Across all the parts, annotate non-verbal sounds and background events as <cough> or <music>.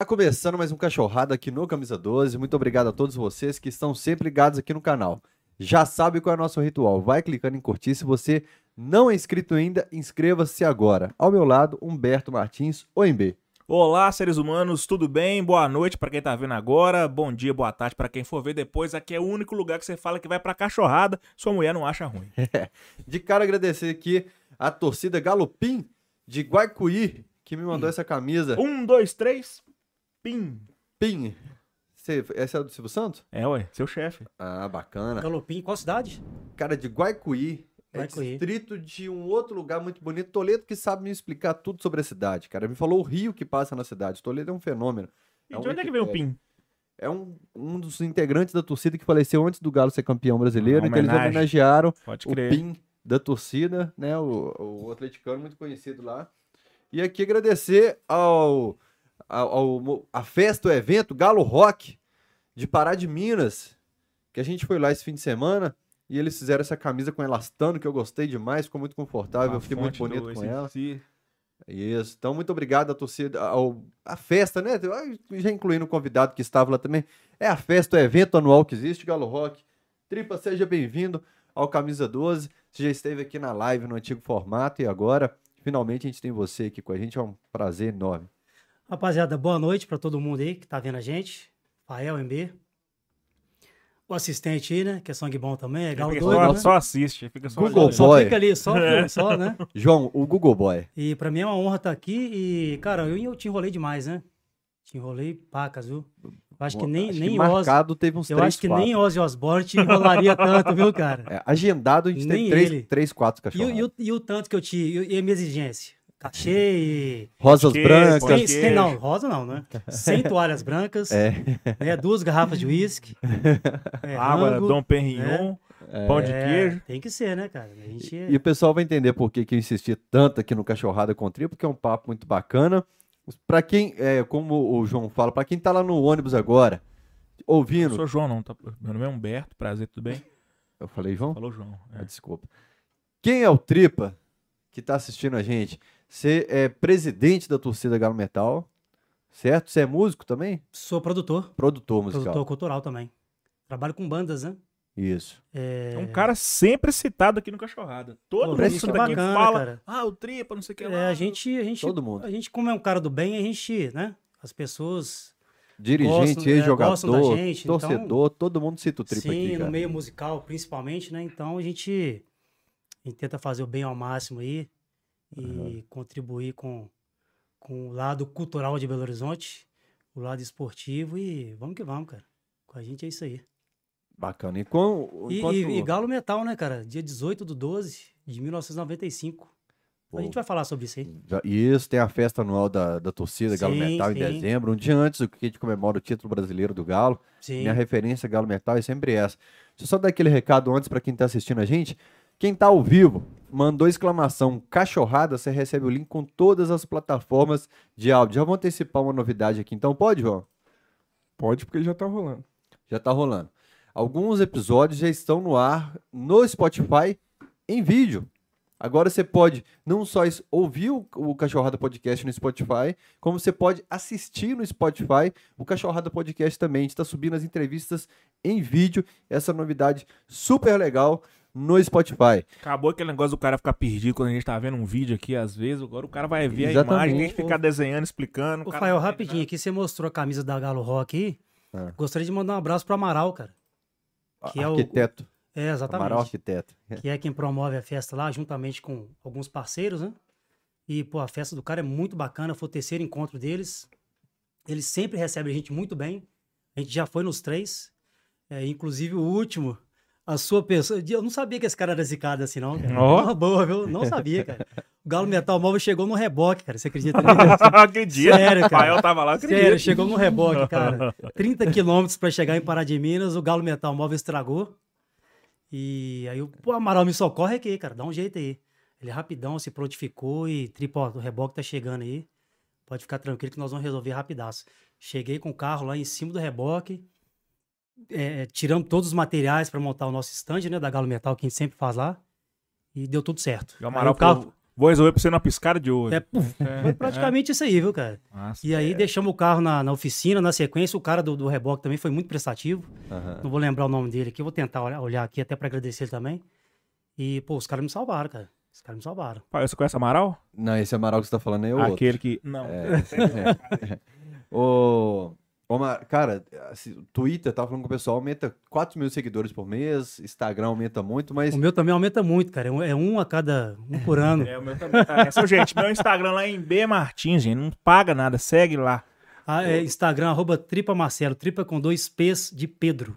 Tá começando mais um Cachorrada aqui no Camisa 12. Muito obrigado a todos vocês que estão sempre ligados aqui no canal. Já sabe qual é o nosso ritual. Vai clicando em curtir. Se você não é inscrito ainda, inscreva-se agora. Ao meu lado, Humberto Martins, OMB. Olá, seres humanos, tudo bem? Boa noite para quem tá vendo agora, bom dia, boa tarde para quem for ver depois. Aqui é o único lugar que você fala que vai pra cachorrada, sua mulher não acha ruim. <laughs> De cara, agradecer aqui a torcida Galopim de Guaicuí, que me mandou essa camisa. Um, dois, três, pim. Pim. Você, essa é do Silvio Santos? É, ué, seu chefe. Ah, bacana. Galopim, qual cidade? Cara, de Guaicuí. É Guaicuí. distrito de um outro lugar muito bonito. Toledo que sabe me explicar tudo sobre a cidade, cara. Me falou o rio que passa na cidade. Toledo é um fenômeno. E É um de onde é que vem o Wikipedia. pim? É um, um dos integrantes da torcida que faleceu antes do Galo ser campeão brasileiro. Então eles homenagearam Pode o. PIN da torcida, né? O, o atleticano muito conhecido lá. E aqui agradecer ao, ao, ao- a festa, o evento Galo Rock de Pará de Minas, que a gente foi lá esse fim de semana e eles fizeram essa camisa com elastano que eu gostei demais, ficou muito confortável, eu fiquei muito bonito com ela. Isso. Então, muito obrigado à torcida, ao, à festa, né? Já incluindo o convidado que estava lá também. É a festa, o evento anual que existe, Galo Rock. Tripa, seja bem-vindo ao Camisa 12. Você já esteve aqui na live no antigo formato e agora, finalmente, a gente tem você aqui com a gente. É um prazer enorme. Rapaziada, boa noite pra todo mundo aí que tá vendo a gente. Fael, MB. O assistente aí, né? Que é sangue bom também, é doido, só, né? só assiste, fica só Google olhando. Só Boy. fica ali, só, <laughs> só, né? João, o Google Boy. E pra mim é uma honra estar aqui e, cara, eu, eu te enrolei demais, né? Te enrolei pacas, viu? Eu acho que nem, Acho nem que marcado teve uns Eu três, acho que quatro. nem Ozzy Osbourne te enrolaria <laughs> tanto, viu, cara? É, agendado, a gente Nem três, quatro E, o- cachorros. e, o, e o tanto que eu te... E, e a minha exigência? Cachê e... Rosas Que- brancas. Sem, sem- não, rosa não, né? <laughs> Sem toalhas brancas, É. né? duas garrafas de uísque, <laughs> é, Água, rango, Dom Perignon, pão de é, queijo. Tem que ser, né, cara? A gente... E o pessoal vai entender por que, que eu insisti tanto aqui no Cachorrada com Tri, porque é um papo muito bacana. Pra quem, é, como o João fala, pra quem tá lá no ônibus agora, ouvindo. sou João, não. Tá... Meu nome é Humberto, prazer, tudo bem? Eu falei, João? Falou João. Ah, É. desculpa. Quem é o Tripa que tá assistindo a gente? Você é presidente da torcida Galo Metal, certo? Você é músico também? Sou produtor, Produtor musical. produtor cultural também. Trabalho com bandas, né? Isso. É, É um cara sempre citado aqui no Cachorrada. Todo Pô, mundo que daqui bacana, fala, cara. ah, o tripa, não sei o que é, lá. a gente, a gente, Todo mundo. a gente, como é um cara do bem, a gente, né? As pessoas, Dirigente, Gostam, é, ex-jogador, gostam da gente, então- torcedor, todo mundo cita o Tripa sim, aqui, no cara. meio musical, principalmente, né? Então a gente, a gente tenta fazer o bem ao máximo aí e contribuir com, com o lado cultural de Belo Horizonte, o lado esportivo e vamos que vamos, cara. Com a gente é isso aí. Bacana. E, com, E, enquanto... e- e Galo Metal, né, cara? Dia 18 do 12 de 1995. Pô. A gente vai falar sobre isso aí. Isso, tem a festa anual da, da torcida Galo Sim, Metal em sim. dezembro, um dia antes do que a gente comemora o título brasileiro do Galo. Sim. Minha referência Galo Metal é sempre essa. Deixa eu só dar aquele recado antes para quem tá assistindo a gente. Quem tá ao vivo, mandou exclamação cachorrada, você recebe o link com todas as plataformas de áudio. Já vou antecipar uma novidade aqui, então pode, João? Pode, porque já tá rolando. Já tá rolando. Alguns episódios já estão no ar no Spotify em vídeo. Agora você pode não só ouvir o, o Cachorrada Podcast no Spotify, como você pode assistir no Spotify o Cachorrada Podcast também. A gente está subindo as entrevistas em vídeo. Essa novidade super legal no Spotify. Acabou aquele negócio do cara ficar perdido quando a gente tá vendo um vídeo aqui, às vezes. Agora o cara vai ver a Exatamente. imagem, a gente ficar desenhando, explicando. o Ô, Fael, rapidinho, aqui você mostrou a camisa da Galo Rock aí. Ah. Gostaria de mandar um abraço pro Amaral, cara. Que é o- Arquiteto. É, exatamente. Amaral Arquiteto. Que é quem promove a festa lá, juntamente com alguns parceiros, né? E, pô, a festa do cara é muito bacana, foi o terceiro encontro deles. Eles sempre recebem a gente muito bem. A gente já foi nos três. É, inclusive o último, a sua pessoa. Eu não sabia que esse cara era zicado assim, não, cara. Ó. Uma boa, viu? Não sabia, cara. O Galo Metal Móvel chegou no reboque, cara. Você acredita? <laughs> acredito. Sério, cara. Rafael tava lá, acredito. Sério, chegou no reboque, cara. <laughs> 30 quilômetros pra chegar em Pará de Minas, o Galo Metal Móvel estragou. E aí o Amaral me socorre aqui, cara, dá um jeito aí. Ele rapidão se prontificou e, tripo, ó, o reboque tá chegando aí. Pode ficar tranquilo que nós vamos resolver rapidaço. Cheguei com o carro lá em cima do reboque, é, tiramos todos os materiais pra montar o nosso stand, né, da Galo Metal, que a gente sempre faz lá. E deu tudo certo. E o Aí Amaral o carro, falou, Vou resolver pra você numa piscada de olho. É, puf, foi praticamente isso aí, viu, cara? Nossa, E aí é. deixamos o carro na, na oficina, na sequência. O cara do, do reboque também foi muito prestativo. Aham. Não vou lembrar o nome dele aqui, eu vou tentar olhar, olhar aqui até pra agradecer ele também. E, pô, os caras me salvaram, cara. Os caras me salvaram. Pai, Você conhece Amaral? Não, esse Amaral que você tá falando é o outro. Aquele que. Não. <laughs> Ô, ô, Ma- cara, assim, o Twitter, tava falando com o pessoal, aumenta 4 mil seguidores por mês, Instagram aumenta muito, mas O meu também aumenta muito, cara. É um, é um a cada. um por ano. É, o meu também tá gente, meu Instagram lá é em B Martins, gente. Não paga nada, segue lá. Ah, é Instagram, arroba Tripa Marcelo. Tripa com dois P's de Pedro.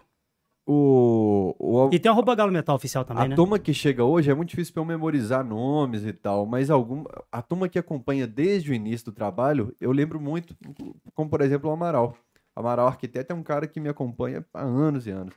o, o, E tem o arroba Galo Metal oficial também, a né? turma que chega hoje é muito difícil pra eu memorizar nomes e tal, mas algum, a turma que acompanha desde o início do trabalho, eu lembro muito, como por exemplo o Amaral. Amaral Arquiteto é um cara que me acompanha há anos e anos.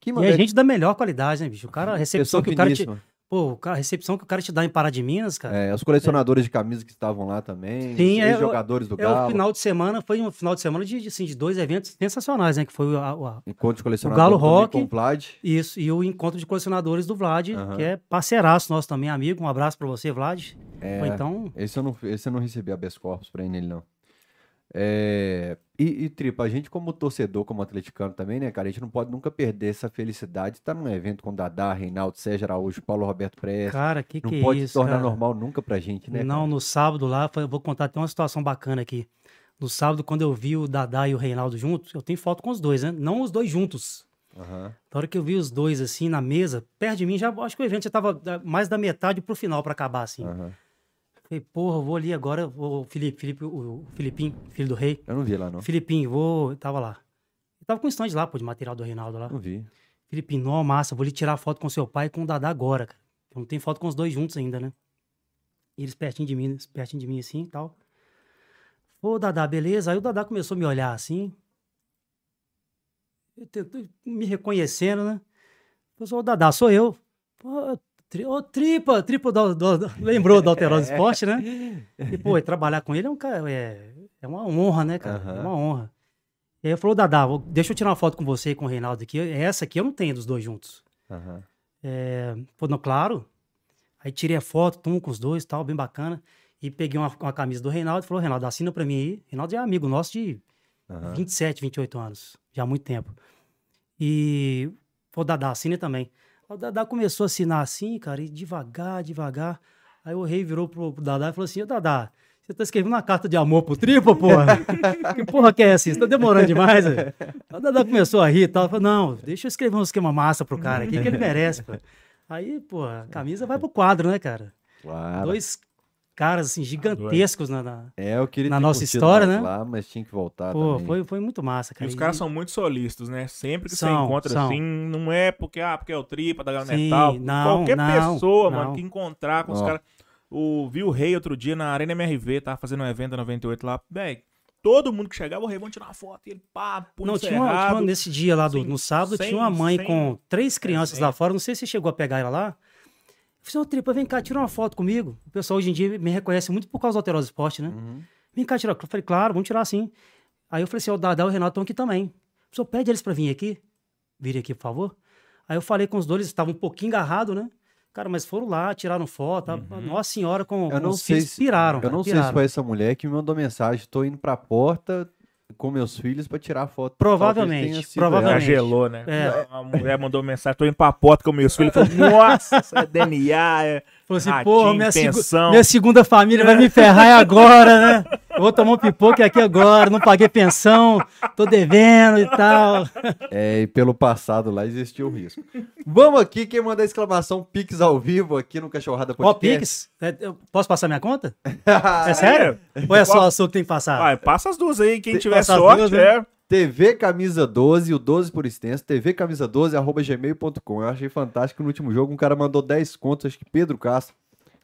Que E é gente da melhor qualidade, né, bicho? O cara, a recepção que o cara te. Pô, o a recepção que o cara te dá em Pará de Minas, cara. É, os colecionadores de camisas que estavam lá também, Sim, os é, jogadores do É, o Galo, final de semana, foi um final de semana de, de, assim, de dois eventos sensacionais, né? Que foi o- a- a- encontro de o colecionadores Galo também Rock, com o Vlad. isso, e o encontro de colecionadores do Vlad, que é parceiraço nosso também, amigo. Um abraço pra você, Vlad. É, Ou então, Esse eu não, esse eu não recebi habeas corpus pra ir nele, não. É, e, e, Tripa, a gente como torcedor, como atleticano também, né, cara? A gente não pode nunca perder essa felicidade de estar num evento com Dadá, Reinaldo, Sérgio Araújo, Paulo Roberto Prestes. cara, que não que pode é se isso, tornar cara? normal nunca pra gente, né? Não, no sábado lá, eu vou contar até uma situação bacana aqui. No sábado, quando eu vi o Dadá e o Reinaldo juntos, eu tenho foto com os dois, né? Não os dois juntos. cara? Aham. Na hora que eu vi os dois assim na mesa, perto de mim, já acho que o evento já tava da- mais da metade pro final pra acabar assim. aham. Falei, porra, vou ali agora, o Felipe, Felipe, o Filipinho, filho do rei. Eu não vi lá, não. Filipinho, vou, tava lá. Eu tava com um stand lá, pô, de material do Reinaldo lá. Não vi. Filipinho, não, massa, vou lhe tirar foto com seu pai e com o Dadá agora, cara. Eu não tenho foto com os dois juntos ainda, né? E eles pertinho de mim, pertinho de mim assim e tal. Ô, Dadá, beleza? Aí o Dadá começou a me olhar assim. Eu tento- me reconhecendo, né? Eu sou o Dadá, sou eu. Pô, tri, ô, tripa, tripa do, do- do- lembrou do Alterosa <laughs> Esporte, né? E, pô, e trabalhar com ele é, um, é, é uma honra, né, cara? É Aham. uma honra. E aí ele falou, Dadá, vou- deixa eu tirar uma foto com você e com o Reinaldo aqui. Essa aqui eu não tenho dos dois juntos. Aham. É, pô, não, claro. Aí tirei a foto, tomo com os dois, tal, bem bacana. E peguei uma, uma camisa do Reinaldo e falou, Reinaldo, assina pra mim aí. Reinaldo é amigo nosso de Aham. 27, 28 anos, já há muito tempo. E o Dadá assina também. O Dadá começou a assinar assim, cara, e devagar, devagar. Aí o rei virou pro, pro Dadá e falou assim: Ô Dadá, você tá escrevendo uma carta de amor pro Tripa, porra? <laughs> que porra que é essa? Você tá demorando demais, velho. O Dadá começou a rir e tal. Falou: Não, deixa eu escrever um esquema massa pro cara aqui, que ele merece, pô. Aí, pô, a camisa vai pro quadro, né, cara? Claro. Dois caras, assim, gigantescos na. na- É, eu queria na ter nossa história, né? lá, mas tinha que voltar Pô, também. foi, foi muito massa, E cara. os caras são muito solistas, né? Sempre que você São, encontra são. assim, não é porque, ah, porque é o tripa da galera Sim, metal. não, Qualquer não, pessoa, não. mano, que encontrar com os Ó. caras. O Viu o Rei outro dia na Arena MRV, tava fazendo um evento da 98 lá. Véi, todo mundo que chegava, o Rei, vamos tirar uma foto. E ele, pá, Não, tinha uma, tinha uma- nesse dia lá do, sem- no sábado, sem- tinha uma mãe sem- com três crianças lá fora. Não sei se você chegou a pegar ela lá. Eu falei, ô Tripa, vem cá, tira uma foto comigo. O pessoal hoje em dia me reconhece muito por causa do Alterosa Esporte, né? Uhum. Vem cá, tirar. Eu falei, claro, vamos tirar sim. Aí eu falei assim, ó, o Dadá e o Renato estão aqui também. O senhor pede eles pra vir aqui? Virem aqui, por favor. Aí eu falei com os dois, eles estavam um pouquinho agarrados, né? Cara, mas foram lá, tiraram foto. tá? Nossa senhora, com, Eu com não os sei filhos se- piraram. Eu cara, não sei se piraram. foi essa mulher que me mandou mensagem. Tô indo pra porta com meus filhos pra tirar foto. Provavelmente, provavelmente. Já gelou, né? É. A mulher mandou mensagem, tô indo pra porta com meus filhos. Falei, <laughs> nossa, isso é DNA, é Falou assim, ratinho, porra, minha, pensão. minha segunda família vai me ferrar é agora, né? Eu vou tomar um pipoca aqui agora, não paguei pensão, tô devendo e tal. <laughs> É, e pelo passado lá existiu o risco. Vamos aqui, quem mandar exclamação Pix ao vivo aqui no Cachorrada Ó, Podcast. Pix, é, eu posso passar minha conta? Ah, <laughs> É sério? Ou é só a sua que tem que passar? Vai, passa as duas aí, quem tiver sorte, duas, né? É. TV Camisa 12, o 12 por extenso, TV Camisa 12, arroba gmail.com. Eu achei fantástico no último jogo, um cara mandou 10 contos, acho que Pedro Castro,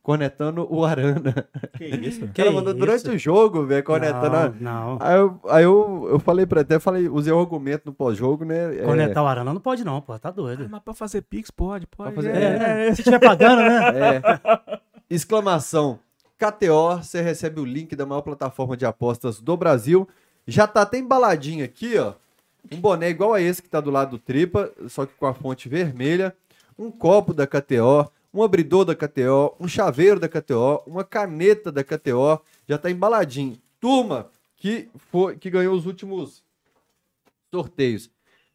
cornetando o Arana. Que isso? <laughs> O cara mandou isso? durante o jogo, velho, cornetando. Não, não. Aí, eu, aí eu, eu falei pra até falei, usei o argumento no pós-jogo, né? é, Conectar o Arana não pode não, pô, tá Ah, doido. mas pra fazer Pix pode, pode. Pra fazer- É, é, se tiver pagando, né? <laughs> É. Exclamação. KTO, você recebe o link da maior plataforma de apostas do Brasil. Já tá até embaladinho aqui, ó. Um boné igual a esse que tá do lado do Tripa, só que com a fonte vermelha. Um copo da KTO, um abridor da KTO, um chaveiro da KTO, uma caneta da KTO, já tá embaladinho. Turma que foi que ganhou os últimos sorteios.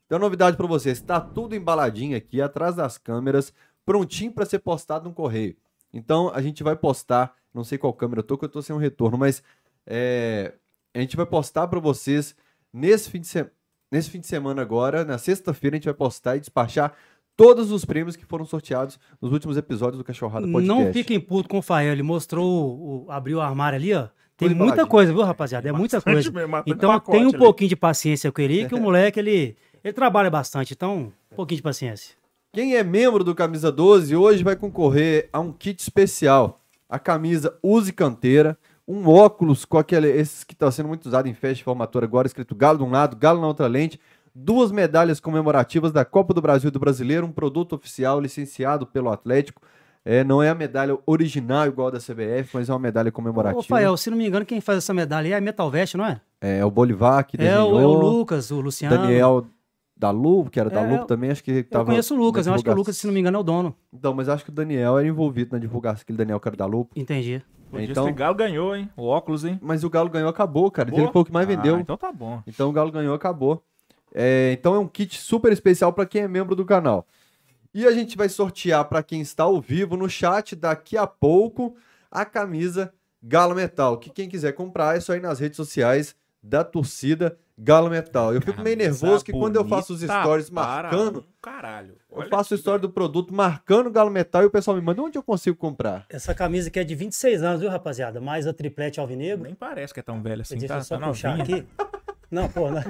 Então, novidade para vocês, tá tudo embaladinho aqui atrás das câmeras, prontinho para ser postado no correio. Então, a gente vai postar, não sei qual câmera eu tô, que eu tô sem um retorno, mas é, a gente vai postar para vocês nesse fim de semana. Nesse fim de semana agora, na sexta-feira, a gente vai postar e despachar todos os prêmios que foram sorteados nos últimos episódios do Cachorrada Podcast. Não fiquem putos com o Fael. Ele mostrou, o, abriu o armário ali, ó. Tem Tudo muita embaladinho. coisa, viu, rapaziada? É muita coisa. mesmo, Então tem um ali. pouquinho de paciência com ele, que o <laughs> moleque, ele, ele trabalha bastante. Então, um pouquinho de paciência. Quem é membro do Camisa 12 hoje vai concorrer a um kit especial. A camisa Use Canteira, um óculos com aquele, esses que está sendo muito usado em festa de formatura agora, escrito Galo de um lado, Galo na outra lente, duas medalhas comemorativas da Copa do Brasil e do Brasileiro, um produto oficial licenciado pelo Atlético. É, não é a medalha original igual a da CBF, mas é uma medalha comemorativa. Ô, Fael, se não me engano, quem faz essa medalha aí é a Metal Vest, não é? É o Bolivar que É o, desenhou, é o Lucas, o Luciano. Daniel da Lu, que era da É, Lu também, acho que Eu tava conheço o Lucas, eu acho que o. Lucas, se não me engano, é o dono. Então, mas acho que o Daniel era envolvido na divulgação, aquele Daniel que era da Lupo. Entendi. Podia Então- ser Galo ganhou, hein? O óculos, hein? Mas o Galo ganhou, acabou, cara. Boa. Ele foi o que mais vendeu. Ah, então tá bom. Então o Galo ganhou, acabou. É, então é um kit super especial para quem é membro do canal. E a gente vai sortear para quem está ao vivo no chat daqui a pouco a camisa Galo Metal. Que quem quiser comprar é só ir nas redes sociais da torcida Galo Metal. Eu fico meio nervoso que quando eu faço os stories marcando, um Caralho. eu faço o story do produto marcando Galo Metal e o pessoal me manda onde eu consigo comprar. Essa camisa aqui é de 26 anos, viu, rapaziada? Mais a triplete alvinegro. Nem parece que é tão velho assim, Deixa tá, eu só tá puxar novinha. aqui. Não, pô, <laughs> não.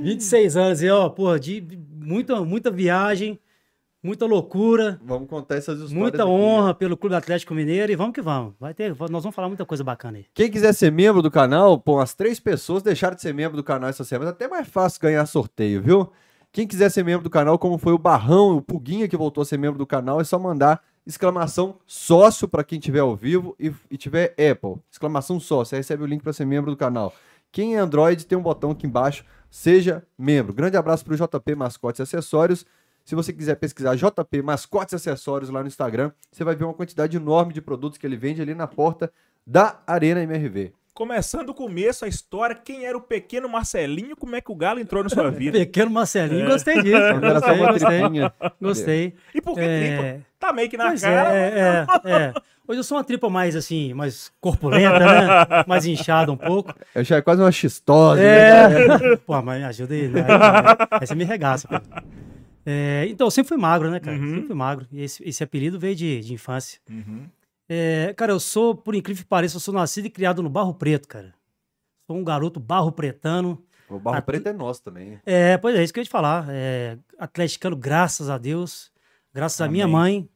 26 anos e, ó, pô, de muita, muita viagem, muita loucura, Vamos contar essas histórias. muita aqui. honra pelo Clube Atlético Mineiro e vamos que vamos. Vai ter, nós vamos falar muita coisa bacana aí. Quem quiser ser membro do canal, pô, as três pessoas deixaram de ser membro do canal essa semana. É até mais fácil ganhar sorteio, viu? Quem quiser ser membro do canal, como foi o Barrão, o Puguinha que voltou a ser membro do canal, é só mandar exclamação sócio para quem tiver ao vivo e, e tiver Apple. Exclamação sócio, aí recebe o link para ser membro do canal. Quem é Android tem um botão aqui embaixo, seja membro. Grande abraço para o JP Mascotes e Acessórios. Se você quiser pesquisar JP Mascotes Acessórios lá no Instagram, você vai ver uma quantidade enorme de produtos que ele vende ali na porta da Arena MRV. Começando do começo, a história, quem era o pequeno Marcelinho, como é que o Galo entrou na sua <laughs> vida? Pequeno Marcelinho, gostei disso. <laughs> Só Gostei, gostei. Gostei. E por que É. tripa? Tá meio que na Pois cara. é, é, é. Hoje eu sou uma tripa mais assim, mais corpulenta, né? <laughs> Mais inchada um pouco. Eu já é quase uma xistose. né? É. Pô, mas me ajuda aí, né? Aí você me regaça. pô. É, então, eu sempre fui magro, né, cara? Uhum. Sempre fui magro. E esse, esse apelido veio de, de infância. Uhum. É, cara, eu sou, por incrível que pareça, eu sou nascido e criado no Barro Preto, cara. Sou um garoto barro pretano. O Barro A- Preto é nosso também. É, pois é, isso que eu ia te falar. É, atleticano, graças a Deus. Graças à minha Amém. mãe,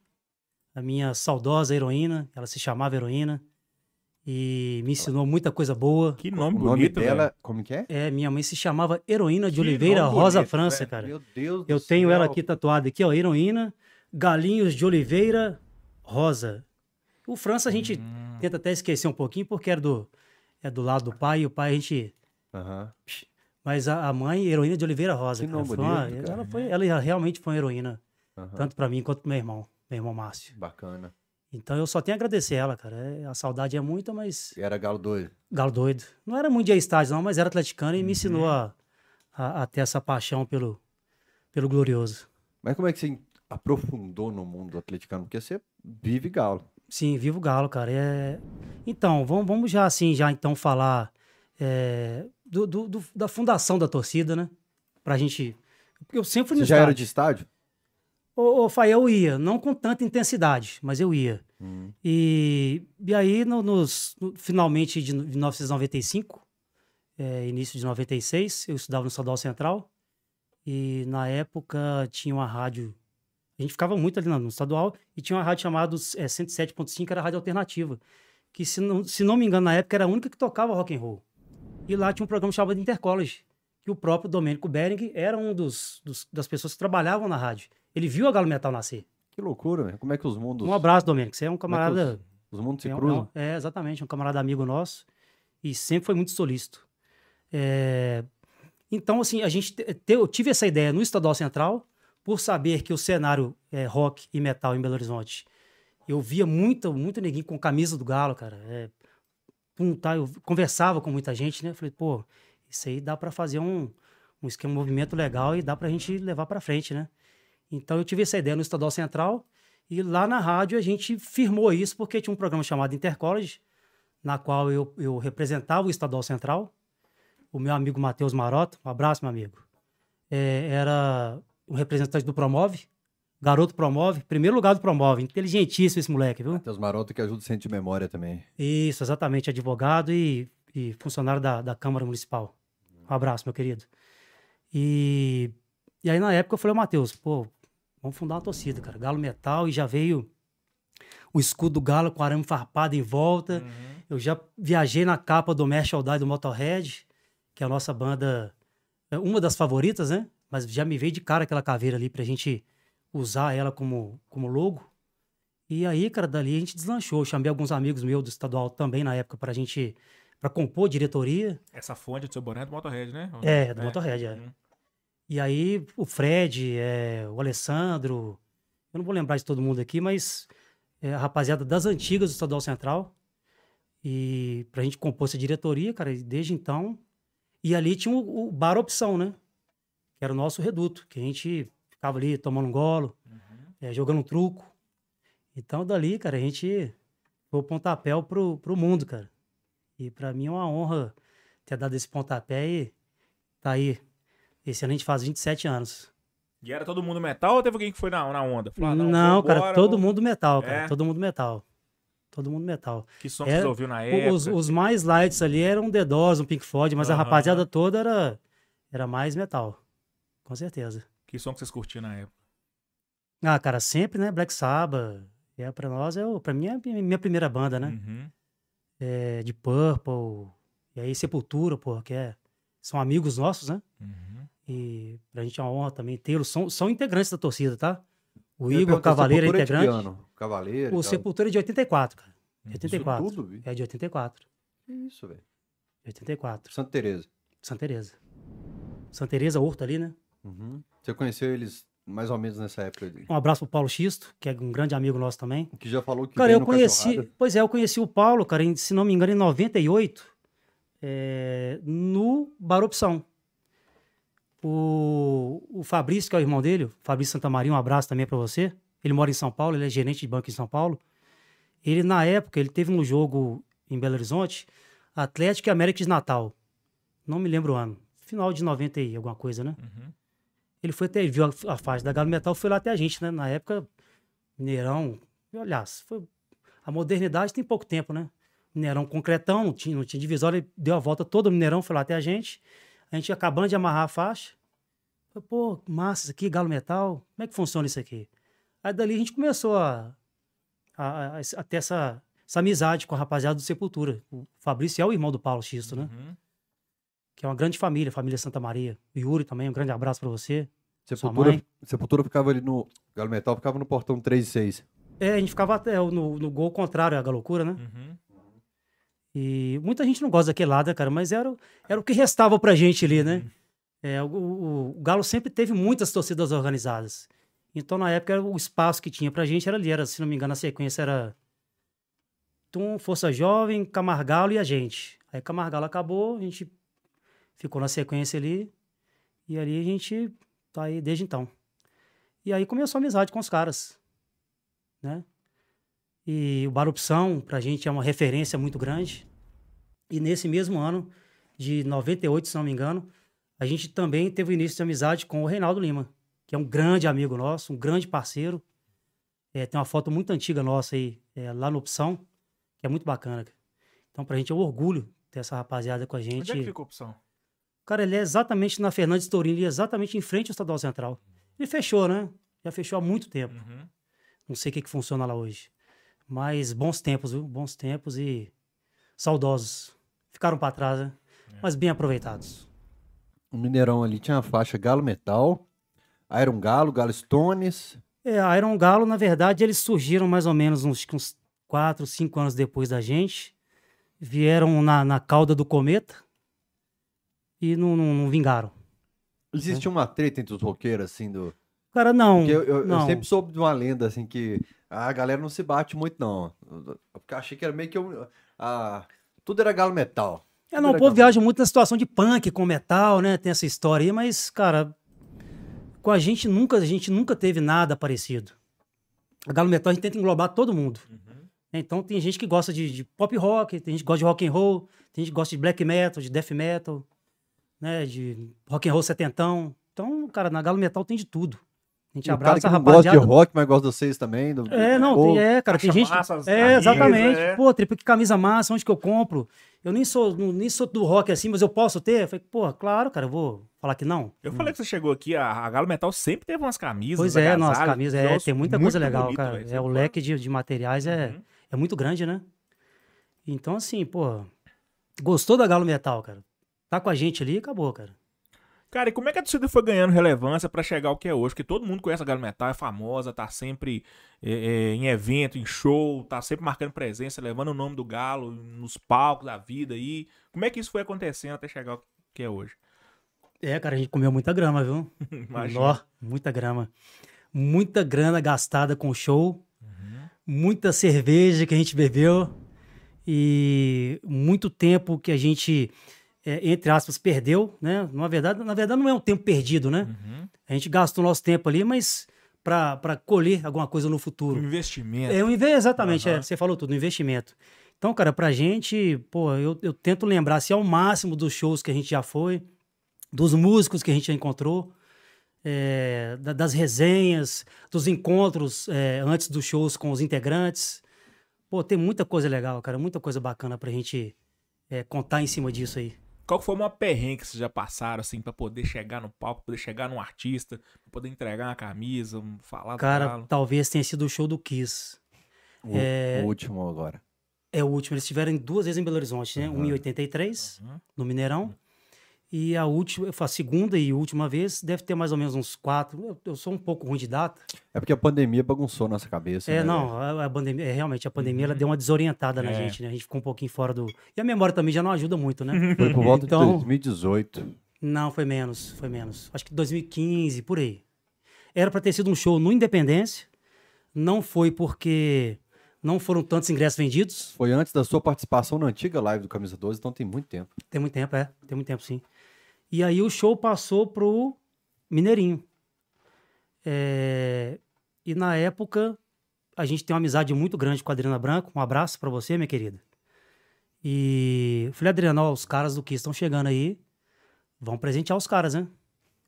a minha saudosa heroína. Ela se chamava heroína. E me ensinou muita coisa boa. Que O nome nome bonito, dela, velho. como que é? É, minha mãe se chamava Heroína de Que Oliveira nome Rosa bonito, França, velho. cara. Meu Deus Eu tenho ela aqui tatuada aqui, ó, Heroína Galinhos de Oliveira Rosa. O França a gente Hum. tenta até esquecer um pouquinho porque era do, é do lado do pai e o pai a gente... Aham. Mas a, a mãe, Heroína de Oliveira Rosa, Que cara, nome foi uma- bonito, cara. ela, foi, ela realmente foi uma heroína, aham. tanto pra mim quanto pro meu irmão, meu irmão Márcio. Bacana. Então eu só tenho a agradecer ela, cara. É, a saudade é muita, mas E era galo doido. galo doido. Não era muito de estádio, não, mas era atleticano e me Uhum. ensinou a, a, a ter essa paixão pelo, pelo glorioso. Mas como é que você aprofundou no mundo atleticano? Porque você vive galo. Sim, vivo galo, cara. É... Então, vamos, vamos já assim, já então falar é, do, do- do- da fundação da torcida, né? Pra gente... Eu sempre fui Você no já era estádio. de estádio? Ô, ô Fael, eu ia, não com tanta intensidade, mas eu ia. Hum. E, e aí, no, nos, no- finalmente de 1995, é, início de 96, eu estudava no Estadual Central. E na época tinha uma rádio. A gente ficava muito ali no, no estadual e tinha uma rádio chamada é, 107.5, era a rádio alternativa. Que, se não, se não me engano, na época era a única que tocava rock and roll. E lá tinha um programa chamado Intercollege, que o próprio Domênico Bering era um dos, dos- das pessoas que trabalhavam na rádio. Ele viu a Galo Metal nascer. Que loucura, velho. Como é que os mundos, Um abraço, Domênico. Você é um é camarada. os, os mundos se É, um- cruzam? é é, exatamente, um camarada amigo nosso e sempre foi muito solícito. É, então, assim, a gente te- eu tive essa ideia no Estadual Central, por saber que o cenário é, rock e metal em Belo Horizonte, eu via muito, muito neguinho com camisa do Galo, cara. É, pum, tá, eu conversava com muita gente, né? Falei, pô, isso aí dá para fazer um, um esquema, um movimento legal e dá pra gente levar para frente, né? Então eu tive essa ideia no Estadual Central e lá na rádio a gente firmou isso porque tinha um programa chamado Intercollege, na qual eu, eu representava o Estadual Central. O meu amigo Matheus Marota, um abraço, meu amigo, é, era o representante do Promove, garoto Promove, primeiro lugar do Promove, inteligentíssimo esse moleque, viu? Matheus Maroto que ajuda o Centro de Memória também. Isso, exatamente, advogado e, e funcionário da, da Câmara Municipal. Um abraço, meu querido. E, e aí, na época, eu falei, Matheus, pô, vamos fundar uma torcida, cara. Galo Metal, e já veio o escudo do Galo com arame farpado em volta. Uhum. Eu já viajei na capa do Mesh Die do Motorhead, que é a nossa banda, é uma das favoritas, né? Mas já me veio de cara aquela caveira ali pra gente usar ela como, como logo. E aí, cara, dali a gente deslanchou. Eu chamei alguns amigos meus do estadual também na época pra gente, pra compor diretoria. Essa fonte do seu boné é do Motorhead, né? É, do Motorhead, é. Uhum. E aí o Fred, é, o Alessandro, eu não vou lembrar de todo mundo aqui, mas é, a rapaziada das antigas do Estadual Central. E pra gente compor essa diretoria, cara, desde então. E ali tinha o, o bar opção, né? Que era o nosso reduto, que a gente ficava ali tomando um golo, é, jogando um truco. Então dali, cara, a gente foi o pontapé pro, pro mundo, cara. E pra mim é uma honra ter dado esse pontapé e tá aí. Esse ano a gente faz 27 anos. E era todo mundo metal ou teve alguém que foi na, na onda? Falou, ah, não, vambora, cara, todo vamos- mundo metal, cara. É? Todo mundo metal. Todo mundo metal. Que som que É, você ouviu na época? Os, os mais lights ali eram The Doors, um Pink Floyd, mas a Aham. rapaziada toda era, era mais metal. Com certeza. Que som que vocês curtiam na época? Ah, cara, sempre, né? Black Sabbath. É, pra nós, é, o- pra mim é a minha minha primeira banda, né? Uhum. É, de Purple. E aí Sepultura, pô, que é, são amigos nossos, né? Uhum. E pra gente é uma honra também tê-los. São, são integrantes da torcida, tá? O Eu Igor perguntar, Cavaleiro é integrante. Cavaleiro. O. Sepultura é de 84, cara. Uhum. 84. Isso tudo, vi. É de 84. Que isso, velho. 84. Santa Teresa. Santa Teresa. Santa Teresa, Horto ali, né? Uhum. Você conheceu eles mais ou menos nessa época ali. Um abraço pro Paulo Xisto, que é um grande amigo nosso também. Que já falou que Cara, eu conheci. Cachorrada. Pois é, eu conheci o Paulo, cara, em- se não me engano, em 98, é, no Bar Opção. O, o Fabrício, que é o irmão dele, o Fabrício Santa Maria, um abraço também pra você. Ele mora em São Paulo, ele é gerente de banco em São Paulo. Ele, na época, ele teve um jogo em Belo Horizonte, Atlético e América de Natal. Não me lembro o ano. Final de 90 e alguma coisa, né? Uhum. Ele foi até, ele viu a, a faixa da Galo Metal, foi lá até a gente, né? Na época, Mineirão, aliás, foi, a modernidade tem pouco tempo, né? Mineirão concretão, não tinha, não tinha divisória, ele deu a volta todo o Mineirão, foi lá até a gente. A gente acabando de amarrar a faixa. Falei, pô, massa isso aqui, Galo Metal, como é que funciona isso aqui? Aí dali a gente começou a, a, a, a ter essa, essa amizade com a rapaziada do Sepultura. O Fabrício é o irmão do Paulo Xisto, né? Uhum. Que é uma grande família, família Santa Maria. O Yuri também, um grande abraço pra você. Sepultura. Sepultura ficava ali no. Galo Metal ficava no portão 3 e 6. É, a gente ficava até no, no gol contrário à loucura, né? Uhum. E muita gente não gosta daquele lado, né, cara? Mas era, o- era o que restava pra gente ali, né? É, o, o- o Galo sempre teve muitas torcidas organizadas. Então, na época, o espaço que tinha pra gente era ali. Era, se não me engano, a sequência era Tum, Força Jovem, Camargalo e a gente. Aí Camargalo acabou, a gente ficou na sequência ali. E ali a gente tá aí desde então. E aí começou a amizade com os caras, né? E o Bar Opção, pra gente, é uma referência muito grande. E nesse mesmo ano, de 98, se não me engano, a gente também teve o início de amizade com o Reinaldo Lima, que é um grande amigo nosso, um grande parceiro. É, tem uma foto muito antiga nossa aí, é, lá no Opção, que é muito bacana. Então, pra gente é um orgulho ter essa rapaziada com a gente. Onde é que fica a opção? Cara, ele é exatamente na Fernandes Tourinho, ele é exatamente em frente ao Estadual Central. Ele fechou, né? Já fechou há muito tempo. Uhum. Não sei o que, que funciona lá hoje. Mas bons tempos, viu? Bons tempos e saudosos. Ficaram pra trás, né? Mas bem aproveitados. O Mineirão ali tinha a faixa Galo Metal, Iron Galo, Galo Stones. É, a Iron Galo, na verdade, eles surgiram mais ou menos uns, uns 4, 5 anos depois da gente. Vieram na, na cauda do cometa e não, não- não vingaram. Existia uma treta entre os roqueiros, assim, do. Cara, não. Porque eu, eu- eu não. sempre soube de uma lenda, assim, que a galera não se bate muito, não. Porque eu achei que era meio que. um- ah, tudo era galo metal. É, não, o povo viaja muito na situação de punk com metal, né? Tem essa história aí, mas, cara, com a gente nunca, a gente nunca teve nada parecido. A Galo Metal a gente tenta englobar todo mundo. né? Então tem gente que gosta de, de pop rock, tem gente que gosta de rock and roll, tem gente que gosta de black metal, de death metal, né? De rock and roll setentão. Então, cara, na Galo Metal tem de tudo. A gente E o cara abraça que não gosta de rock, mas gosta de vocês também. do- É, não, Pô, tem, é, cara, tem gente. massa as é, camisas, exatamente. é. Pô, tripa que camisa massa, onde que eu compro? Eu nem sou, não- nem sou do rock assim, mas eu posso ter? Eu falei, pô, claro, cara, eu vou falar que não. Eu falei que você chegou aqui, a, a Galo Metal sempre teve umas camisas. Pois é, nossa camisa, é, tem muita coisa legal, bonito, cara. É, o leque de, de materiais é, Uhum. é muito grande, né? Então, assim, pô, gostou da Galo Metal, cara? Tá com a gente ali, acabou, cara. Cara, e como é que a torcida foi ganhando relevância pra chegar ao que é hoje? Porque todo mundo conhece a Galo Metal, é famosa, tá sempre é, é, em evento, em show, tá sempre marcando presença, levando o nome do Galo nos palcos da vida aí. Como é que isso foi acontecendo até chegar ao que é hoje? É, cara, a gente comeu muita grama, viu? <laughs> Imagina. Nó, muita grama. Muita grana gastada com show, muita cerveja que a gente bebeu e muito tempo que a gente, é, entre aspas, perdeu, né? Na verdade, na verdade, não é um tempo perdido, né? Uhum. A gente gastou nosso tempo ali, mas para colher alguma coisa no Um futuro. investimento. É um exatamente, Aham. é, você falou tudo, um investimento. Então, cara, pra gente, pô, eu, eu tento lembrar assim, ao máximo dos shows que a gente já foi, dos músicos que a gente já encontrou, é, da- das resenhas, dos encontros é, antes dos shows com os integrantes. Pô, tem muita coisa legal, cara, muita coisa bacana pra gente é, contar em cima disso aí. Qual que foi uma perrengue que vocês já passaram, assim, pra poder chegar no palco, poder chegar num artista, pra poder entregar uma camisa, um- falar do Cara, Galo? talvez tenha sido o show do Kiss. O, É. o último agora. É o último. Eles estiveram duas vezes em Belo Horizonte, né? Um em 83, Uhum. no Mineirão. E a última, a segunda e última vez, deve ter mais ou menos uns quatro. Eu, eu sou um pouco ruim de data. É porque a pandemia bagunçou nossa cabeça. É, né, não, a, a pandemia, é, realmente, a pandemia ela deu uma desorientada na É. gente, né? A gente ficou um pouquinho fora do. E a memória também já não ajuda muito, né? Foi por volta Então- de 2018. Não, foi menos, foi menos. Acho que 2015, por aí. Era para ter sido um show no Independência. Não foi porque não foram tantos ingressos vendidos. Foi antes da sua participação na antiga live do Camisa 12, então tem muito tempo. Tem muito tempo, é. Tem muito tempo, sim. E aí o show passou pro Mineirinho. É, E na época, a gente tem uma amizade muito grande com a Adriana Branco. Um abraço pra você, minha querida. E falei, Adriana, os caras do Kiss estão chegando aí. Vão presentear os caras, né?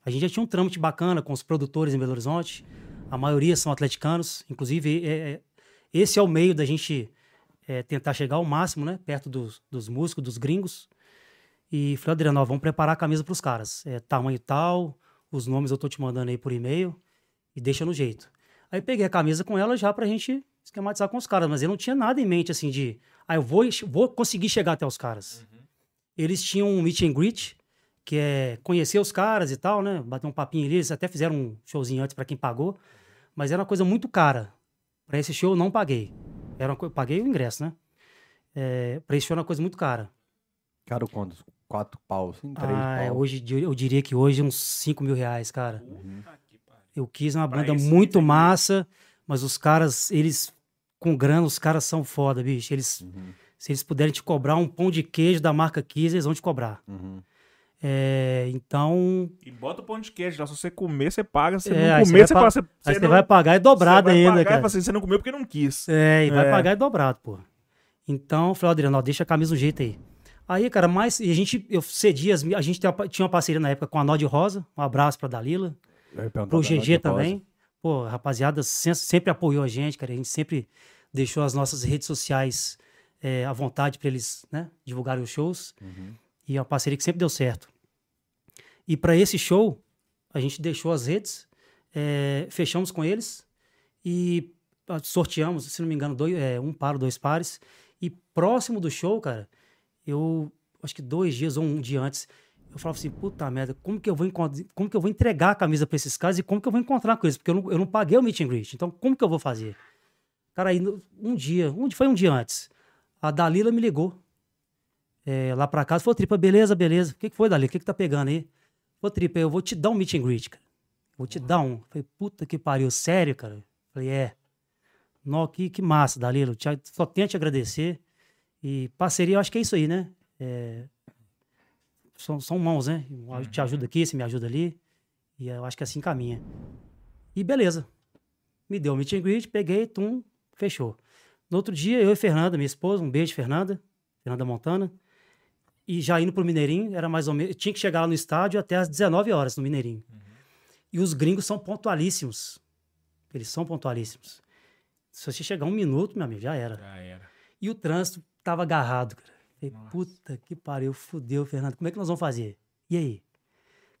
A gente já tinha um trâmite bacana com os produtores em Belo Horizonte. A maioria são atleticanos. Inclusive, é- é- esse é o meio da gente é, tentar chegar ao máximo, né? Perto dos, dos músicos, dos gringos. E falei, Adriano, ó, vamos preparar a camisa pros caras. É tamanho tal, os nomes eu tô te mandando aí por e-mail e deixa no jeito. Aí peguei a camisa com ela já pra gente esquematizar com os caras, mas eu não tinha nada em mente assim de, ah, eu vou, vou conseguir chegar até os caras. Eles tinham um meet and greet, que é conhecer os caras e tal, né? Bater um papinho ali, eles até fizeram um showzinho antes pra quem pagou, mas era uma coisa muito cara. Pra esse show eu não paguei. Era uma co- paguei o ingresso, né? É, pra esse show era uma coisa muito cara. Cara, quantos? Quatro pau, assim, três Ah, é, pau. hoje eu diria que hoje uns 5 mil reais, cara. Pariu. Eu quis uma banda muito and massa, mas os caras, eles, com grana, os caras são foda, bicho. Eles, Uhum, Se eles puderem te cobrar um pão de queijo da marca Kiss, eles vão te cobrar. uhum. É, então, E bota o pão de queijo lá. Se você comer, você paga. Se É, não comer, vai você pa-. Você, você você não- vai pagar é dobrado você vai ainda, pagar e cara. assim, você não comeu porque não quis. É, e vai É. pagar é dobrado, pô. Então, eu falei, Adriano, ó, deixa a camisa do jeito aí. Aí, cara, mas e a gente, eu cedi, as, a gente tinha uma- tinha uma parceria na época com a Nod Rosa, um abraço pra Dalila, pro GG Nádia Rosa. também. Pô, rapaziada sempre apoiou a gente, cara, a gente sempre deixou as nossas redes sociais é, à vontade pra eles, né, divulgarem os shows. Uhum. E é uma parceria que sempre deu certo. E para esse show, a gente deixou as redes, é, fechamos com eles e ah, sorteamos, se não me engano, dois, é, um par, dois pares. E próximo do show, cara, eu acho que dois dias ou um dia antes, eu falava assim, puta merda, como que eu vou, como que eu vou entregar a camisa para esses caras e como que eu vou encontrar com eles? Porque eu não, eu não paguei o meet and greet, então como que eu vou fazer? Cara, aí um dia, um, foi um dia antes, a Dalila me ligou é, lá pra casa, falou, Tripa, beleza, beleza. O que, que foi, Dalila? O que, que tá pegando aí? Falou, Tripa, eu vou te dar um meet and greet, cara. Vou te dar um. Falei, puta que pariu, sério, cara? Falei, é. Nó, que, que massa, Dalilo. Te, só tenho a te agradecer. E parceria, eu acho que é isso aí, né? É, são, são mãos, né? Eu te ajudo aqui, você me ajuda ali. E eu acho que assim caminha. E beleza. Me deu o meet and greet, peguei, tum, fechou. No outro dia, eu e Fernanda, minha esposa, um beijo, Fernanda, Fernanda Montana. E já indo pro Mineirinho, era mais ou menos. Tinha que chegar lá no estádio até às 19 horas no Mineirinho. E os gringos são pontualíssimos. Eles são pontualíssimos. Se você chegar um minuto, meu amigo, já era. Já era. E o trânsito tava agarrado, cara. Falei, Nossa. puta que pariu, fudeu, Fernando. Como é que nós vamos fazer? E aí?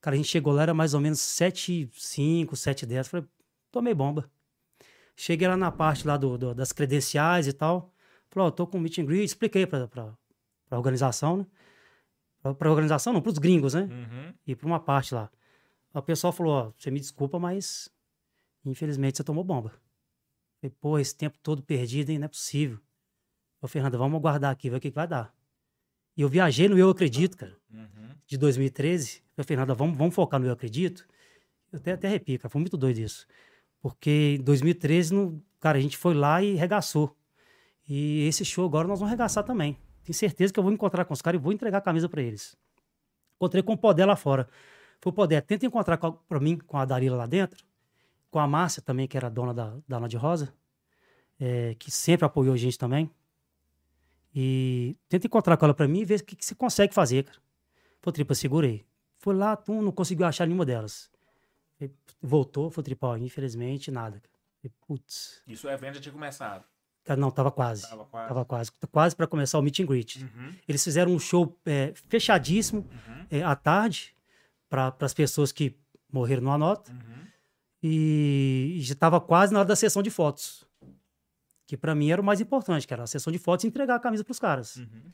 Cara, a gente chegou lá, era mais ou menos 7 5 7 10 Falei, tomei bomba. Cheguei lá na parte lá do, do- das credenciais e tal. Falei, ó, tô com meet and greet. Expliquei pra, pra, pra organização, né? Pra, pra organização não, pros gringos, né? Uhum. E pra uma parte lá. O pessoal falou, ó, você me desculpa, mas infelizmente você tomou bomba. Falei, pô, esse tempo todo perdido, hein? Não é possível. Ô, Fernanda, vamos aguardar aqui, ver o que, que vai dar. E eu viajei no Eu Acredito, cara, Uhum. de 2013. Falei, Fernanda, vamos, vamos focar no Eu Acredito. Eu até, até arrepio, cara, foi muito doido isso. Porque em 2013, no, cara, a gente foi lá e regaçou. E esse show agora nós vamos regaçar também. Tenho certeza que eu vou encontrar com os caras e vou entregar a camisa pra eles. Encontrei com o Podé lá fora. Falei, Podé, tenta encontrar com a, pra mim, com a Darila lá dentro, com a Márcia também, que era dona da, da Ana de Rosa, é, que sempre apoiou a gente também. E tenta encontrar com ela pra mim e ver o que, que você consegue fazer, cara. Falei, Tripa, segurei. Fui lá, tum, não conseguiu achar nenhuma delas. Voltou, foi Tripa, ó, infelizmente, nada. Falei, Putz. Isso o evento já tinha começado. Cara, não, tava quase. Tava quase. Tava quase. Quase pra começar o meet and greet. Uhum. Eles fizeram um show é, fechadíssimo Uhum. é, à tarde para as pessoas que morreram no anota Uhum. e já estava quase na hora da sessão de fotos. Que para mim era o mais importante, que era a sessão de fotos e entregar a camisa para os caras. Uhum.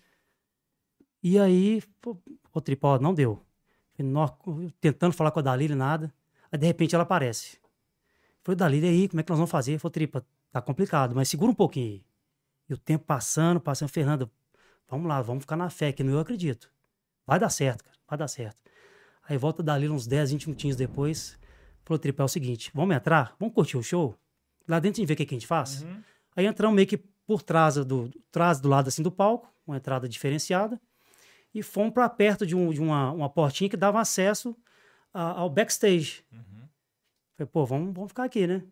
E aí, pô, o tripó não deu. Tentando falar com a Dalila e nada. Aí de repente ela aparece. Falei, Dalila, e aí, como é que nós vamos fazer? Falei, tripa, tá complicado, mas segura um pouquinho aí. E o tempo passando, passando, Fernanda, vamos lá, vamos ficar na fé, que não eu acredito. Vai dar certo, cara, vai dar certo. Aí volta a Dalila uns 10, 20 minutinhos depois. Falou, tripa, é o seguinte, vamos entrar? Vamos curtir o show? Lá dentro a gente vê o que, que a gente faz? Uhum. Aí entramos meio que por trás do, trás do lado assim do palco, uma entrada diferenciada, e fomos para perto de, um- de uma, uma portinha que dava acesso a- ao backstage. Uhum. Falei, pô, vamos, vamos ficar aqui, né?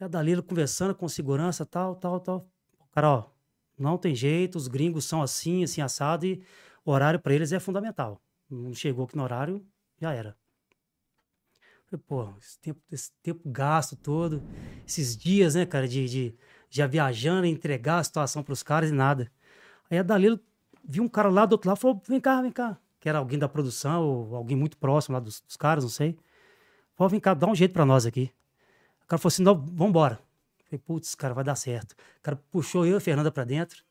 E a Dalila conversando com segurança, tal, tal, tal. Cara, ó, não tem jeito, os gringos são assim, assim, assado, e o horário para eles é fundamental. Não chegou aqui no horário, já era. Falei, pô, esse tempo, esse tempo gasto todo, esses dias, né, cara, de, de já viajando, entregar a situação pros caras e nada. Aí a Dalila viu um cara lá do outro lado, falou, vem cá, vem cá. Que era alguém da produção, ou alguém muito próximo lá dos, dos caras, não sei. Falou, vem cá, dá um jeito pra nós aqui. O cara falou assim, não, vambora. Falei, putz, cara, vai dar certo. O cara puxou eu e a Fernanda pra dentro.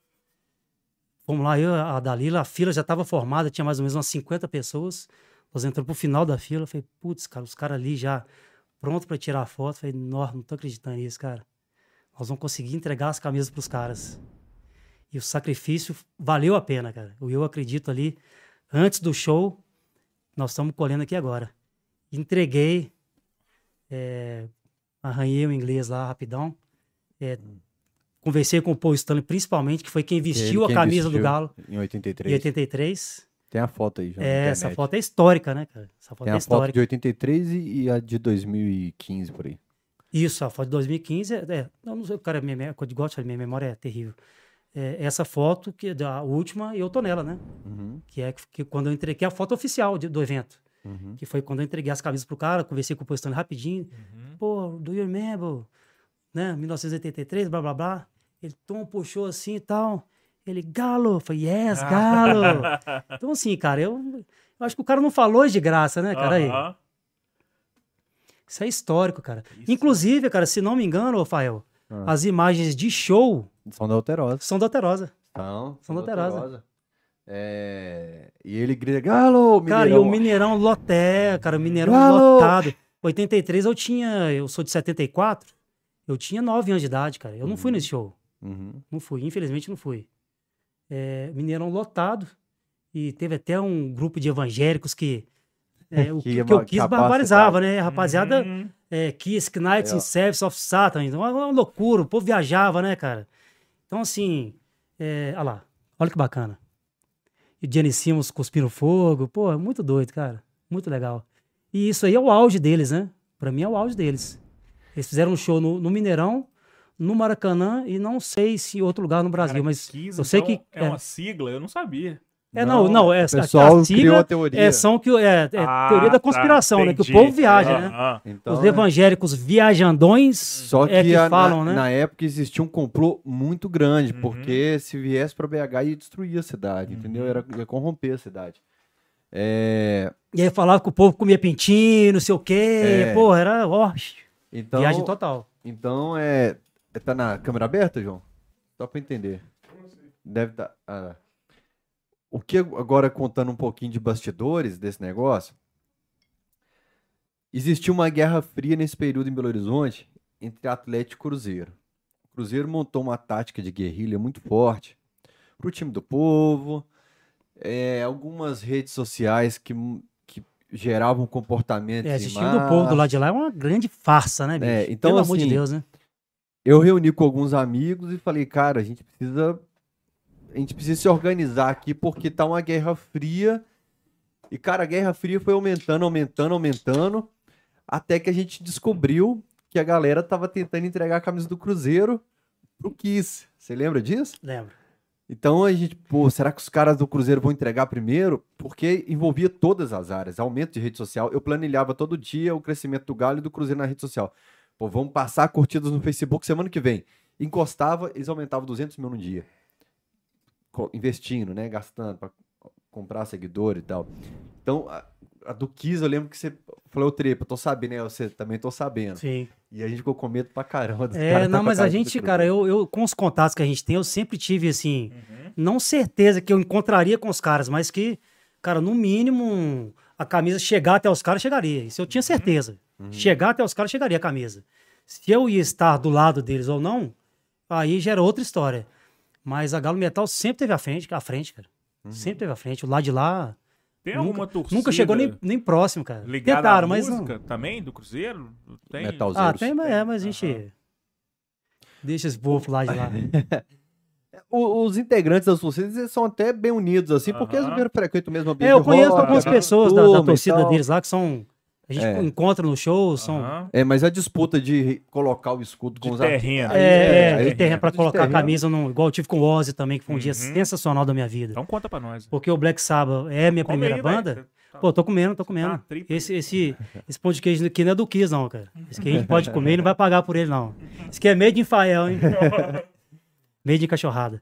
Fomos lá, eu, a Dalila, a fila já estava formada, tinha mais ou menos umas 50 pessoas. Nós entramos pro final da fila. Falei, putz, cara, os caras ali já pronto para tirar a foto. Falei, nossa, não tô acreditando nisso, cara. Nós vamos conseguir entregar as camisas pros caras. E o sacrifício valeu a pena, cara. O eu acredito ali, antes do show, nós estamos colhendo aqui agora. Entreguei, é, arranhei o inglês lá rapidão. É, conversei com o Paul Stanley, principalmente, que foi quem vestiu Ele a quem camisa do vestiu Galo Em 83. em 83. Tem a foto aí já. É, essa foto é histórica, né, cara? Essa foto Tem é a foto histórica. de 83 e, e a de 2015 por aí. Isso, a foto de 2015, é, é, eu não sei, cara, minha, eu te falei, minha memória é terrível. É, essa foto, que é da última, eu tô nela, né? Uhum, Que é que, que quando eu entreguei a foto oficial de- do evento. uhum. Que foi quando eu entreguei as camisas pro cara, conversei com o postando rapidinho. Uhum. Pô, do you remember? Né? 1983, blá blá blá. Ele tom puxou assim e tal. Ele, Galo. Eu falei, yes, <laughs> Galo. então, assim, cara, eu, eu acho que o cara não falou de graça, né, cara? Aí. Isso é histórico, cara. Isso. Inclusive, cara, se não me engano, Rafael, Ah. as imagens de show São da Alterosa. são da Alterosa. São, São da Alterosa. É... E ele grita, Galo, Cara, e Mineirão. o Mineirão loté, cara, o Mineirão Galo! lotado. 83 eu tinha, eu sou de 74, eu tinha 9 anos de idade, cara. Eu não fui nesse show. Uhum. Não fui, infelizmente não fui. É, Mineirão lotado. E teve até um grupo de evangélicos que É, o Que que, é que Kiss capacidade. barbarizava, né? A rapaziada, Uhum. é, Kiss, Knights É, in Service of Satan. Então, uma, uma loucura. O povo viajava, né, cara? Então, assim, é, olha lá. Olha que bacana. E o Jenny Simmons cuspindo fogo. Pô, é muito doido, cara. Muito legal. E isso aí é o auge deles, né? Pra mim é o auge deles. Eles fizeram um show no, no Mineirão, no Maracanã e não sei se outro lugar no Brasil, Cara, mas eu sei então, que... é é. uma sigla, eu não sabia. É, não, não, é, o a- pessoal a criou a teoria. é, são que, é, é Ah, teoria da tá, conspiração, né? Que o. Ah, povo viaja, né? Então, Os é- evangélicos viajandões Só que, é que a- falam, na, né? na época existia um complô muito grande, Uhum. porque se viesse pra BH ia destruir a cidade, Uhum. entendeu? Era, ia corromper a cidade. É, E aí falava que o povo comia pintinho, não sei o quê. É. Pô, era, ó, então, viagem total. então é, é- Tá na câmera aberta, João? Só pra entender. Deve estar. O que agora contando um pouquinho de bastidores desse negócio? Existiu uma guerra fria nesse período em Belo Horizonte entre Atlético e Cruzeiro. O Cruzeiro montou uma tática de guerrilha muito forte pro time do povo, é, algumas redes sociais que, que geravam comportamentos É, em esse time do povo do lado de lá é uma grande farsa, né, bicho? É, então, Pelo amor de assim, Deus, né? eu reuni com alguns amigos e falei, cara, a gente precisa a gente precisa se organizar aqui porque tá uma guerra fria. E cara, a guerra fria foi aumentando, aumentando, aumentando, até que a gente descobriu que a galera tava tentando entregar a camisa do Cruzeiro pro Kiss. Você lembra disso? Lembro. Então a gente, pô, será que os caras do Cruzeiro vão entregar primeiro? Porque envolvia todas as áreas, aumento de rede social. Eu planilhava todo dia o crescimento do Galo e do Cruzeiro na rede social. Pô, vamos passar curtidas no Facebook semana que vem. Encostava, eles aumentavam 200 mil no dia. Investindo, né? Gastando para comprar seguidor e tal. Então, a, a do Kiss, eu lembro que você falou, ô Trepa, tô sabendo, né? Você também tô sabendo. Sim. E a gente ficou com medo pra caramba. dos É, caras tá não, com mas a gente, cara, eu, eu, com os contatos que a gente tem, eu sempre tive, assim, Uhum. não certeza que eu encontraria com os caras, mas que, cara, no mínimo, a camisa chegar até os caras, chegaria. Isso eu tinha certeza. Chegar até os caras, chegaria a camisa. Se eu ia estar do lado deles ou não, aí já era outra história. Mas a Galo Metal sempre teve à frente, à frente, cara. Sempre teve à frente. O lado de lá Tem Nunca- alguma torcida nunca chegou nem, nem próximo, cara. ligada Tentaram, à mas não. música também do Cruzeiro? Tem? Metalzeiros. Ah, tem, mas é, mas a gente. Aham. Deixa esse povo lá de lá. <laughs> Os integrantes das torcidas eles são até bem unidos, assim, porque eles Aham. viram frequentam o mesmo ambiente. É, eu conheço rock, algumas a pessoas da, da torcida deles lá que são. A gente É. encontra no show, são. Aham. É, mas a disputa de colocar o escudo com De os terreno. artistas- É, Aí- é, aí- de terreno pra de colocar a camisa, no, igual eu tive com o Ozzy também, que foi um dia Uhum. sensacional da minha vida. Então conta pra nós. Porque o Black Sabbath é a minha Come primeira aí, banda. Tá- Pô, tô comendo, tô comendo. Tá, esse, esse, esse pão de queijo aqui não é do Kiss, não, cara. Esse que a gente pode comer e não vai pagar por ele, não. Esse aqui é made in Fael, hein? <laughs> made in cachorrada.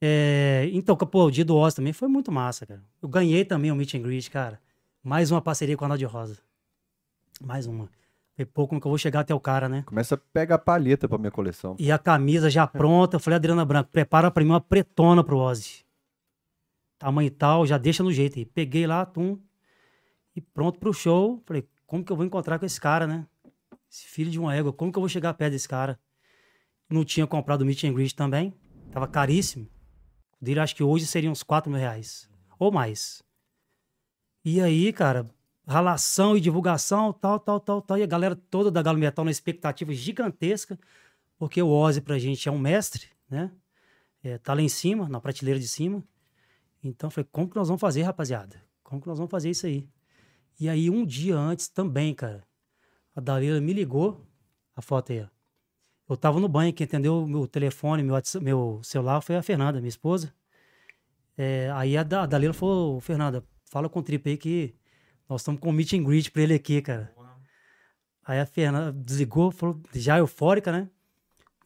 É, então, pô, o dia do Oz também foi muito massa, cara. Eu ganhei também o Meet and Greet, cara. Mais uma parceria com a de Rosa. Mais uma. Falei, pô, como que eu vou chegar até o cara, né? Começa a pegar a palheta pra minha coleção. E a camisa já pronta. Eu falei, Adriana Branco, prepara pra mim uma pretona pro Ozzy. Tamanho e tal, já deixa no jeito aí. Peguei lá, tum. E pronto pro show. Falei, como que eu vou encontrar com esse cara, né? Esse filho de uma égua, como que eu vou chegar perto desse cara? Não tinha comprado o Meet and Greet também. Tava caríssimo. O dele acho que hoje seria uns 4 mil reais. Ou mais. E aí, cara, ralação e divulgação, tal, tal, tal, tal. E a galera toda da Galo Metal na expectativa gigantesca, porque o Ozzy pra gente é um mestre, né? É, tá lá em cima, na prateleira de cima. Então, falei, como que nós vamos fazer, rapaziada? Como que nós vamos fazer isso aí? E aí, um dia antes também, cara, a Dalila me ligou, a foto aí, ó. Eu tava no banho, quem atendeu o meu telefone, meu, meu celular foi a Fernanda, minha esposa. É, aí a, a Dalila falou, Fernanda, fala com o Trip aí que nós estamos com meet and greet pra ele aqui, cara. Aí a Fernanda desligou, falou, já eufórica, né?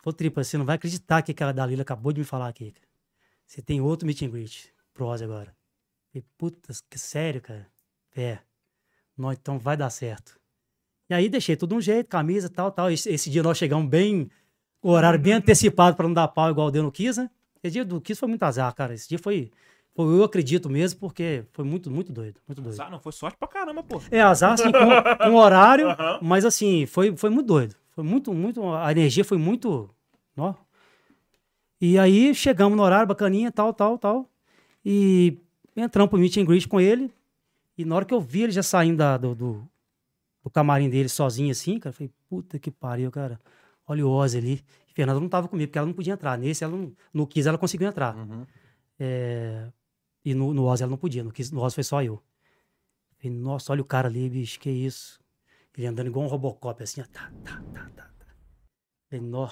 Falou, Tripa, você não vai acreditar que aquela Dalila acabou de me falar aqui. Você tem outro meet and greet pro Ozzy agora. Falei, puta, que sério, cara? É. Não, então vai dar certo. E aí deixei tudo um jeito, camisa, tal, tal. Esse, esse dia nós chegamos bem, horário bem antecipado para não dar pau igual deu no Kiss, né? Esse dia do Kiss foi muito azar, cara. Esse dia foi, eu acredito mesmo, porque foi muito, muito doido, muito doido. Azar, não, foi sorte pra caramba, pô. É, azar, assim, com, com <laughs> horário, mas assim, foi, foi muito doido. Foi muito, muito, a energia foi muito, ó. E aí, chegamos no horário, bacaninha, tal, tal, tal. E entramos pro meet and greet com ele. E na hora que eu vi ele já saindo da- do, do, do camarim dele sozinho assim, cara, eu falei, puta que pariu, cara. Olha o Ozzy ali. E Fernanda não tava comigo, porque ela não podia entrar. Nesse, ela não, no Kiss ela conseguiu entrar. Uhum. É, e no, no Ozzy ela não podia, no, no Ozzy foi só eu. Falei, nossa, olha o cara ali, bicho, que isso. Ele andando igual um Robocop, assim, ó. Tá, tá, tá, tá, tá. Falei, nó,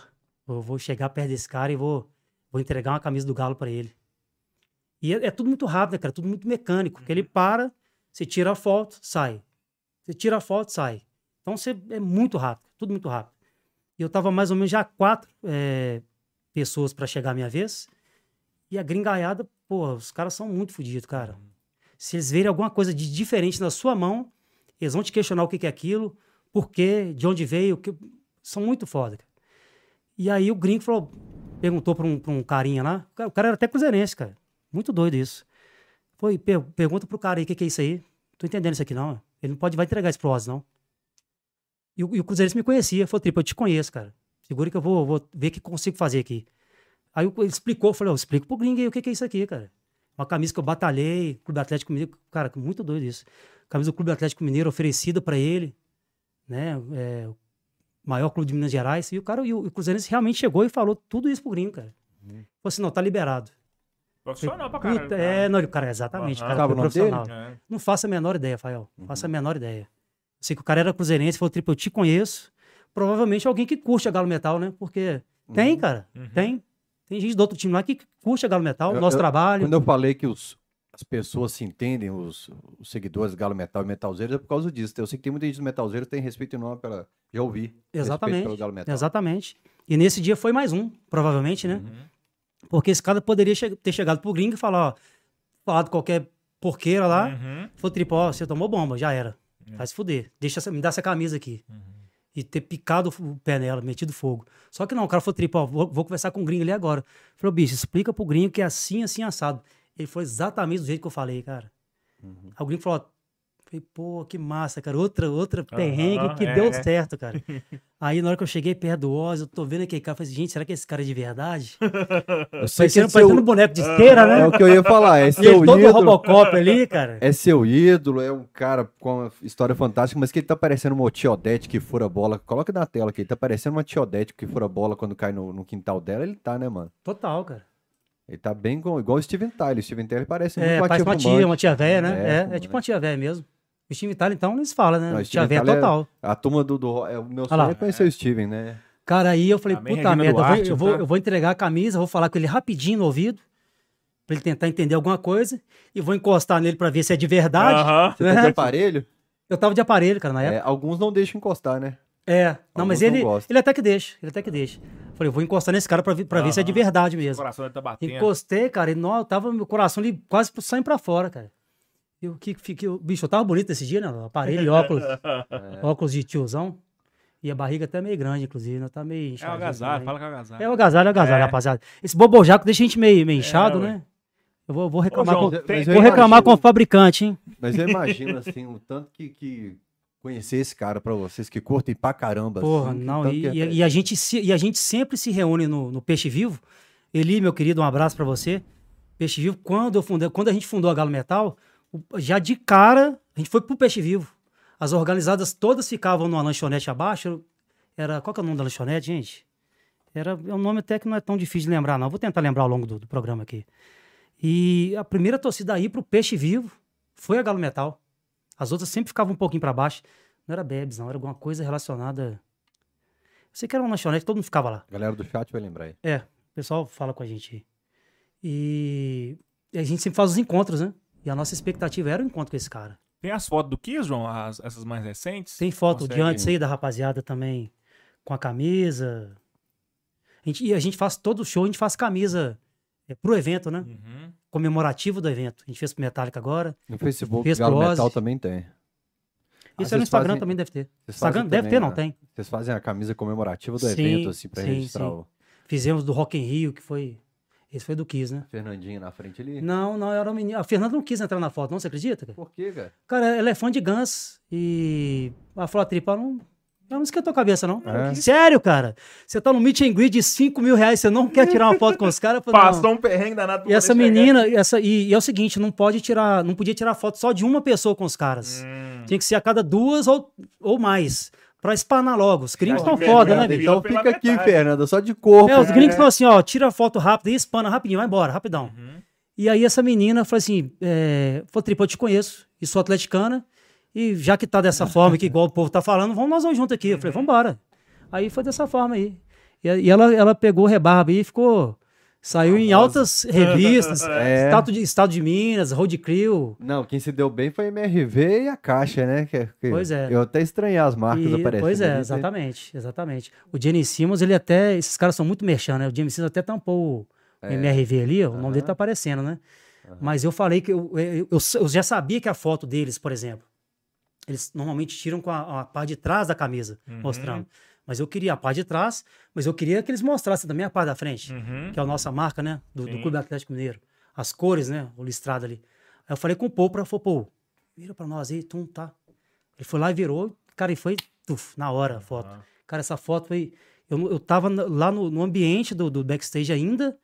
eu vou chegar perto desse cara e vou, vou entregar uma camisa do Galo pra ele. E é, é tudo muito rápido, né, cara? Tudo muito mecânico. Porque ele para, você tira a foto, sai. Você tira a foto, sai. Então você, é muito rápido, tudo muito rápido. E eu tava mais ou menos já quatro é, pessoas pra chegar a minha vez. E a gringaiada, pô, os caras são muito fodidos, cara. Se eles verem alguma coisa de diferente na sua mão, eles vão te questionar o que é aquilo, por quê, de onde veio, que... são muito foda. E aí o gringo falou, perguntou pra um, um carinha lá, o cara- era até cruzeirense, cara. Muito doido isso. Foi, per- pergunta pro cara aí o que que é isso aí. Tô entendendo isso aqui não. Ele não pode, vai entregar isso pro Ozzy, não. E o, e o cruzeirense me conhecia, falou, Tripa, eu te conheço, cara. Segura que eu vou, vou ver o que consigo fazer aqui. Aí ele explicou, eu falei, ó, explica pro gringo aí o que, que é isso aqui, cara. Uma camisa que eu batalhei, Clube Atlético Mineiro, cara, muito doido isso. Camisa do Clube Atlético Mineiro oferecida pra ele, né? É, o maior clube de Minas Gerais. E o cara, e o, o Cruzeirense realmente chegou e falou tudo isso pro gringo, cara. Falou assim, não, tá liberado. Profissional pra caralho. Puta, é, não, cara, exatamente, Aham. cara, dele? profissional. É. Não faço a menor ideia, Fael. Não faço a menor ideia. Eu sei que o cara era cruzeirense, falou, Tripa, eu te conheço. Provavelmente alguém que curte a Galo Metal, né? Porque tem, cara, tem. Tem gente do outro time lá que curte a Galo Metal, Eu- nosso eu- trabalho. Quando eu falei que os, as pessoas se entendem, os, os seguidores Galo Metal e Metalzeiros, é por causa disso. Eu sei que tem muita gente dos Metalzeiros que tem respeito enorme pela. Já ouvi. Exatamente. Pelo Galo Metal. Exatamente. E nesse dia foi mais um, provavelmente, né? Uhum. Porque esse cara poderia che- ter chegado pro gringo e falar, ó, falado qualquer porqueira lá, Uhum. falou, Tripa, ó, você tomou bomba, já era. Vai se fuder. Deixa me dá essa camisa aqui. E ter picado o pé nela, metido fogo. Só que não, o cara falou, Tripa, ó, vou, vou conversar com o gringo ali agora. Falou, bicho, explica pro gringo que é assim, assim, assado. Ele foi exatamente do jeito que eu falei, cara. Aí o gringo falou, ó, falei, pô, que massa, cara. Outra, outra perrengue que é, deu é. certo, cara. Aí na hora que eu cheguei perto do Oz, eu tô vendo aquele cara, eu falei assim, gente, será que esse cara é de verdade? Eu sei que Parecendo, é seu- parecendo um boneco de esteira, né? É o que eu ia falar. É E <laughs> ele seu todo ídolo. Robocop ali, cara. É seu ídolo, é um cara com uma história fantástica, mas que ele tá parecendo uma tiodete que fura bola. Coloca na tela aqui, ele tá parecendo uma tiodete que fura bola quando cai no, no quintal dela. Ele tá, né, mano? Total, cara. Ele tá bem com, igual o Steven Tyler. O Steven Tyler parece muito É, uma parece tia uma tia, uma tia velha, né? É, É, é, fumante. tipo uma tia velha mesmo. O Steve Itália, então, eles falam, né? Não, o Steven Tyler é- total. A turma do, do é, o meu sonho é conhecer o Steven, né? Cara, aí eu falei, puta Regina merda, eu vou, Duarte, eu, vou, tá? eu vou entregar a camisa, vou falar com ele rapidinho no ouvido, pra ele tentar entender alguma coisa, e vou encostar nele pra ver se é de verdade. Aham. Você tá de É. aparelho? Eu tava de aparelho, cara, na época. É, alguns não deixam encostar, né? É, não, Alguns mas não ele, gostam. ele até que deixa, ele até que deixa. Falei, eu vou encostar nesse cara pra, ver- pra ver se é de verdade O mesmo. coração dele tá batendo. Encostei, cara, e não, eu tava, meu coração ali quase saindo pra fora, cara. Eu que fiquei, eu- bicho, eu tava bonito esse dia, né? Aparelho e óculos, <laughs> É. óculos de tiozão. E a barriga até meio grande, inclusive, né? Tá meio É o agasalho, fala que é o agasalho. É o agasalho, é o agasalho, É. rapaziada. Esse bobojaco deixa a gente meio, meio inchado, ué. né? Eu vou, vou reclamar, João, com, tem- vou reclamar com o imagino- fabricante, hein? Mas eu imagino, <laughs> assim, o tanto que, que conhecer esse cara pra vocês que curtem pra caramba. Porra, assim, não, e, é- e- a gente se- e a gente sempre se reúne no, no Peixe Vivo. Eli, meu querido, um abraço pra você. Peixe Vivo, quando, eu fundei, quando a gente fundou a Galo Metal, já de cara, a gente foi pro Peixe Vivo. As organizadas todas ficavam numa lanchonete abaixo. Era, qual que é o nome da lanchonete, gente? Era é um nome até que não é tão difícil de lembrar, não. Vou tentar lembrar ao longo do, do programa aqui. E a primeira torcida a ir pro Peixe Vivo foi a Galo Metal. As outras sempre ficavam um pouquinho pra baixo. Não era Bebes, não. Era alguma coisa relacionada. Eu sei que era uma lanchonete, todo mundo ficava lá. A galera do chat vai lembrar aí. É, o pessoal fala com a gente aí. E, e a gente sempre faz os encontros, né? E a nossa expectativa era o encontro com esse cara. Tem as fotos do Kiss, João? As- essas mais recentes? Tem foto de Consegue? antes aí da rapaziada também com a camisa. A gente, e a gente faz todo show, a gente faz camisa é, pro evento, né? Uhum. Comemorativo do evento. A gente fez pro Metallica agora. No Facebook, Fez Galo Metal também tem. Ah, Isso é no Instagram fazem- também deve ter. Vocês Instagram fazem deve também ter, não a- tem. Vocês fazem a camisa comemorativa do Sim, evento, assim, pra sim, registrar sim. o Fizemos do Rock in Rio, que foi. Esse foi do Kiss, né? Fernandinho na frente ali. Não, não, era um menino. A Fernanda não quis entrar na foto, não, você acredita? Cara, Por quê, cara? cara ela é fã de Guns e ela a tripa, não. Não, não esquentou a cabeça, não. É. Sério, cara. Você tá no meet and greet de 5 mil reais, você não quer tirar uma foto com os caras? Passou um perrengue danado pra E essa chegar. menina, essa, e, e é o seguinte, não pode tirar, não podia tirar foto só de uma pessoa com os caras. Hum. Tinha que ser a cada duas ou, ou mais. Pra espanar logo. Os gringos estão foda, né, bicho? Então fica aqui, metade. Fernanda, só de corpo. É, os gringos falam assim, ó, tira a foto rápida e espana rapidinho, vai embora, rapidão. Uhum. E aí essa menina falou assim, é, falou, Tripa, eu te conheço, e sou atleticana, e já que tá dessa <laughs> forma que igual o povo tá falando, vamos nós dois juntos aqui. Eu falei, vamos embora. Aí foi dessa forma aí. E, e ela, ela pegou rebarba aí e ficou... Saiu em altas revistas, <laughs> É. Estado, de, Estado de Minas, Road Crew. Não, quem se deu bem foi a MRV e a Caixa, né? Que, que- Pois é. Eu até estranhei as marcas E- aparecendo. pois é, né? exatamente, exatamente. O Jenny Simmons, ele até. Esses caras são muito merchan, né? O Jenny Simmons até tampou o É. MRV ali, ó, o nome dele tá aparecendo, né? Mas eu falei que eu, eu, eu- eu já sabia que a foto deles, por exemplo, eles normalmente tiram com a, a parte de trás da camisa, Uhum. mostrando. Mas eu queria a parte de trás, mas eu queria que eles mostrassem também a parte da frente, Uhum. que é a nossa marca, né? Do, do. Clube Atlético Mineiro. As cores, né? O listrado ali. Aí eu falei com o Paul, pra, falou, pô, vira pra nós aí, tum, tá. Ele foi lá e virou, cara, e foi tuf, na hora a foto. Cara, essa foto foi. Eu, eu tava lá no, no ambiente do, do backstage ainda.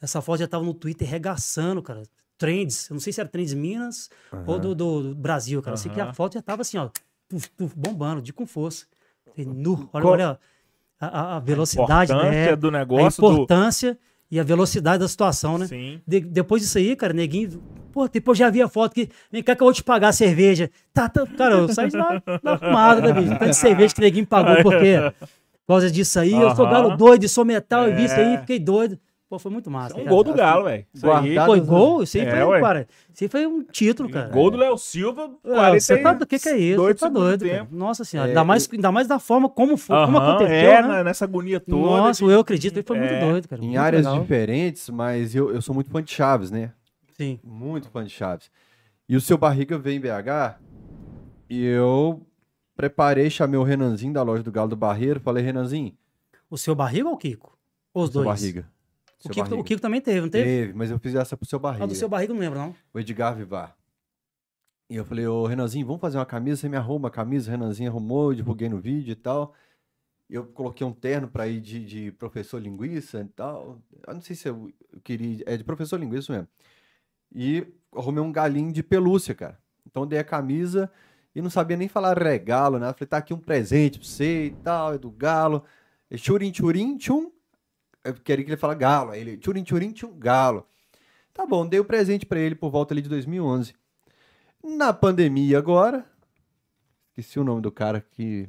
Essa foto já tava no Twitter regaçando, cara. Trends. Eu não sei se era Trends Minas ou do, do- Brasil, cara. Eu sei que a foto já tava assim, ó, tuf, tuf, bombando, de com força. Falei, nu, olha, olha a, a- a velocidade, importância né? do a negócio do- importância e a velocidade da situação, né? Sim. De- depois disso aí, cara, neguinho. Pô, depois já vi a foto que. Vem cá que eu vou te pagar a cerveja. Tá, tá, cara, eu saí de lá na fumada, né, bicho? Tanto de cerveja que neguinho pagou, porque. Por causa disso aí, eu sou galo doido, sou metal, eu vi isso aí, É. fiquei doido. Pô, foi muito massa. É um cara. gol do Galo, velho. Isso Foi gol? Isso aí É, foi, cara. Isso aí foi um título, cara. Gol do Léo Silva. Ah, Você tá, o que, que é isso? Você dois tá doido, cara. Nossa senhora. É, ainda, mais, ainda mais da forma como foi, como Aham, aconteceu, é, né? nessa agonia toda. Nossa, de- eu acredito, foi muito É. doido, cara. Em muito áreas legal. diferentes, mas eu, eu sou muito fã de Chaves, né? Sim. Muito fã de Chaves. E o seu Barriga veio em BH e eu preparei, chamei o Renanzinho da loja do Galo do Barreiro, falei, Renanzinho, O seu barriga ou o Kiko? Os seu dois. Barriga. O Kiko, o Kiko também teve, não teve? Teve, mas eu fiz essa pro seu Barriga. Ah, do seu barriga eu não lembro, não. o Edgar Vivar. E eu falei, ô Renanzinho, vamos fazer uma camisa? Você me arruma a camisa? O Renanzinho arrumou, eu divulguei no vídeo e tal. Eu coloquei um terno pra ir de, de professor linguiça e tal. Eu não sei se eu queria. É de professor linguiça mesmo. E arrumei um galinho de pelúcia, cara. Então eu dei a camisa e não sabia nem falar regalo, né? Eu falei, tá aqui um presente pra você e tal, é do galo. E churim, churim, tchum. Eu queria que ele falasse galo. Aí ele, churim, churim, tchum, galo. Tá bom, dei o presente pra ele por volta ali de 2011. Na pandemia agora, esqueci o nome do cara que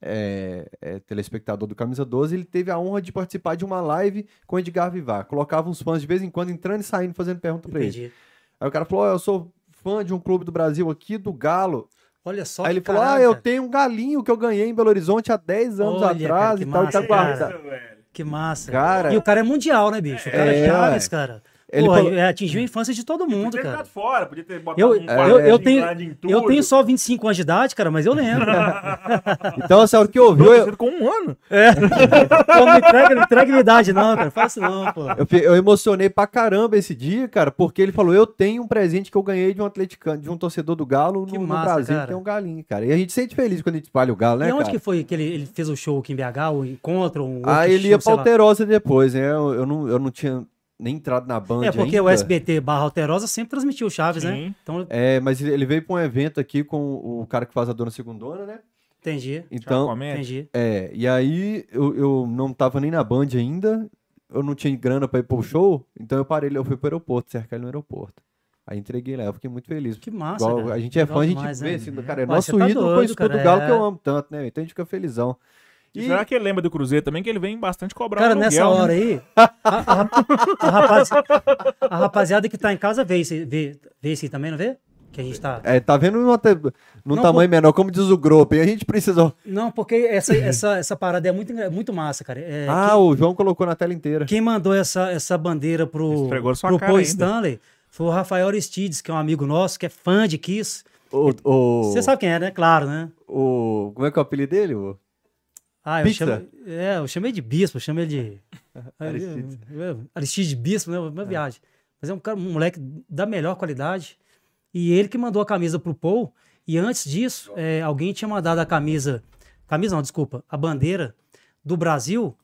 é, é telespectador do Camisa 12, ele teve a honra de participar de uma live com o Edgar Vivar. Colocava uns fãs de vez em quando entrando e saindo fazendo pergunta pra ele. Aí o cara falou: "Ó, eu sou fã de um clube do Brasil aqui, do Galo. Olha só Aí ele falou: Ah, caraca. eu tenho um galinho que eu ganhei em Belo Horizonte há 10 anos Olha, cara, atrás que e tal, e tá massa, cara. guardado. Que massa. Cara, E o cara é mundial, né, bicho? O cara é É, Chaves, cara. Ele Pô, falou- é, atingiu a infância de todo mundo, Podia ter cara. ficado fora, podia ter botado Eu, um eu, eu, tenho, eu tenho só 25 anos de idade, cara, mas eu lembro. <laughs> Então, essa hora que ouviu, Tô eu, com um ano. <laughs> pô, não entrega, não entrega minha idade, não, cara. Faz isso não, pô. eu, eu emocionei pra caramba esse dia, cara, porque ele falou: Eu tenho um presente que eu ganhei de um atleticano, de um torcedor do Galo Que no, no massa, Brasil, cara. que tem um galinho, cara. E a gente se sente feliz quando a gente espalha o Galo, né, e onde cara? que foi que ele, ele fez o show aqui em BH, o encontro? Um Ah, ele ia show, sei pra? Alterosa depois, né? Eu, eu não, eu não tinha nem entrado na Band É, porque ainda. o SBT barra Alterosa sempre transmitiu o Chaves, né? Sim. Então, É, mas ele veio pra um evento aqui com o cara que faz a Dona Segundona, né? entendi. Então. Entendi. é, e aí eu, eu não tava nem na Band ainda, eu não tinha grana pra ir pro show, então eu parei, eu fui pro aeroporto, cercar ele no aeroporto. Aí entreguei lá, eu fiquei muito feliz. Que massa, Igual, cara. a gente é fã, a gente demais, vê, né? assim, do cara, é Ué, nosso tá ídolo com o doido, escudo cara, do Galo é. que eu amo tanto, né? Então a gente fica felizão. E E- será que ele lembra do Cruzeiro também? Que ele vem bastante cobrar Cara, nessa aluguel, hora né? aí, a, a- a rapaz- a rapaziada que tá em casa vê esse, vê, vê esse também, não vê? Que a gente tá. É, tá vendo numa num Não, tamanho menor, como diz o Grope, e a gente precisou. Não, porque essa, essa, essa parada é muito, muito massa, cara. É, ah, o João colocou na tela inteira. Quem mandou essa, essa bandeira pro, pro Paul. Stanley foi o Rafael Aristides, que é um amigo nosso, que é fã de Kiss. O, o, Você sabe quem é, né? Claro, né? o, como é que é o apelido dele? O- Ah, eu Pizza? chamo, é, eu chamei de bispo, eu chamei de. <laughs> Aristides. É, Aristides Bispo, né? Uma viagem. Mas é um, cara, um moleque da melhor qualidade. E ele que mandou a camisa pro Paul. E antes disso, é, alguém tinha mandado a camisa camisa não, desculpa, a bandeira do Brasil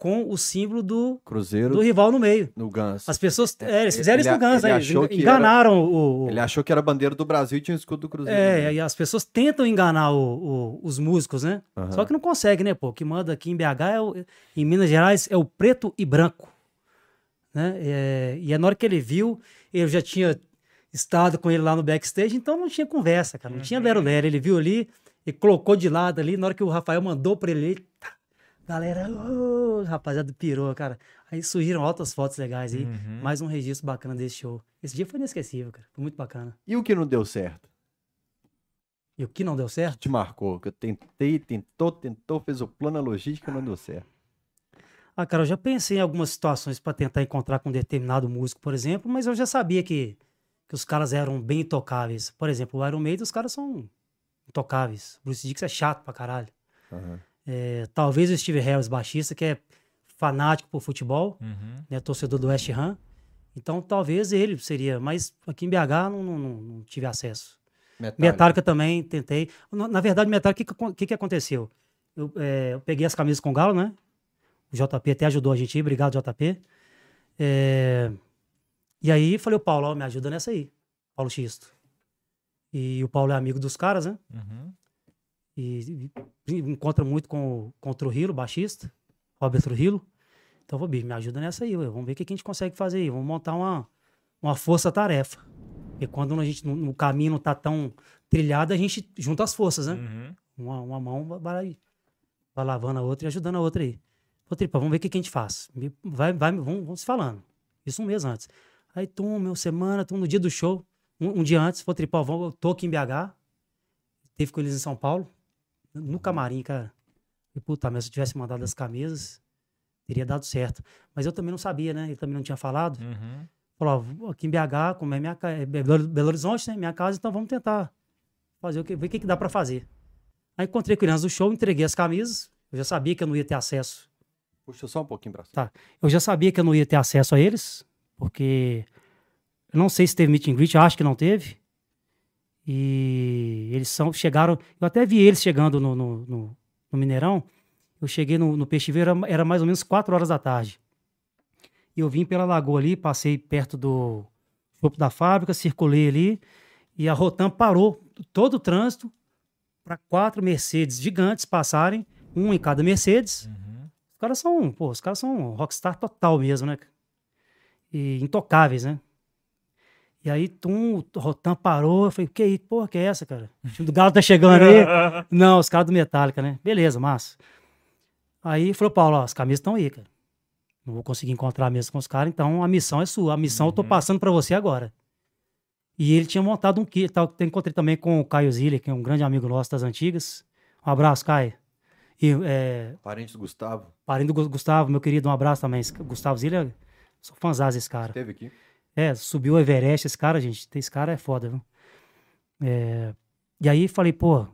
com o símbolo do, Cruzeiro do rival no meio. no Ganso. As pessoas, é, eles fizeram Ele- isso no Guns, ele aí, achou eles que enganaram o, o- Ele achou que era a bandeira do Brasil e tinha o escudo do Cruzeiro. É, e as pessoas tentam enganar o- o- os músicos, né? Aham. Só que não consegue, né, pô? O que manda aqui em BH, é o- em Minas Gerais, é o preto e branco. Né? É, e é na hora que ele viu, eu já tinha estado com ele lá no backstage, então não tinha conversa, cara. Não tinha lero-lero. Ele viu ali e colocou de lado ali. Na hora que o Rafael mandou pra ele, ele, galera, ô, rapaziada, pirou, cara. Aí surgiram altas fotos legais aí. Uhum. Mais um registro bacana desse show. Esse dia foi inesquecível, cara. Foi muito bacana. E o que não deu certo? E o que não deu certo? Te marcou, que eu tentei, tentou, tentou, fez o plano, a logística, não deu certo. Ah, cara, eu já pensei em algumas situações para tentar encontrar com um determinado músico, por exemplo, mas eu já sabia que, que os caras eram bem intocáveis. Por exemplo, o Iron Maiden, os caras são intocáveis. Bruce Dix é chato pra caralho. Aham. É, talvez o Steve Harris, baixista, que é fanático por futebol, Uhum. né, torcedor do West Ham. Então, talvez ele seria, mas aqui em BH não, não, não- tive acesso. Metallica. Metallica também tentei. Na, verdade, Metallica, o que, que que aconteceu? Eu, é, eu peguei as camisas com o Galo, né? O JP até ajudou a gente aí, obrigado, JP. É, e aí falei, o Paulo, ó, me ajuda nessa aí. Paulo Xisto. E o Paulo é amigo dos caras, né? Uhum. E, e encontra muito com, o- com o Trujillo, baixista, Robert Trujillo. Então, bicho, me ajuda nessa aí, ué. vamos ver o que, a gente consegue fazer aí. Vamos montar uma, uma força-tarefa. E quando a gente, no, caminho não tá tão trilhado, a gente junta as forças, né? Uhum. Uma, uma mão vai, vai, lavando a outra e ajudando a outra aí. Ô, Tripa, vamos ver o que, que a gente faz. Vai, vai, vamos, vamos se falando. Isso um mês antes. Aí, tum, meu, semana, tum, no dia do show, um, um dia antes, vou vamos, eu tô aqui em BH. Teve com eles em São Paulo, no camarim, cara. E, puta, mas se eu tivesse mandado as camisas, teria dado certo. Mas eu também não sabia, né? Ele também não tinha falado. Uhum. Falou, aqui em BH, como é minha casa, é Belo Belo Horizonte, né? Minha casa, então vamos tentar fazer o que, ver o que, que dá pra fazer. Aí encontrei com antes do show, entreguei as camisas. Eu já sabia que eu não ia ter acesso. Puxa só um pouquinho pra cima. Tá. Eu já sabia que eu não ia ter acesso a eles, porque eu não sei se teve meet and greet, acho que não teve. E eles são, chegaram. Eu até vi eles chegando no, no, no- no Mineirão. Eu cheguei no, no Peixe Vivo, era, era mais ou menos 4 horas da tarde. E eu vim pela lagoa ali, passei perto do topo da fábrica, circulei ali. E a Rotam parou todo o trânsito para quatro Mercedes gigantes passarem, um em cada Mercedes. Uhum. Os caras são, pô, os caras são rockstar total mesmo, né? E intocáveis, né? E aí, tum, o Rotan parou, eu falei, que aí, porra, que é essa, cara? O time do Galo tá chegando aí. <laughs> Não, os caras do Metallica, né? Beleza, massa. Aí falou, Paulo, ó, as camisas estão aí, cara. Não vou conseguir encontrar mesmo com os caras, então a missão é sua. A missão eu tô Uhum. passando pra você agora. E ele tinha montado um kit, tal, que eu encontrei também com o Caio Zilli, que é um grande amigo nosso das antigas. Um abraço, Caio. E é, Parente do Gustavo. Parente do Gu- Gustavo, meu querido, um abraço também. Esse Gustavo Zilha, sou fãzão desse cara. Teve aqui. É, subiu o Everest, esse cara, gente. Esse cara é foda, viu? É, e aí falei, pô,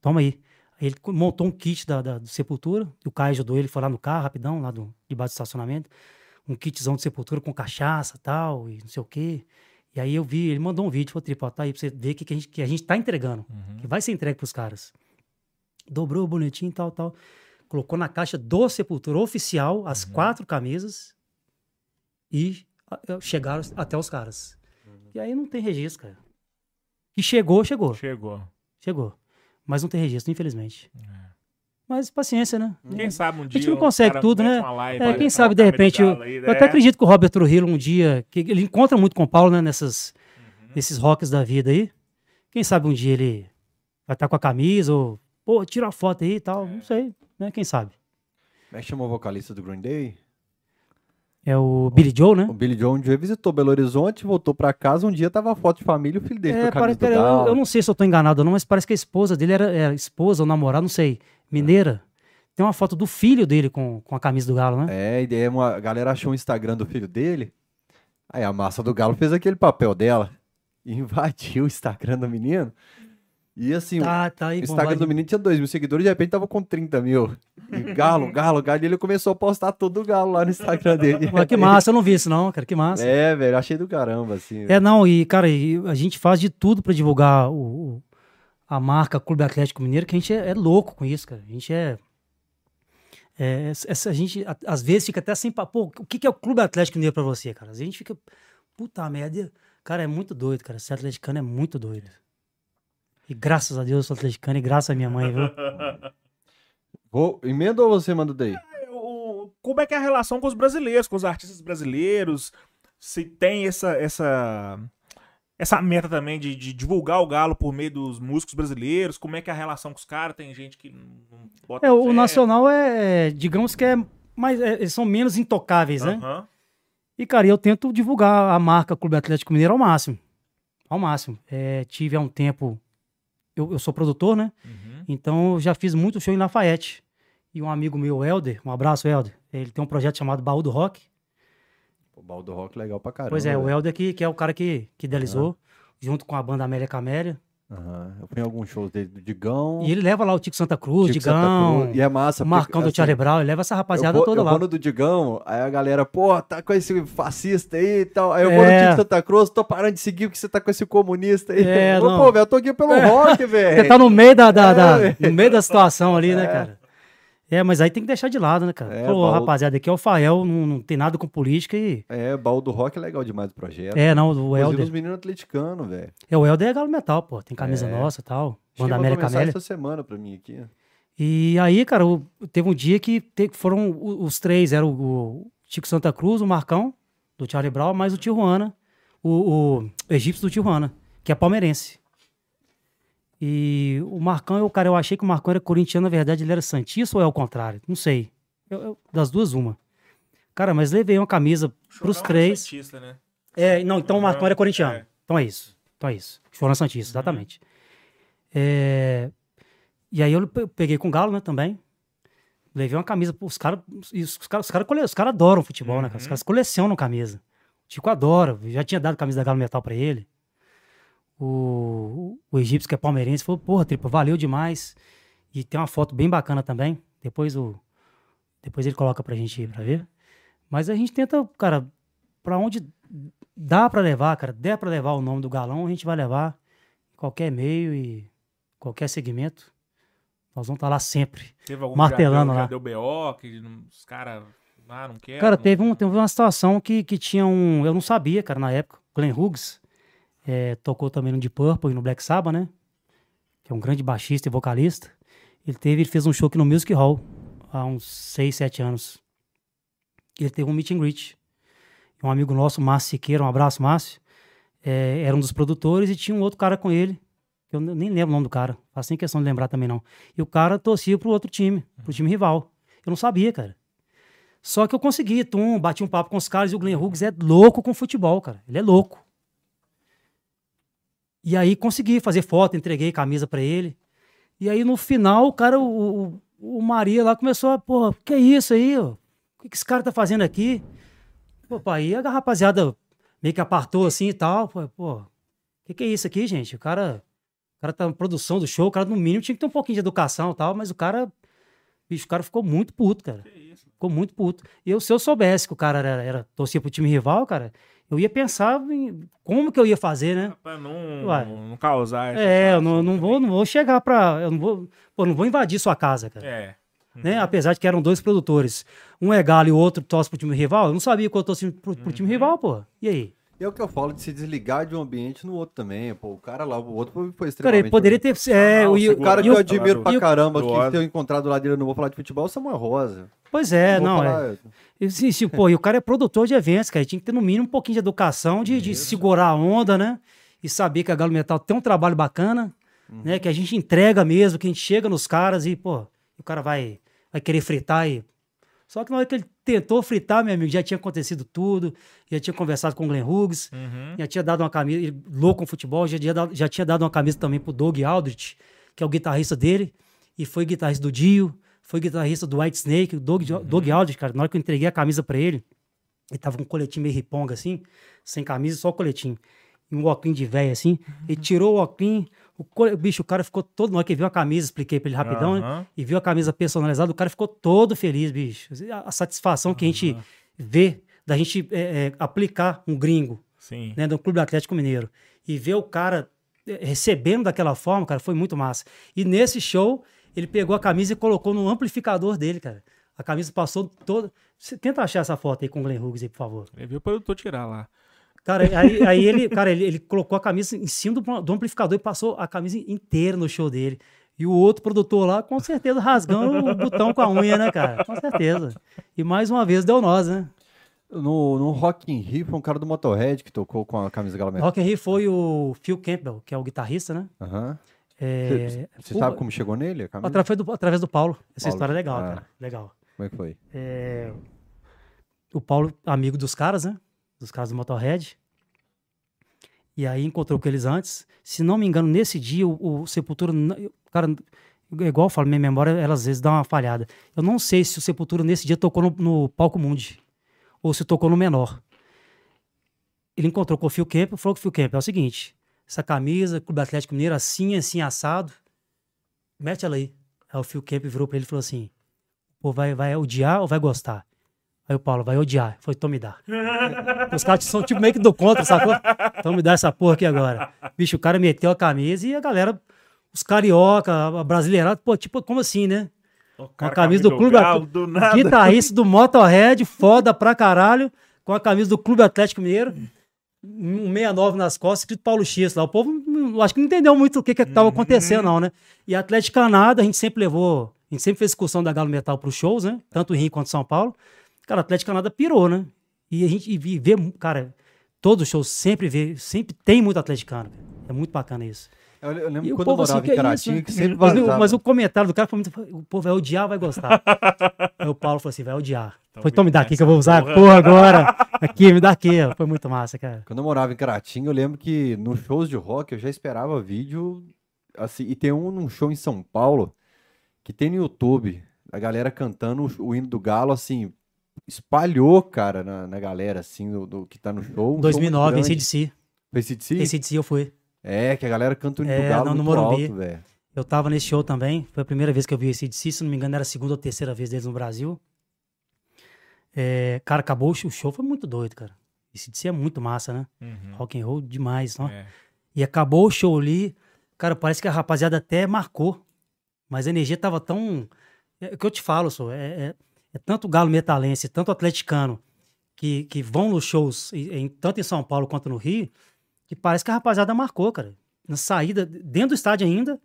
toma aí. Ele montou um kit da, da- do Sepultura. E o Caio ajudou ele, foi lá no carro, rapidão, lá do, debaixo do estacionamento. Um kitzão de Sepultura com cachaça e tal, e não sei o quê. E aí eu vi, ele mandou um vídeo, falou, Tripa, tá aí pra você ver o que, que, a gente, que a gente tá entregando. Uhum. Que vai ser entregue pros caras. Dobrou bonitinho e tal, tal. Colocou na caixa do Sepultura oficial as quatro camisas e chegaram até os caras. E aí não tem registro, cara. Que chegou, chegou. Chegou. Chegou. Mas não tem registro, infelizmente. Mas paciência, né? Quem sabe um dia. gente não o consegue tudo, né? uma live, É, quem sabe, de repente, eu, aí, eu né? até acredito que o Robert Trujillo um dia, que ele encontra muito com o Paulo, né, nessas, Uhum. nesses rocks da vida aí. Quem sabe um dia ele vai estar com a camisa ou, pô, tira a foto aí e tal, É. não sei, né, quem sabe. Como é que chamou o vocalista do Green Day? É o Billy Joe, né? O Billy Joe um dia visitou Belo Horizonte, voltou pra casa, um dia tava a foto de família e o filho dele com É, a camisa parece, do pera, eu, Galo. eu não sei se eu tô enganado ou não, mas parece que a esposa dele era, era esposa ou namorada, não sei, mineira. Tem uma foto do filho dele com, com a camisa do Galo, né? É, e daí uma, a galera achou o Instagram do filho dele. Aí a massa do Galo fez aquele papel dela. Invadiu o Instagram do menino. E assim, Tá, tá o aí, Instagram bombado. do menino tinha 2 mil seguidores, de repente tava com 30 mil. E Galo, <laughs> Galo, Galo. E ele começou a postar todo o Galo lá no Instagram dele. <laughs> Olha, que massa, eu não vi isso não, cara, que massa. É, velho, achei do caramba, assim. É, não, e, cara, e a gente faz de tudo pra divulgar o, o- a marca Clube Atlético Mineiro, que a gente é, é louco com isso, cara. A gente é. é essa, a gente, a- às vezes, fica até sem. Pô, o que, que é o Clube Atlético Mineiro pra você, cara? Às vezes a gente fica. Puta merda. Cara, é muito doido, cara. Ser atleticano é muito doido. E graças a Deus eu sou atleticano e graças à minha mãe, viu? <laughs> Vou, emenda ou você manda daí? O- como é que é a relação com os brasileiros, com os artistas brasileiros? Se tem essa essa essa meta também de, de divulgar o galo por meio dos músicos brasileiros? Como é que é a relação com os caras? Tem gente que não bota É, o. Nacional é, digamos que é mais. é, eles são menos intocáveis, né? E, cara, eu tento divulgar a marca Clube Atlético Mineiro ao máximo. Ao máximo. É, tive há um tempo. Eu, eu sou produtor, né? Uhum. Então eu já fiz muito show em Lafayette. E um amigo meu, Helder, um abraço, Helder. Ele tem um projeto chamado Baú do Rock. O Baldo Rock legal pra caramba. pois é, o velho. Helder que, que é o cara que, que idealizou, junto com a banda Amélia Camélia. Aham. Eu fui em alguns shows dele do Digão. E ele leva lá o Tico Santa Cruz, Tico Santa Digão, Cruz, E é massa. o porque, Marcão do assim, Charlie Brown, ele leva essa rapaziada eu vou, toda eu lá. vou no do Digão, aí a galera, pô, tá com esse fascista aí e tal. Aí eu vou no É. Tico Santa Cruz, tô parando de seguir porque você tá com esse comunista aí. É. Pô, velho, eu tô aqui pelo <laughs> rock, velho. Você tá no meio da, da- da- É, no meio da situação ali, né, É. cara? É, mas aí tem que deixar de lado, né, cara? É, Pô, Baú- rapaziada, aqui é o Fael, não, não tem nada com política e. É, Baldo Rock é legal demais o projeto. É, não, o Helder. os meninos atleticanos, velho. É, o Helder é galo metal, pô. Tem camisa É. nossa e tal. Mandou América Amélia. essa semana pra mim aqui. E aí, cara, teve um dia que foram os três, era o, o Chico Santa Cruz, o Marcão, do Charlie Brown, mais o Tijuana, o, o egípcio do Tijuana, que é palmeirense. E o Marcão, eu, cara, eu achei que o Marcão era corintiano, na verdade ele era santista ou é o contrário? Não sei. Eu- eu- das duas, uma. Cara, mas levei uma camisa pros Chorão é três. santista, né? É, não, então o Marcão era corintiano. É. Então é isso. Então é isso. Chorão Santista, exatamente. É, E aí eu pe- peguei com o Galo, né, também. Levei uma camisa. Os caras os caras os cara, cole- os cara adoram futebol, né, cara? Os caras colecionam camisa. O Tico adora. Já tinha dado camisa da Galo Metal pra ele. O, o egípcio, que é palmeirense, falou: Porra, Tripa, valeu demais. E tem uma foto bem bacana também. Depois, o, depois ele coloca pra gente ir pra ver. Mas a gente tenta, cara, pra onde dá pra levar, cara, der pra levar o nome do galão, a gente vai levar em qualquer meio e qualquer segmento. Nós vamos estar lá sempre. Teve algum Martelando lá. deu, já deu BO, que os caras ah, não querem. Cara, não- teve, um, teve uma situação que, que tinha um. Eu não sabia, cara, na época. Glenn Hughes eh, tocou também no Deep Purple e no Black Sabbath, né? Que é um grande baixista e vocalista. Ele teve, ele fez um show aqui no Music Hall há uns 6, 7 anos. Ele teve um meet and greet. Um amigo nosso, Márcio Siqueira, um abraço, Márcio, eh, era um dos produtores e tinha um outro cara com ele. Eu nem lembro o nome do cara. Faço nem questão de lembrar também, não. E o cara torcia pro outro time, pro time rival. Eu não sabia, cara. Só que eu consegui, tum, bati um papo com os caras e o Glenn Hughes é louco com futebol, cara. Ele é louco. E aí consegui fazer foto, entreguei camisa pra ele. E aí no final, o cara, o, o, o Maria lá começou a, pô, que é isso aí, ó? O que, que esse cara tá fazendo aqui? Pô, aí a rapaziada meio que apartou assim e tal. Pô, pô, o que, que é isso aqui, gente? O cara, o cara tá na produção do show, o cara no mínimo tinha que ter um pouquinho de educação e tal, mas o cara, bicho, o cara ficou muito puto, cara. Ficou muito puto. E eu, se eu soubesse que o cara era, era torcia pro time rival, cara, eu ia pensar em como que eu ia fazer, né? Pra não, Ué. não causar. É, eu não, não, vou, não vou chegar pra. Eu não vou, pô, não vou invadir sua casa, cara. É. Né? Apesar de que eram dois produtores. Um é galo e o outro torce pro time rival. Eu não sabia que eu torcia pro, pro time rival, pô. E aí? E é o que eu falo de se desligar de um ambiente no outro também. Pô, o cara lá, o outro foi, foi Cara, extremamente... ele poderia ter. É, Não, o, O cara que eu admiro pra caramba, que Oz. tenho encontrado lá dele, eu não vou falar de futebol, é o Samuel Rosa. Pois é, vou não. É. falar- E, sim, sim, pô, e o cara é produtor de eventos, cara. Ele tinha que ter no mínimo um pouquinho de educação, de, de segurar a onda, né? E saber que a Galo Metal tem um trabalho bacana, né? Que a gente entrega mesmo, que a gente chega nos caras e, pô, o cara vai, vai querer fritar e. Só que na hora que ele tentou fritar, meu amigo, já tinha acontecido tudo, já tinha conversado com o Glenn Hughes, Uhum. já tinha dado uma camisa, ele, louco com futebol, já tinha, dado, já tinha dado uma camisa também pro Doug Aldrich, que é o guitarrista dele, e foi guitarrista do Dio, foi guitarrista do White Snake, o Doug, Doug Aldrich, cara, na hora que eu entreguei a camisa pra ele, ele tava com um coletinho meio riponga assim, sem camisa, só o coletinho. E um óculos de velho assim, ele tirou o óculos, o bicho, o cara ficou todo, na hora que ele viu a camisa, expliquei pra ele rapidão, né? Aham. E viu a camisa personalizada, o cara ficou todo feliz, bicho. A, a satisfação que a gente vê da gente é, é, aplicar um gringo, Sim. né, do Clube Atlético Mineiro, e ver o cara eh, recebendo daquela forma, cara, foi muito massa. E nesse show, ele pegou a camisa e colocou no amplificador dele, cara. A camisa passou toda. Você tenta achar essa foto aí com o Glenn Hughes aí, por favor. Ele viu o produtor tirar lá. Cara, aí, aí ele, cara, ele, ele colocou a camisa em cima do, do amplificador e passou a camisa inteira no show dele. E o outro produtor lá, com certeza, rasgando o botão com a unha, né, cara? Com certeza. E mais uma vez deu nós, né? No, no Rock in Rio, foi um cara do Motorhead que tocou com a camisa Galo Metal. Rock in Rio foi o Phil Campbell, que é o guitarrista, né? Aham. É, Você sabe como chegou nele? Através do, através do Paulo. Essa Paulo. história é legal, Ah. cara. Legal. Como é que foi? É, o Paulo, amigo dos caras, né? Dos caras do Motorhead. E aí encontrou com eles antes. Se não me engano, nesse dia, o, o Sepultura. Cara, igual eu falo, minha memória, ela às vezes dá uma falhada. Eu não sei se o Sepultura nesse dia tocou no, no palco Mundi. Ou se tocou no menor. Ele encontrou com o Phil Camp e falou que o Phil Camp é o seguinte: essa camisa, Clube Atlético Mineiro, assim, assim, assado. Mete ela aí. Aí o Phil Camp virou pra ele e falou assim: Pô, vai, vai odiar ou vai gostar? Aí o Paulo, vai odiar. Foi, então me dá. <laughs> Os caras são tipo meio que do contra, sacou? Então me dá essa porra aqui agora. Bicho, o cara meteu a camisa e a galera, os carioca, a brasileirada, pô, tipo, como assim, né? Com a camisa do Clube Galo, Atlético. do nada. Guitarrista do Motorhead, foda pra caralho, com a camisa do Clube Atlético Mineiro, um 69 nas costas, escrito Paulo X lá. O povo, acho que não entendeu muito o que que tava acontecendo, não, né? E Atlético Canada, a gente sempre levou, a gente sempre fez excursão da Galo Metal pros shows, né? Tanto em Rio quanto São Paulo. Cara, Atlético Canada pirou, né? E a gente e vê, cara, todos os shows sempre vê, sempre tem muito atleticano. cara. É muito bacana isso. Eu, eu lembro E o quando povo eu assim, morava que em é Caratinga, que né? sempre mas, o- valorizava. mas o comentário do cara foi muito. O povo vai odiar, vai gostar. <laughs> Aí o Paulo falou assim: vai odiar. Então foi, então me dá aqui que eu vou usar a porra. porra agora. Aqui, me dá aqui. ó. Foi muito massa, cara. Quando eu morava em Caratinga, eu lembro que nos shows de rock eu já esperava vídeo. Assim, e tem um num show em São Paulo que tem no YouTube a galera cantando o, o hino do Galo, assim, espalhou, cara, na, na galera, assim, do, do que tá no show. Um show muito 2009, em grande. CDC. Foi CDC? Em CDC eu fui. É, que a galera canta o É, do Galo não, no Morumbi. alto, velho. Eu tava nesse show também. Foi a primeira vez que eu vi esse CDC. Se não me engano, era a segunda ou terceira vez deles no Brasil. É, cara, acabou o show. O show foi muito doido, cara. Esse CDC é muito massa, né? Uhum. Rock and roll demais, ó. É. E acabou o show ali. Cara, parece que a rapaziada até marcou. Mas a energia tava tão. É o que eu te falo, só. É, é, é tanto galo metalense, tanto atleticano que, que vão nos shows, em, tanto em São Paulo quanto no Rio, que parece que a rapaziada marcou, cara. Na saída, dentro do estádio ainda,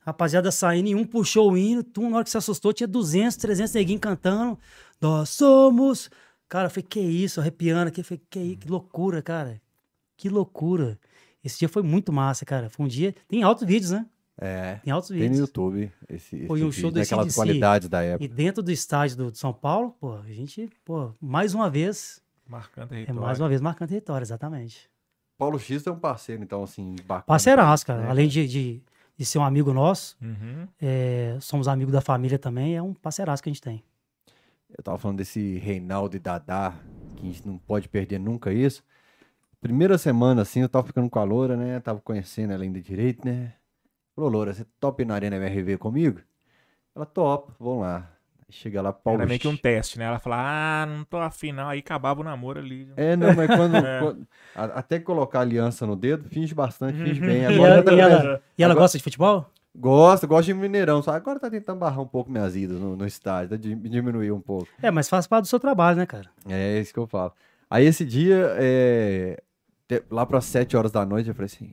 rapaziada saindo e um puxou o hino, tu, na hora que se assustou, tinha 200, 300 neguinhos cantando. Nós somos. Cara, eu falei, que isso, arrepiando aqui. Eu falei, que, que loucura, cara. Que loucura. Esse dia foi muito massa, cara. Foi um dia. Tem altos vídeos, né? É, Tem altos tem no vídeos. YouTube esse, Foi esse um show vídeo, AC/DC. qualidades da época. E dentro do estádio do, de São Paulo, pô, a gente, pô, mais uma vez, Marcando é território. mais uma vez marcando território, exatamente. Paulo X é um parceiro, então, assim, bacana. Parceiraço, cara. né? Além de, de, de ser um amigo nosso, Uhum. é, somos amigos da família também, é um parceiraço que a gente tem. Eu tava falando desse Reinaldo e Dadá, que a gente não pode perder nunca isso. Primeira semana, assim, eu tava ficando com a Loura, né? Tava conhecendo ela ainda direito, né? Falou, Loura, você topa ir na Arena MRV comigo? Ela topa, vamos lá. Chega lá, Paulo Era meio que um teste, né? Ela fala, ah, não tô afim não. Aí acabava o namoro ali. É, não, mas quando, <laughs> É. quando- a- até colocar aliança no dedo, finge bastante, finge bem. E Agora ela, já tá e ela- e ela agora- gosta de futebol? Gosta, gosta de Mineirão, só agora tá tentando barrar um pouco minhas idas no, no estádio, tá, di- diminuir um pouco. É, mas faz parte do seu trabalho, né, cara? É isso que eu falo. Aí esse dia, é, lá para 7 horas da noite, eu falei assim,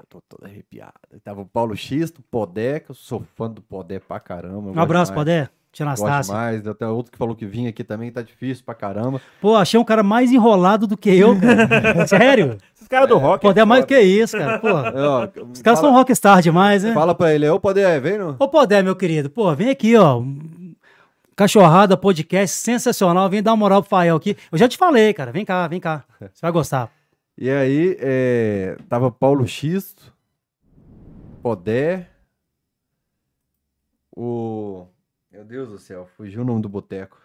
nossa, tô todo arrepiado. Tava o Paulo X, do Podé, que eu sou fã do Podé pra caramba. Um abraço, gosto demais, Podé. Tia Gosto Anastácia. mais. Até outro que falou que vinha aqui também, tá difícil pra caramba. Pô, achei um cara mais enrolado do que eu, cara. <laughs> Sério? Esses caras do rock. Podé é mais do que isso, cara. Pô, <laughs> Ó, os caras são rockstar demais, né? fala pra ele, ô Podé, vem no... Ô, Podé, meu querido, pô, vem aqui, ó. Cachorrada, podcast sensacional. Vem dar uma moral pro Fael aqui. Eu já te falei, cara. Vem cá, vem cá. Você vai gostar. E aí, é, tava Paulo X, Podé, o... Meu Deus do céu, fugiu o nome do boteco.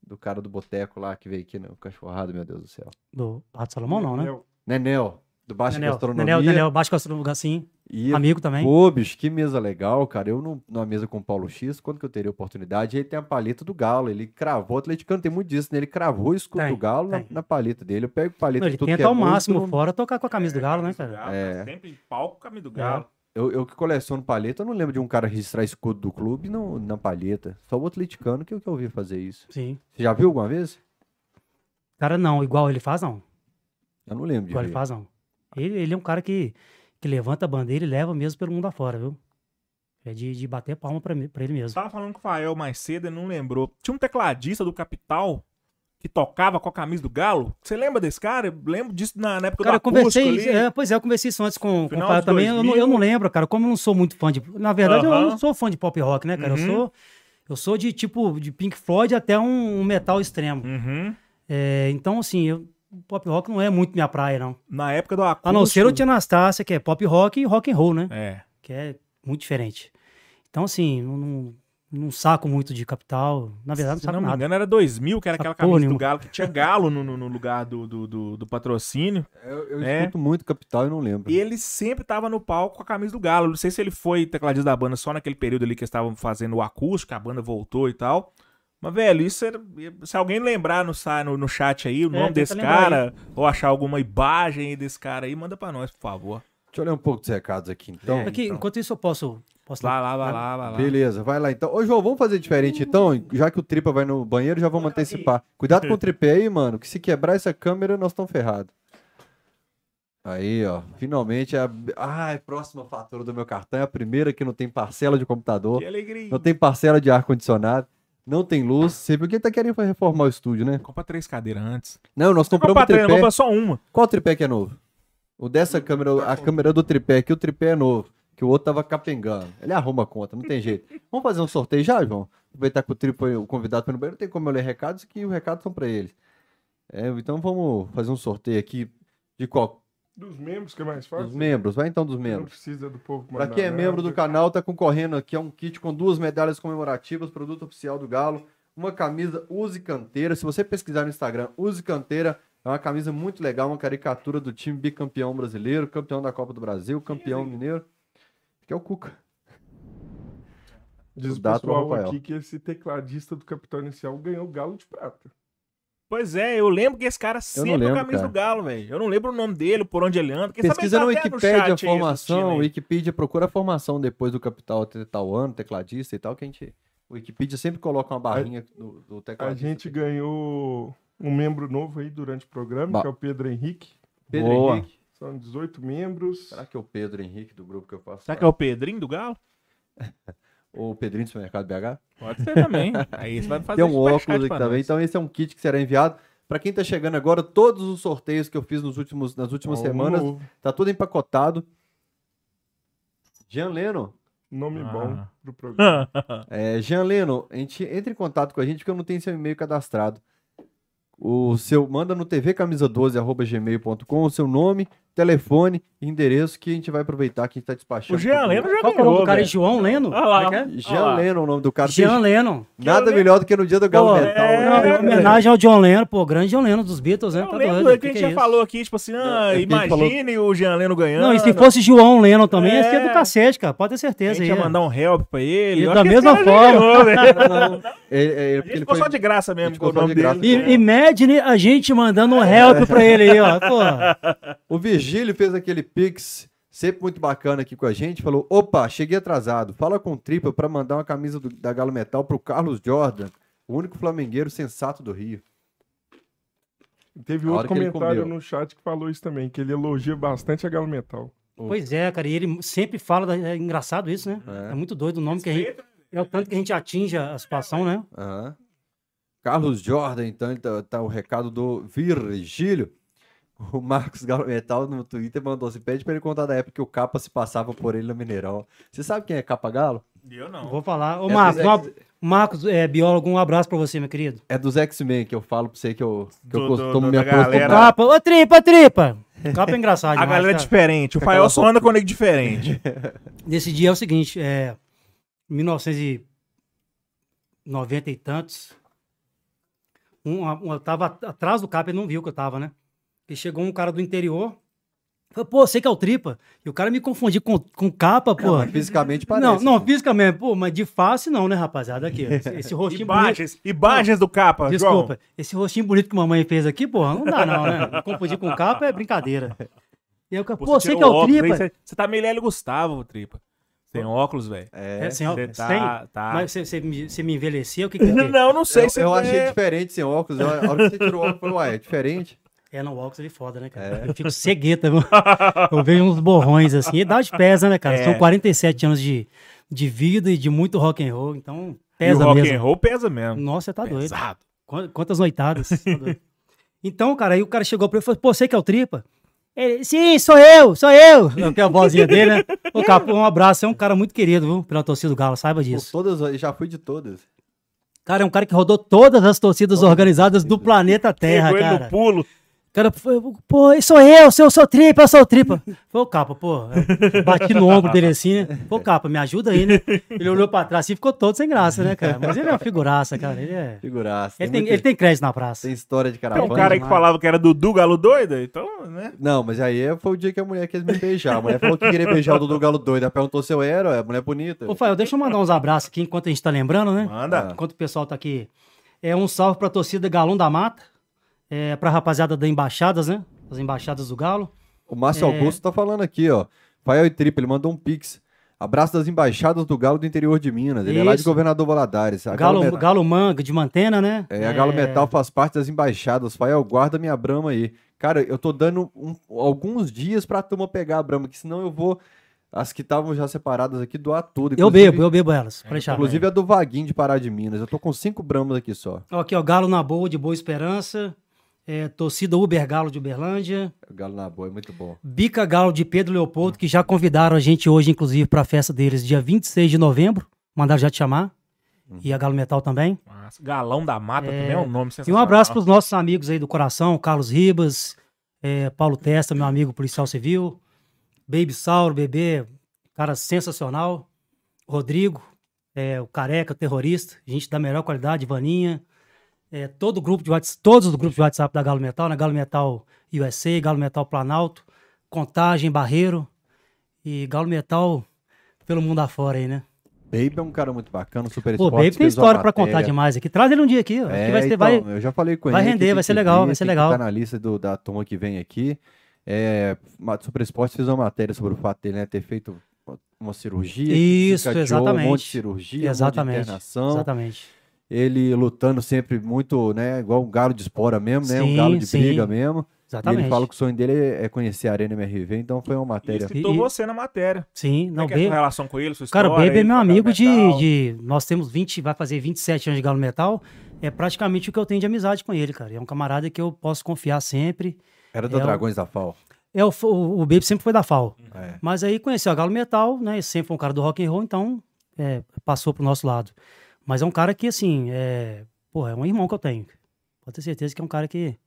Do cara do boteco lá que veio aqui no Cachorrado, meu Deus do céu. Do Pato Salomão, não, né? Nenel, do Baixa Nenel, Gastronomia. Nenel, Nenel, baixo gastronomia, sim. E Amigo também. Pô, bicho, que mesa legal, cara. Eu no- numa mesa com o Paulo X, quando que eu teria oportunidade, ele tem a paleta do Galo. Ele cravou, o atleticano tem muito disso, né? Ele cravou o escudo Tem, do Galo na, tem. na paleta dele. Eu pego paleta Não, ele tudo que tenta é ao máximo tudo- fora tocar com a camisa do Galo, né, cara? Galo, É. Sempre em palco, camisa do Galo. Eu, eu que coleciono paleta, eu não lembro de um cara registrar escudo do clube no, na paleta. Só o atleticano que eu, que eu ouvi fazer isso. Sim. Você já viu alguma vez? Cara, não, igual ele faz, não. Eu não lembro de Igual ele ver. faz, não. Ele, ele é um cara que, que levanta a bandeira e leva mesmo pelo mundo afora, viu? É de, de bater palma pra, pra ele mesmo. Tava falando com o Fael mais cedo e não lembrou. Tinha um tecladista do Capital que tocava com a camisa do Galo. Você lembra desse cara? Eu lembro disso na, na época Cara, eu do acústico conversei, ali. é, pois é, eu conversei isso antes com, com o Fael também. Eu não, 2000. eu não lembro, cara. Como eu não sou muito fã de. Na verdade, eu Aham. não sou fã de pop rock, né, cara? Uhum. Eu sou. Eu sou de tipo de Pink Floyd até um, um metal extremo. Uhum. É, então, assim, eu, pop rock não é muito minha praia, não. Na época do acústico. A não ser o Tia Anastácia, que é pop rock e rock and roll, né? É. Que é muito diferente. Então, assim, não, não, não saco muito de capital. Na verdade, não Se saco não me nada. engano, era 2000, que era Saco aquela camisa do nenhuma. Galo, que tinha galo no, no- lugar do, do, do- do patrocínio. Eu, eu É. escuto muito Capital e não lembro. E ele sempre tava no palco com a camisa do Galo. Não sei se ele foi tecladista da banda só naquele período ali que eles estavam fazendo o acústico, a banda voltou e tal. Mas, velho, isso era. Se alguém lembrar no, no, no chat aí o É, nome desse cara, ou achar alguma imagem aí desse cara aí, manda pra nós, por favor. Deixa eu ler um pouco dos recados aqui, então. É. Aqui, então. enquanto isso, eu posso. posso Vai lá, vai lá, vai lá. Beleza, vai lá então. Ô, João, vamos fazer diferente então? Já que o Tripa vai no banheiro, já vamos antecipar. Cuidado com o tripé aí, mano, que se quebrar essa câmera, nós estamos ferrados. Aí, ó, finalmente a. Ai, próxima fatura do meu cartão é a primeira que não tem parcela de computador, Que alegria. não tem parcela de ar-condicionado, não tem luz. Você viu que tá querendo reformar o estúdio, né? Compra três cadeiras antes. Não, nós Não compramos compra o três, tripé. compra só uma. Qual tripé que é novo? O dessa câmera, a câmera do tripé aqui, o tripé é novo. Que o outro tava capengando. Ele arruma a conta, não tem jeito. <laughs> Vamos fazer um sorteio já, João? Aproveitar que o tripé, o convidado foi no banheiro, não tem como eu ler recados, que os recados são pra eles. É, então vamos fazer um sorteio aqui de qual? Dos membros, que é mais fácil. Dos membros. Vai então dos Não membros. precisa do povo Pra mandar quem é membro do canal, tá concorrendo aqui a um kit com duas medalhas comemorativas, produto oficial do Galo, uma camisa Use Canteira. Se você pesquisar no Instagram, Use Canteira, é uma camisa muito legal, uma caricatura do time bicampeão brasileiro, campeão da Copa do Brasil, campeão mineiro. Que é o Cuca. Diz o pessoal aqui que esse tecladista do Capitão Inicial ganhou o Galo de Prata. Pois é, eu lembro que esse cara sempre lembro, a camisa cara. do Galo, velho. Eu não lembro o nome dele, por onde ele anda. Quem sabe Pesquisa no tá até Wikipedia a chat aí formação. Wikipedia procura a formação depois do Capital até tal ano, tecladista e tal, que a gente... O Wikipedia sempre coloca uma barrinha do, do A tecladista. gente ganhou um membro novo aí durante o programa, Ba- que é o Pedro Henrique. Pedro Boa. Henrique. São 18 membros. Será que é o Pedro Henrique do grupo que eu faço? Será que é o Pedrinho do Galo? <laughs> Ou o Pedrinho do Supermercado BH? Pode ser também. aí você vai fazer Tem um óculos aqui também. nós. Então, esse é um kit que será enviado. Para quem tá chegando agora, todos os sorteios que eu fiz nos últimos, nas últimas um semanas, tá tudo empacotado. Jean Leno. Nome Ah. bom pro <laughs> programa. É, Jean Leno, a gente entra em contato com a gente porque eu não tenho seu e-mail cadastrado. O seu, manda no tvcamisa12@gmail.com o seu nome, telefone endereço que a gente vai aproveitar que a gente tá despachando. O Jean Leno já Qual que é o nome ganhou, do cara? É. João Leno? Olha lá. É que é? Jean Ó. Leno é o nome do cara. Jean Lennon. Nada melhor do que no dia do Galo Pô, Metal. é, né? Não, em homenagem ao John Lennon, pô, grande John Lennon dos Beatles, né? Tá lembro doido. que a gente já é falou aqui, tipo assim, ah, é a gente imagine o Jean Leno ganhando. Não, e se fosse João Lennon também, ia ser É. do cacete, cara. Pode ter a certeza gente aí. ia é. mandar um help pra ele. E da que mesma forma. ganhou, é, é, A gente ele ficou só de graça mesmo ficou com o só nome de graça. dele. E, imagine a gente mandando um help pra ele aí, ó. O Virgílio fez aquele pix, sempre muito bacana aqui com a gente, falou, opa, cheguei atrasado, fala com o Tripa pra mandar uma camisa do- da Galo Metal pro Carlos Jordan, o único flamengueiro sensato do Rio. Teve A outro comentário no chat que falou isso também, que ele elogia bastante a Galo Metal. pois é, cara. E ele sempre fala. da- É engraçado isso, né? É. É, muito doido o nome que a gente. É o tanto que a gente atinge a situação, né? Aham. Carlos Jordan, então, tá, tá o recado do Virgílio. O Marcos Galo Metal no Twitter mandou assim, pede pra ele contar da época que o Capa se passava por ele no Mineirão. Você sabe quem é Capa Galo? Eu não. Vou falar. Ô, É Marcos, ex- Marcos, é, biólogo, um abraço pra você, meu querido. É dos X-Men que eu falo pra você que eu, que eu Do- do- costumo do- me da acostumar. galera. Capa, ô, tripa, tripa. O capa é engraçado <laughs> A demais, galera é cara. diferente. O Aquela Fael só anda com nego diferente. <laughs> Nesse dia é o seguinte, é, 1990 e tantos, um, um, eu tava at- atrás do capa, ele não viu que eu tava, né? E chegou um cara do interior, Falei, pô, você que é o tripa. E o cara me confundiu com, com capa, pô. Mas fisicamente parece. Não, não, fisicamente, pô, mas de face não, né, rapaziada? Aqui, <laughs> esse, esse rostinho bonito. Imagens, imagens do capa, Desculpa, João. esse rostinho bonito que mamãe fez aqui, pô, não dá não, né? Confundir com capa é brincadeira. E aí o cara, pô, você tirou que é o óculos, tripa. Você, você tá meio Lélio Gustavo, tripa. Sem óculos, velho. É. É, sem Você óculos, tá- tem? tá. Mas você, você, me, você me envelheceu, o que que é? <laughs> Não, não sei Eu, se eu é- achei diferente sem óculos. Eu- A hora que você tirou o óculos, eu falei, uai, é diferente. É, não, o óculos ele é foda, né, cara? É. Eu fico cegueta, viu? <laughs> Eu vejo uns borrões assim. E idade pesa, né, cara? É. São 47 anos de, de vida e de muito rock and roll, então E o pesa rock mesmo. and roll pesa mesmo. Nossa, você tá doido. Pesado. Quan- Quantas noitadas. Tá doido. então, cara, aí o cara chegou pra ele e falou: Pô, você que é o tripa? Ele, sim, sou eu, sou eu. Que é a vozinha dele, né? Ô, Capo, um abraço. É um cara muito querido, viu? Pela torcida do Galo, saiba Por disso. todas, eu já fui de todas. Cara, é um cara que rodou todas as torcidas organizadas do planeta Terra, Pegou ele cara. no pulo. O cara foi, pô, sou eu, sou, sou tripa, eu sou tripa. Foi o capa, pô. Bati no ombro dele assim, né? Pô, capa, me ajuda aí, né? Ele olhou pra trás assim e ficou todo sem graça, né, cara? Mas ele é uma figuraça, cara. Ele é. Figuraça. Ele tem, muita- ele tem crédito na praça. tem história de Tem caravana. um cara aí que falava que era Dudu Galo doido, então, né? Não, mas aí foi o dia que a mulher quis me beijar. A mulher falou que queria beijar o Dudu Galo doido. Ela perguntou se eu era, a mulher bonita. Ô, Fael, deixa eu mandar uns abraços aqui enquanto a gente tá lembrando, né? Manda. Enquanto o pessoal tá aqui. É um salve pra torcida Galão da Mata. É, pra rapaziada da Embaixadas, né? As Embaixadas do Galo. O Márcio É. Augusto tá falando aqui, ó. Fael e Tripa, ele mandou um pix. Abraço das embaixadas do Galo do interior de Minas. Ele é lá de Isso. Governador Valadares. A Galo, Met- Galo Manga, de Mantena, né? É, a Galo Metal faz parte das embaixadas. Fael, guarda minha brama aí. Cara, eu tô dando um- alguns dias pra turma pegar a brama, que senão eu vou. As que estavam já separadas aqui, doar tudo. Eu Inclusive- bebo, eu bebo elas. Pra deixar. Inclusive a do Vaguinho de Pará de Minas. Eu tô com cinco bramas aqui só. Aqui, ó, Galo na Boa, de Boa Esperança. É, torcida Uber Galo de Uberlândia. Galo na boa, é muito bom. Bica Galo de Pedro Leopoldo, que já convidaram a gente hoje, inclusive, pra festa deles, dia 26 de novembro. Mandaram já te chamar. E a Galo Metal também. Nossa, Galão da Mata também é um nome E sensacional. um abraço pros nossos amigos aí do coração, Carlos Ribas, é, Paulo Testa, meu amigo policial civil, Baby Sauro, bebê, cara sensacional, Rodrigo, é, o careca, o terrorista, gente da melhor qualidade, Vaninha, é, todo o grupo de WhatsApp, todos os grupos de WhatsApp da Galo Metal, né? Galo Metal USA, Galo Metal Planalto, Contagem, Barreiro e Galo Metal pelo mundo afora aí, né? Baby é um cara muito bacana, super Pô, esporte, Baby tem história pra matéria. contar demais aqui. Traz ele um dia aqui, ó. É, vai, então, vai, eu já falei com vai ele. render, que vai ser legal, vai ser legal. Tá na lista do- da turma que vem aqui. É, Super Esporte fez uma matéria sobre o fato dele né, ter feito uma cirurgia. Isso, desencadeou Um monte de exatamente. cirurgia, um Exatamente. monte de internação. Exatamente. Ele lutando sempre muito, né? Igual um galo de espora mesmo, né? Um Sim, galo de sim. briga mesmo. E Exatamente. ele fala que o sonho dele é é conhecer a Arena MRV, então foi uma E matéria. citou E- você na matéria. Sim, Como não, é que é a sua relação com ele, sua Cara, o história Baby é meu amigo de, de. Nós temos 20, vai fazer 27 anos de Galo Metal. É praticamente o que eu tenho de amizade com ele, cara. É um camarada que eu posso confiar sempre. Era do É o- Dragões da FAO. É, o, o, o Baby sempre foi da FAO. É. Mas aí conheceu a Galo Metal, né? e Sempre foi um cara do rock and roll, então é, passou pro nosso lado. Mas é um cara que, assim, é, porra, é um irmão que eu tenho. Pode ter certeza que é um cara que,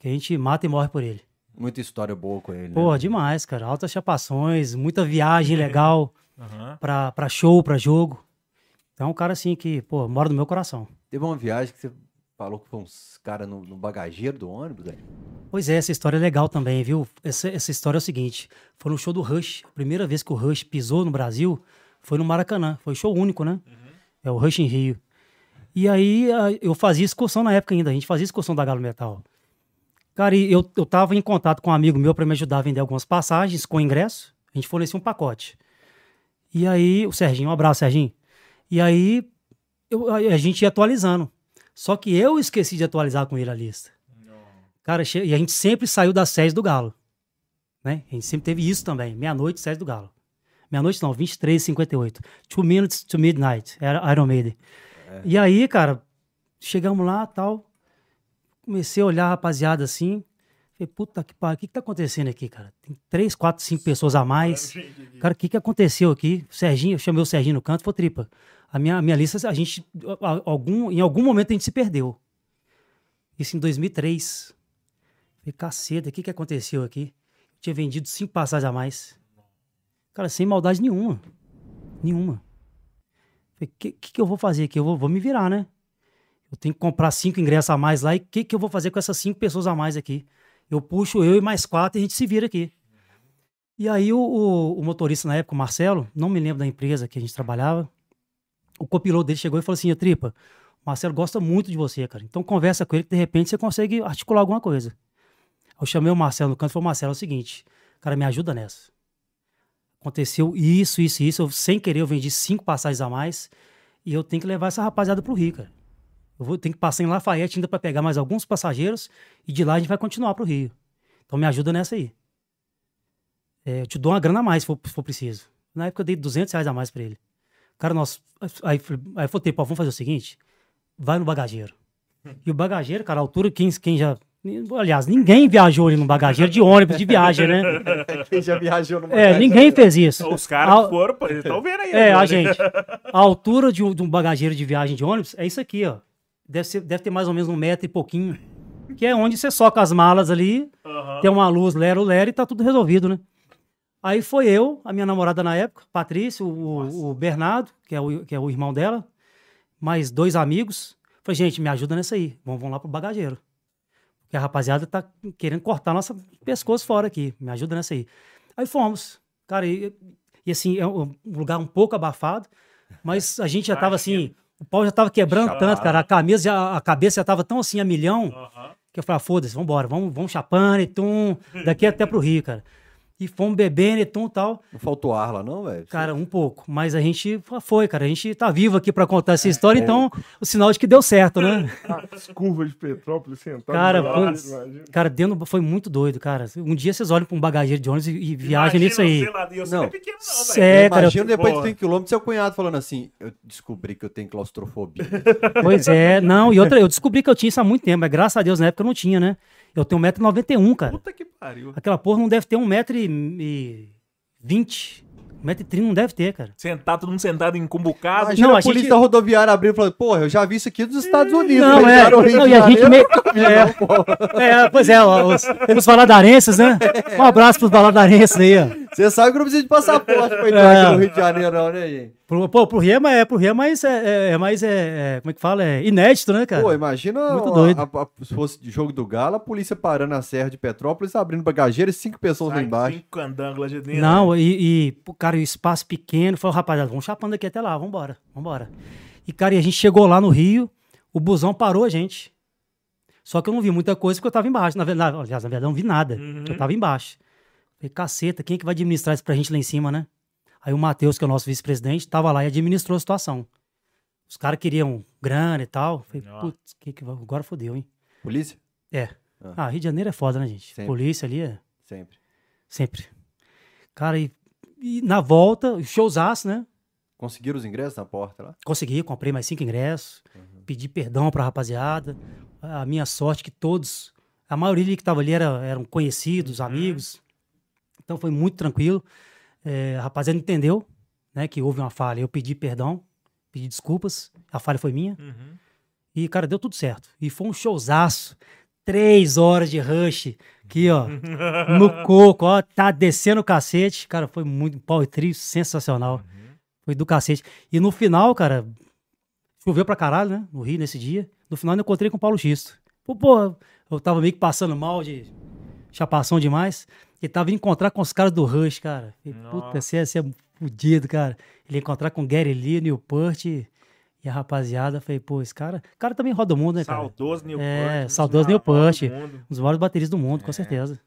que a gente mata e morre por ele. Muita história boa com ele. né? Porra, demais, cara. Altas chapações, muita viagem legal <laughs> Aham. pra, pra show, pra jogo. Então é um cara, assim, que, pô, mora no meu coração. Teve uma viagem que você falou que foi uns caras no, no bagageiro do ônibus, velho. Pois é, essa história é legal também, viu? Essa, essa história é o seguinte: foi no show do Rush. A primeira vez que o Rush pisou no Brasil foi no Maracanã. Foi show único, né? É o Rush em Rio. E aí eu fazia excursão na época ainda, a gente fazia excursão da Galo Metal. Cara, e eu, eu tava em contato com um amigo meu para me ajudar a vender algumas passagens com ingresso. A gente fornecia um pacote. E aí, o Serginho, um abraço, Serginho. E aí eu- a, gente ia atualizando. Só que eu esqueci de atualizar com ele a lista. Cara, che- e a gente sempre saiu das séries do Galo. Né? A gente sempre teve isso também. Meia-noite, séries do Galo. Meia-noite não, 23 58 Two minutes to midnight. Era Iron Maiden. E aí, cara, chegamos lá tal. Comecei a olhar a rapaziada assim. Falei, puta que pariu, o que, que tá acontecendo aqui, cara? Tem três, quatro, cinco pessoas a mais. Cara, o que, que aconteceu aqui? O Serginho, eu chamei o Serginho no canto, falei, tripa. A minha, a minha lista, a gente, a- algum, em algum momento a gente se perdeu. Isso em 2003. Falei, caceta, o que, que aconteceu aqui? Tinha vendido cinco passagens a mais. Cara, sem maldade nenhuma. Nenhuma. O que, que, que eu vou fazer aqui? Eu vou, vou me virar, né? Eu tenho que comprar cinco ingressos a mais lá. E o que, que eu vou fazer com essas cinco pessoas a mais aqui? Eu puxo eu e mais quatro e a gente se vira aqui. E aí o, o- o motorista na época, o Marcelo, não me lembro da empresa que a gente trabalhava, o copiloto dele chegou e falou assim, "Ô, Tripa, o Marcelo gosta muito de você, cara. Então conversa com ele que de repente você consegue articular alguma coisa. Eu chamei o Marcelo no canto e falei, Marcelo, é o seguinte, cara, me ajuda nessa. Aconteceu isso, isso, isso. Eu, sem querer, eu vendi cinco passagens a mais e eu tenho que levar essa rapaziada pro Rio, cara. Eu vou, tenho que passar em Lafayette ainda para pegar mais alguns passageiros e de lá a gente vai continuar pro Rio. Então me ajuda nessa aí. É, eu te dou uma grana a mais se for, se for preciso. Na época eu dei 200 reais a mais pra ele. Cara, nós. Aí, aí eu falei, pô, vamos fazer o seguinte: vai no bagageiro. <laughs> E o bagageiro, cara, a altura, quem, quem já. Aliás, ninguém viajou ali no bagageiro de ônibus de viagem, né? <laughs> Quem já viajou numa É, ninguém fez isso. Os caras A- que foram, pô, eles estão vendo aí. É, agora, a né? gente. <laughs> A altura de um, de um bagageiro de viagem de ônibus é isso aqui, ó. Deve, ser, deve ter mais ou menos um metro e pouquinho. Que é onde você soca as malas ali, Aham. tem uma luz lero-lero e tá tudo resolvido, né? Aí foi eu, a minha namorada na época, Patrícia, o, o Bernardo, que é o, que é o irmão dela, mais dois amigos. Falei, gente, me ajuda nessa aí. Vamos, vamos lá pro bagageiro. Porque a rapaziada tá querendo cortar nosso pescoço fora aqui. Me ajuda nessa aí. Aí fomos. Cara, e, e assim, é um lugar um pouco abafado, mas a gente já <laughs> tava assim, o pau já tava quebrando Chapado. tanto, cara. A camisa, já, a cabeça já tava tão assim a milhão. Que eu falei, ah, foda-se, vambora, vamos, vamos chapando e tum, daqui até pro Rio, cara. E fomos bebendo e e tal. Não faltou ar lá, não, velho? Cara, um pouco. Mas a gente foi, cara. A gente tá vivo aqui pra contar essa história, então o sinal de que deu certo, né? As curvas de Petrópolis sentado. Cara, do foi-. Cara, dentro foi muito doido, cara. Um dia vocês olham pra um bagageiro de ônibus e, e viajam nisso aí. lá Você Não. não é pequeno, não, velho. É, cara, Imagina depois de porra. 100 km seu cunhado falando assim: Eu descobri que eu tenho claustrofobia. Pois é, não. E outra, eu descobri que eu tinha isso há muito tempo, mas graças a Deus na época eu não tinha, né? Eu tenho 1,91m, cara. Puta que pariu. Aquela porra não deve ter 1,20m. 1,30m não deve ter, cara. Sentado, todo mundo sentado em cumbucado. Imagina Não, a a polícia gente- rodoviária abrindo e falando: Porra, eu já vi isso aqui dos Estados Unidos. Não, é. Não, e a gente meio. É, é, pois é, ó, os, os valadarenses, né? Um abraço pros valadarenses aí, ó. Você sabe que não precisa de passaporte pra entrar É. aqui no Rio de Janeiro, não, né, gente? Pro, pô, pro Rio é, mais- é, pro Rio é mais, é, é- é mais, é, é- como é que fala? É inédito, né, cara? Pô, imagina Muito a- doido. a- a- se fosse de jogo do Galo, a polícia parando na Serra de Petrópolis, abrindo bagageiro e cinco pessoas lá Sai embaixo. Cinco candanglas de dentro. Não, e, e pô, cara, o espaço pequeno, falou, rapaziada, vamos chapando aqui até lá, vambora, vambora. E, cara, e a gente chegou lá no Rio, o busão parou a gente. Só que eu não vi muita coisa porque eu tava embaixo. Na verdade, aliás, na verdade, eu não vi nada. Uhum. Eu tava embaixo. Falei, caceta, quem é que vai administrar isso pra gente lá em cima, né? Aí o Matheus, que é o nosso vice-presidente, tava lá e administrou a situação. Os caras queriam grana e tal. Falei, putz, que que agora fodeu, hein? Polícia? É. Ah. Ah, Rio de Janeiro é foda, né, gente? Sempre. Polícia ali é Sempre. sempre. Cara, e, e na volta, showzaço, né? Conseguiram os ingressos na porta lá? Consegui, comprei mais cinco ingressos, pedi perdão pra rapaziada. A minha sorte que todos, a maioria que tava ali era, eram conhecidos, amigos. Então foi muito tranquilo. É, a rapaziada entendeu, né, que houve uma falha. Eu pedi perdão, pedi desculpas. A falha foi minha. Uhum. E, cara, deu tudo certo. E foi um showzaço. Três horas de rush aqui, ó. <laughs> no coco, ó. Tá descendo o cacete. Cara, foi muito pau e trio, sensacional. Foi do cacete. E no final, cara, choveu pra caralho, né? No Rio, nesse dia. No final, eu encontrei com o Paulo Xisto. Pô, pô, eu tava meio que passando mal de chapação demais. Ele tava indo encontrar com os caras do Rush, cara. Falei, Puta, Nossa. você ia ser fudido, cara. Ele ia encontrar com o Gary Lee, Newport e, e a rapaziada. Falei, pô, esse cara... O cara também roda o mundo, né, cara? Saudoso Newport. É, um dos saudoso do mundo. Um dos maiores bateristas do mundo, com É. certeza.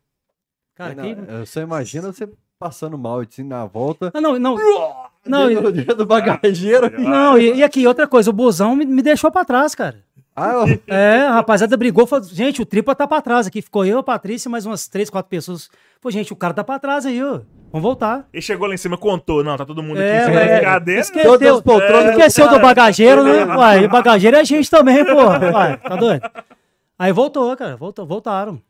Cara, Não, quem... Eu só imagino você passando mal assim na volta. Ah, não, não. Não, dentro do bagageiro. não e, e aqui, outra coisa, o busão me, me deixou pra trás, cara. Ah, eu- É, a rapaziada brigou, falou, gente, o Tripa tá pra trás aqui. Ficou eu, a Patrícia, e mais umas três, quatro pessoas. Pô, gente, o cara tá pra trás aí, ó. Vamos voltar. Ele chegou lá em cima, contou. Não, tá todo mundo aqui É, em cima é, da cadeira. esqueceu, Todas as poltronas esqueceu do bagageiro, né? Uai, o bagageiro é a gente também, pô. Uai, tá doido? Aí voltou, cara, voltou, voltaram.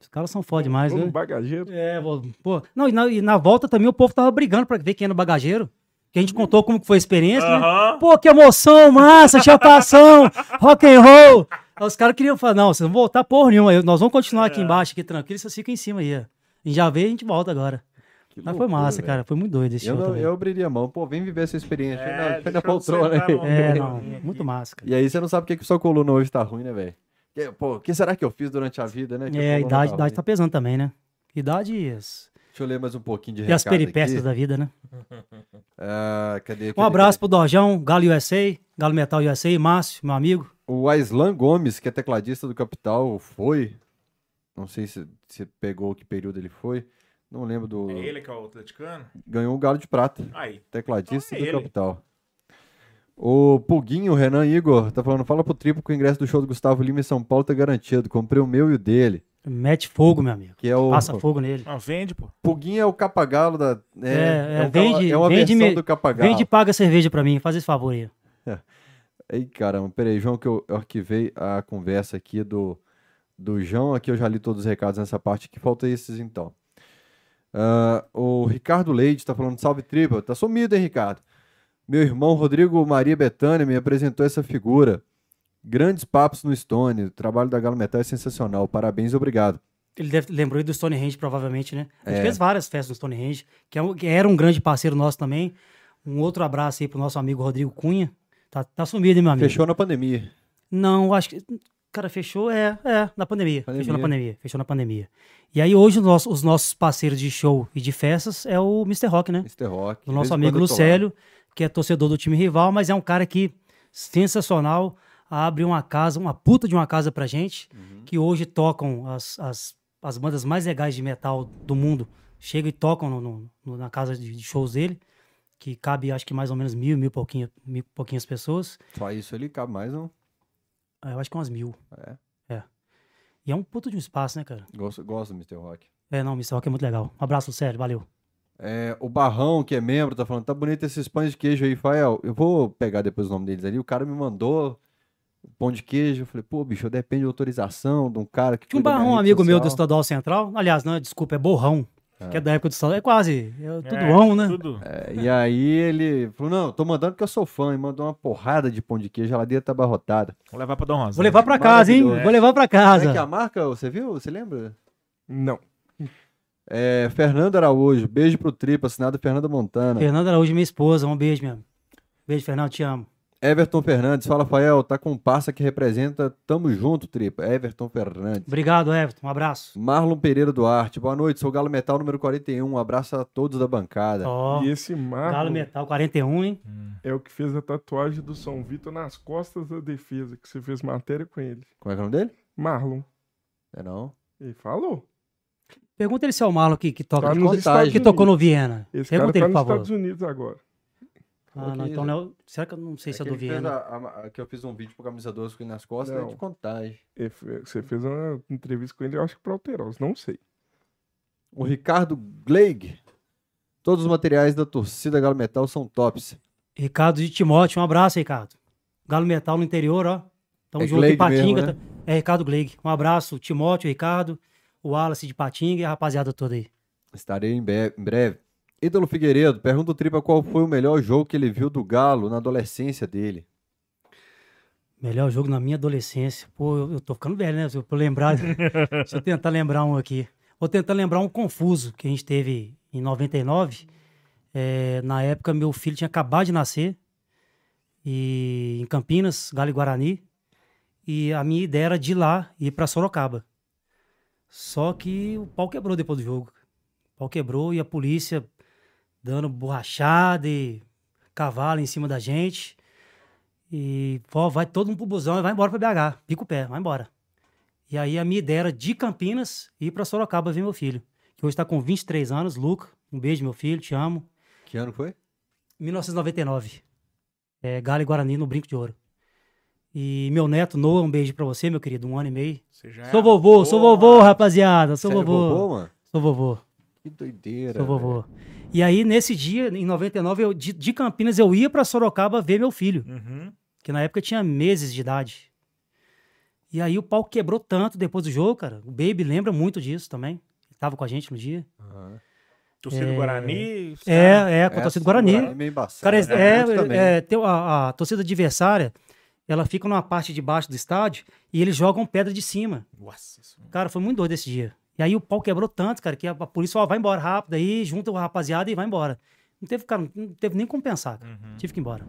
Os caras são foda demais, né? bagageiro. É, pô. Não, e na, e na volta também o povo tava brigando pra ver quem era o bagageiro. Que a gente contou como que foi a experiência, né? Aham. Pô, que emoção, massa, chapação, rock and roll. Aí os caras queriam falar, não, vocês não vão voltar porra nenhuma. Nós vamos continuar aqui embaixo, aqui tranquilo, vocês ficam em cima aí. ó. A gente já veio e a gente volta agora. Que Mas foi loucura, massa, velho. cara. Foi muito doido esse Eu, show não, também. eu abriria a mão. Pô, vem viver essa experiência. É, foi na, foi poltrona. mano. É, não, muito massa, cara. E aí você não sabe por que, que sua coluna hoje tá ruim, né, velho? Que- Pô, o que será que eu fiz durante a vida, né? Que É, a idade, tá idade tá pesando também, né? Idade. Deixa eu ler mais um pouquinho de E as peripécias aqui. da vida, né? <laughs> Ah, cadê, Um cadê, abraço cadê? pro Dorjão, Galo USA, Galo Metal USA, Márcio, meu amigo. O Aislan Gomes, que é tecladista do Capital, foi. Não sei se, se pegou que período ele foi. Não lembro do. É ele que é o atleticano? Ganhou um galo de prata. Aí. Tecladista Então é do ele. Capital. O Puguinho, o Renan Igor, tá falando, fala pro Tripo que o ingresso do show do Gustavo Lima em São Paulo tá garantido. Comprei o meu e o dele. Mete fogo, meu amigo. Que é o. Passa fogo nele. Não, vende, pô. Puguinho é o capagalo da. É, É, é, um galo- vende- é uma vende versão me- do capagalo. Vende e paga cerveja pra mim, faz esse favor aí. Ei, caramba, peraí, João, que eu, eu arquivei a conversa aqui do, do João. Aqui eu já li todos os recados nessa parte aqui, falta esses então. Ah, o Ricardo Leite tá falando, salve tripa, tá sumido, hein, Ricardo? Meu irmão Rodrigo Maria Betânia me apresentou essa figura. Grandes papos no Stone, o trabalho da Galo Metal é sensacional, parabéns e obrigado. Ele deve, lembrou aí do Stonehenge, provavelmente, né? A gente É. fez várias festas no Stonehenge, que, é um- que era um grande parceiro nosso também. Um outro abraço aí pro nosso amigo Rodrigo Cunha. Tá, tá sumido, hein, meu amigo? Fechou na pandemia. Não, acho que. Cara, fechou, é, é, na pandemia. Fechou Pandemia. na pandemia. Fechou na pandemia. E aí, hoje, os nossos, os nossos parceiros de show e de festas é o Mr. Rock, né? Mr. Rock. De nosso amigo. Lucélio, que é torcedor do time rival, mas é um cara que, sensacional, abre uma casa, uma puta de uma casa pra gente, Uhum. que hoje tocam as, as, as bandas mais legais de metal do mundo. Chegam e tocam no- no- na casa de, de shows dele, que cabe acho que mais ou menos mil, mil, pouquinho, mil pouquinhas pessoas. Só isso ali cabe mais, não? Ah, Eu acho que umas mil. É. É. E é um puto de um espaço, né, cara? Gosto, gosto do Mr. Rock. É, não, Mr. Rock é muito legal. Um abraço, sério, valeu. É, o Barrão, que é membro, tá falando, tá bonito esses pães de queijo aí, Fael. Eu vou pegar depois o nome deles ali. O cara me mandou pão de queijo. Eu falei, pô, bicho, depende de autorização de um cara que. Tinha um barrão, um amigo meu do social. Estadual Central. Aliás, não, desculpa, é borrão. Ah. Que é da época do Estadual. É quase. É tudo É, né? Tudo. É, e aí ele falou, não, tô mandando porque eu sou fã. E mandou uma porrada de pão de queijo, a geladeira tá abarrotada. Vou levar pra Dom Rosa. Vou levar pra casa, hein? Vou levar pra Como é que é casa. a marca, você viu? Você lembra? Não. É, Fernando Araújo, beijo pro Tripa, assinado Fernanda Montana. Fernanda Araújo, minha esposa. Um beijo mesmo. Beijo, Fernando, te amo. Everton Fernandes, fala, Fael, tá com um parça que representa Tamo Junto, Tripa. Everton Fernandes. Obrigado, Everton. Um abraço. Marlon Pereira Duarte, boa noite, sou o Galo Metal número 41, um abraço a todos da bancada. Ó, E esse Marlon Galo Metal 41, hein? é o que fez a tatuagem do São Vitor nas costas da defesa, que você fez matéria com ele. Como é que é o nome dele? Marlon. É não? Ele falou. Pergunta ele se é o Marlon que, que toca. Tá que, que tocou no Viena. Esse Pergunta cara ele, tá por nos favor. Estados Unidos agora. Ah, não, então não. Será que eu não sei se é, do Viena? a- a- a- que eu fiz um vídeo pro Camisa 12 com ele nas costas, é Não. de contagem. Você fez uma entrevista com ele, eu acho que pra Alterosa, não sei. O Ricardo Gleig, todos os materiais da torcida Galo Metal são tops. Ricardo de Timóteo, um abraço, Ricardo. Galo Metal no interior, ó. Tamo É junto Gleig em Patinga. mesmo, né? tá- É Ricardo Gleig. Um abraço, Timóteo, Ricardo, o Wallace de Patinga e a rapaziada toda aí. Estarei em, be- em breve. Ídolo Figueiredo, pergunta o Tripa qual foi o melhor jogo que ele viu do Galo na adolescência dele. Melhor jogo na minha adolescência. Pô, eu, tô ficando velho, né? Se eu lembrar. <laughs> Deixa eu tentar lembrar um aqui. Vou tentar lembrar um confuso que a gente teve em 99. É, na época, meu filho tinha acabado de nascer. E em Campinas, Galo e Guarani. E a minha ideia era de ir lá ir pra Sorocaba. Só que o pau quebrou depois do jogo. O pau quebrou e a polícia dando borrachada e cavalo em cima da gente. E pô, vai todo mundo pro busão e vai embora pra BH. Pica o pé, vai embora. E aí a minha ideia era de Campinas ir pra Sorocaba ver meu filho. Que hoje tá com 23 anos, Luca. Um beijo, meu filho, te amo. Que ano foi? 1999. É, Galo e Guarani no Brinco de Ouro. E meu neto, Noah, um beijo pra você, meu querido, um ano e meio. Você já é Sou vovô, sou vovô, rapaziada, sou Você é vovô. vovô, mano? Sou vovô, Que doideira. sou vovô. E aí, nesse dia, em 99, eu, de, de Campinas, eu ia pra Sorocaba ver meu filho. Uhum. que na época tinha meses de idade. E aí o pau quebrou tanto depois do jogo, cara. O Baby lembra muito disso também. Ele tava com a gente no dia. Aham. Torcida do Guarani. É, é, com a torcida do Guarani. É. Cara, né? é, também. é, tem a, a torcida adversária, ela fica numa parte de baixo do estádio e eles jogam pedra de cima. Nossa. Cara, foi muito doido esse dia. E aí o pau quebrou tanto, cara, que a, a polícia, ó, vai embora rápido aí, junta o rapaziada e vai embora. Não teve, cara, não teve nem como pensar, cara. Uhum. Tive que ir embora.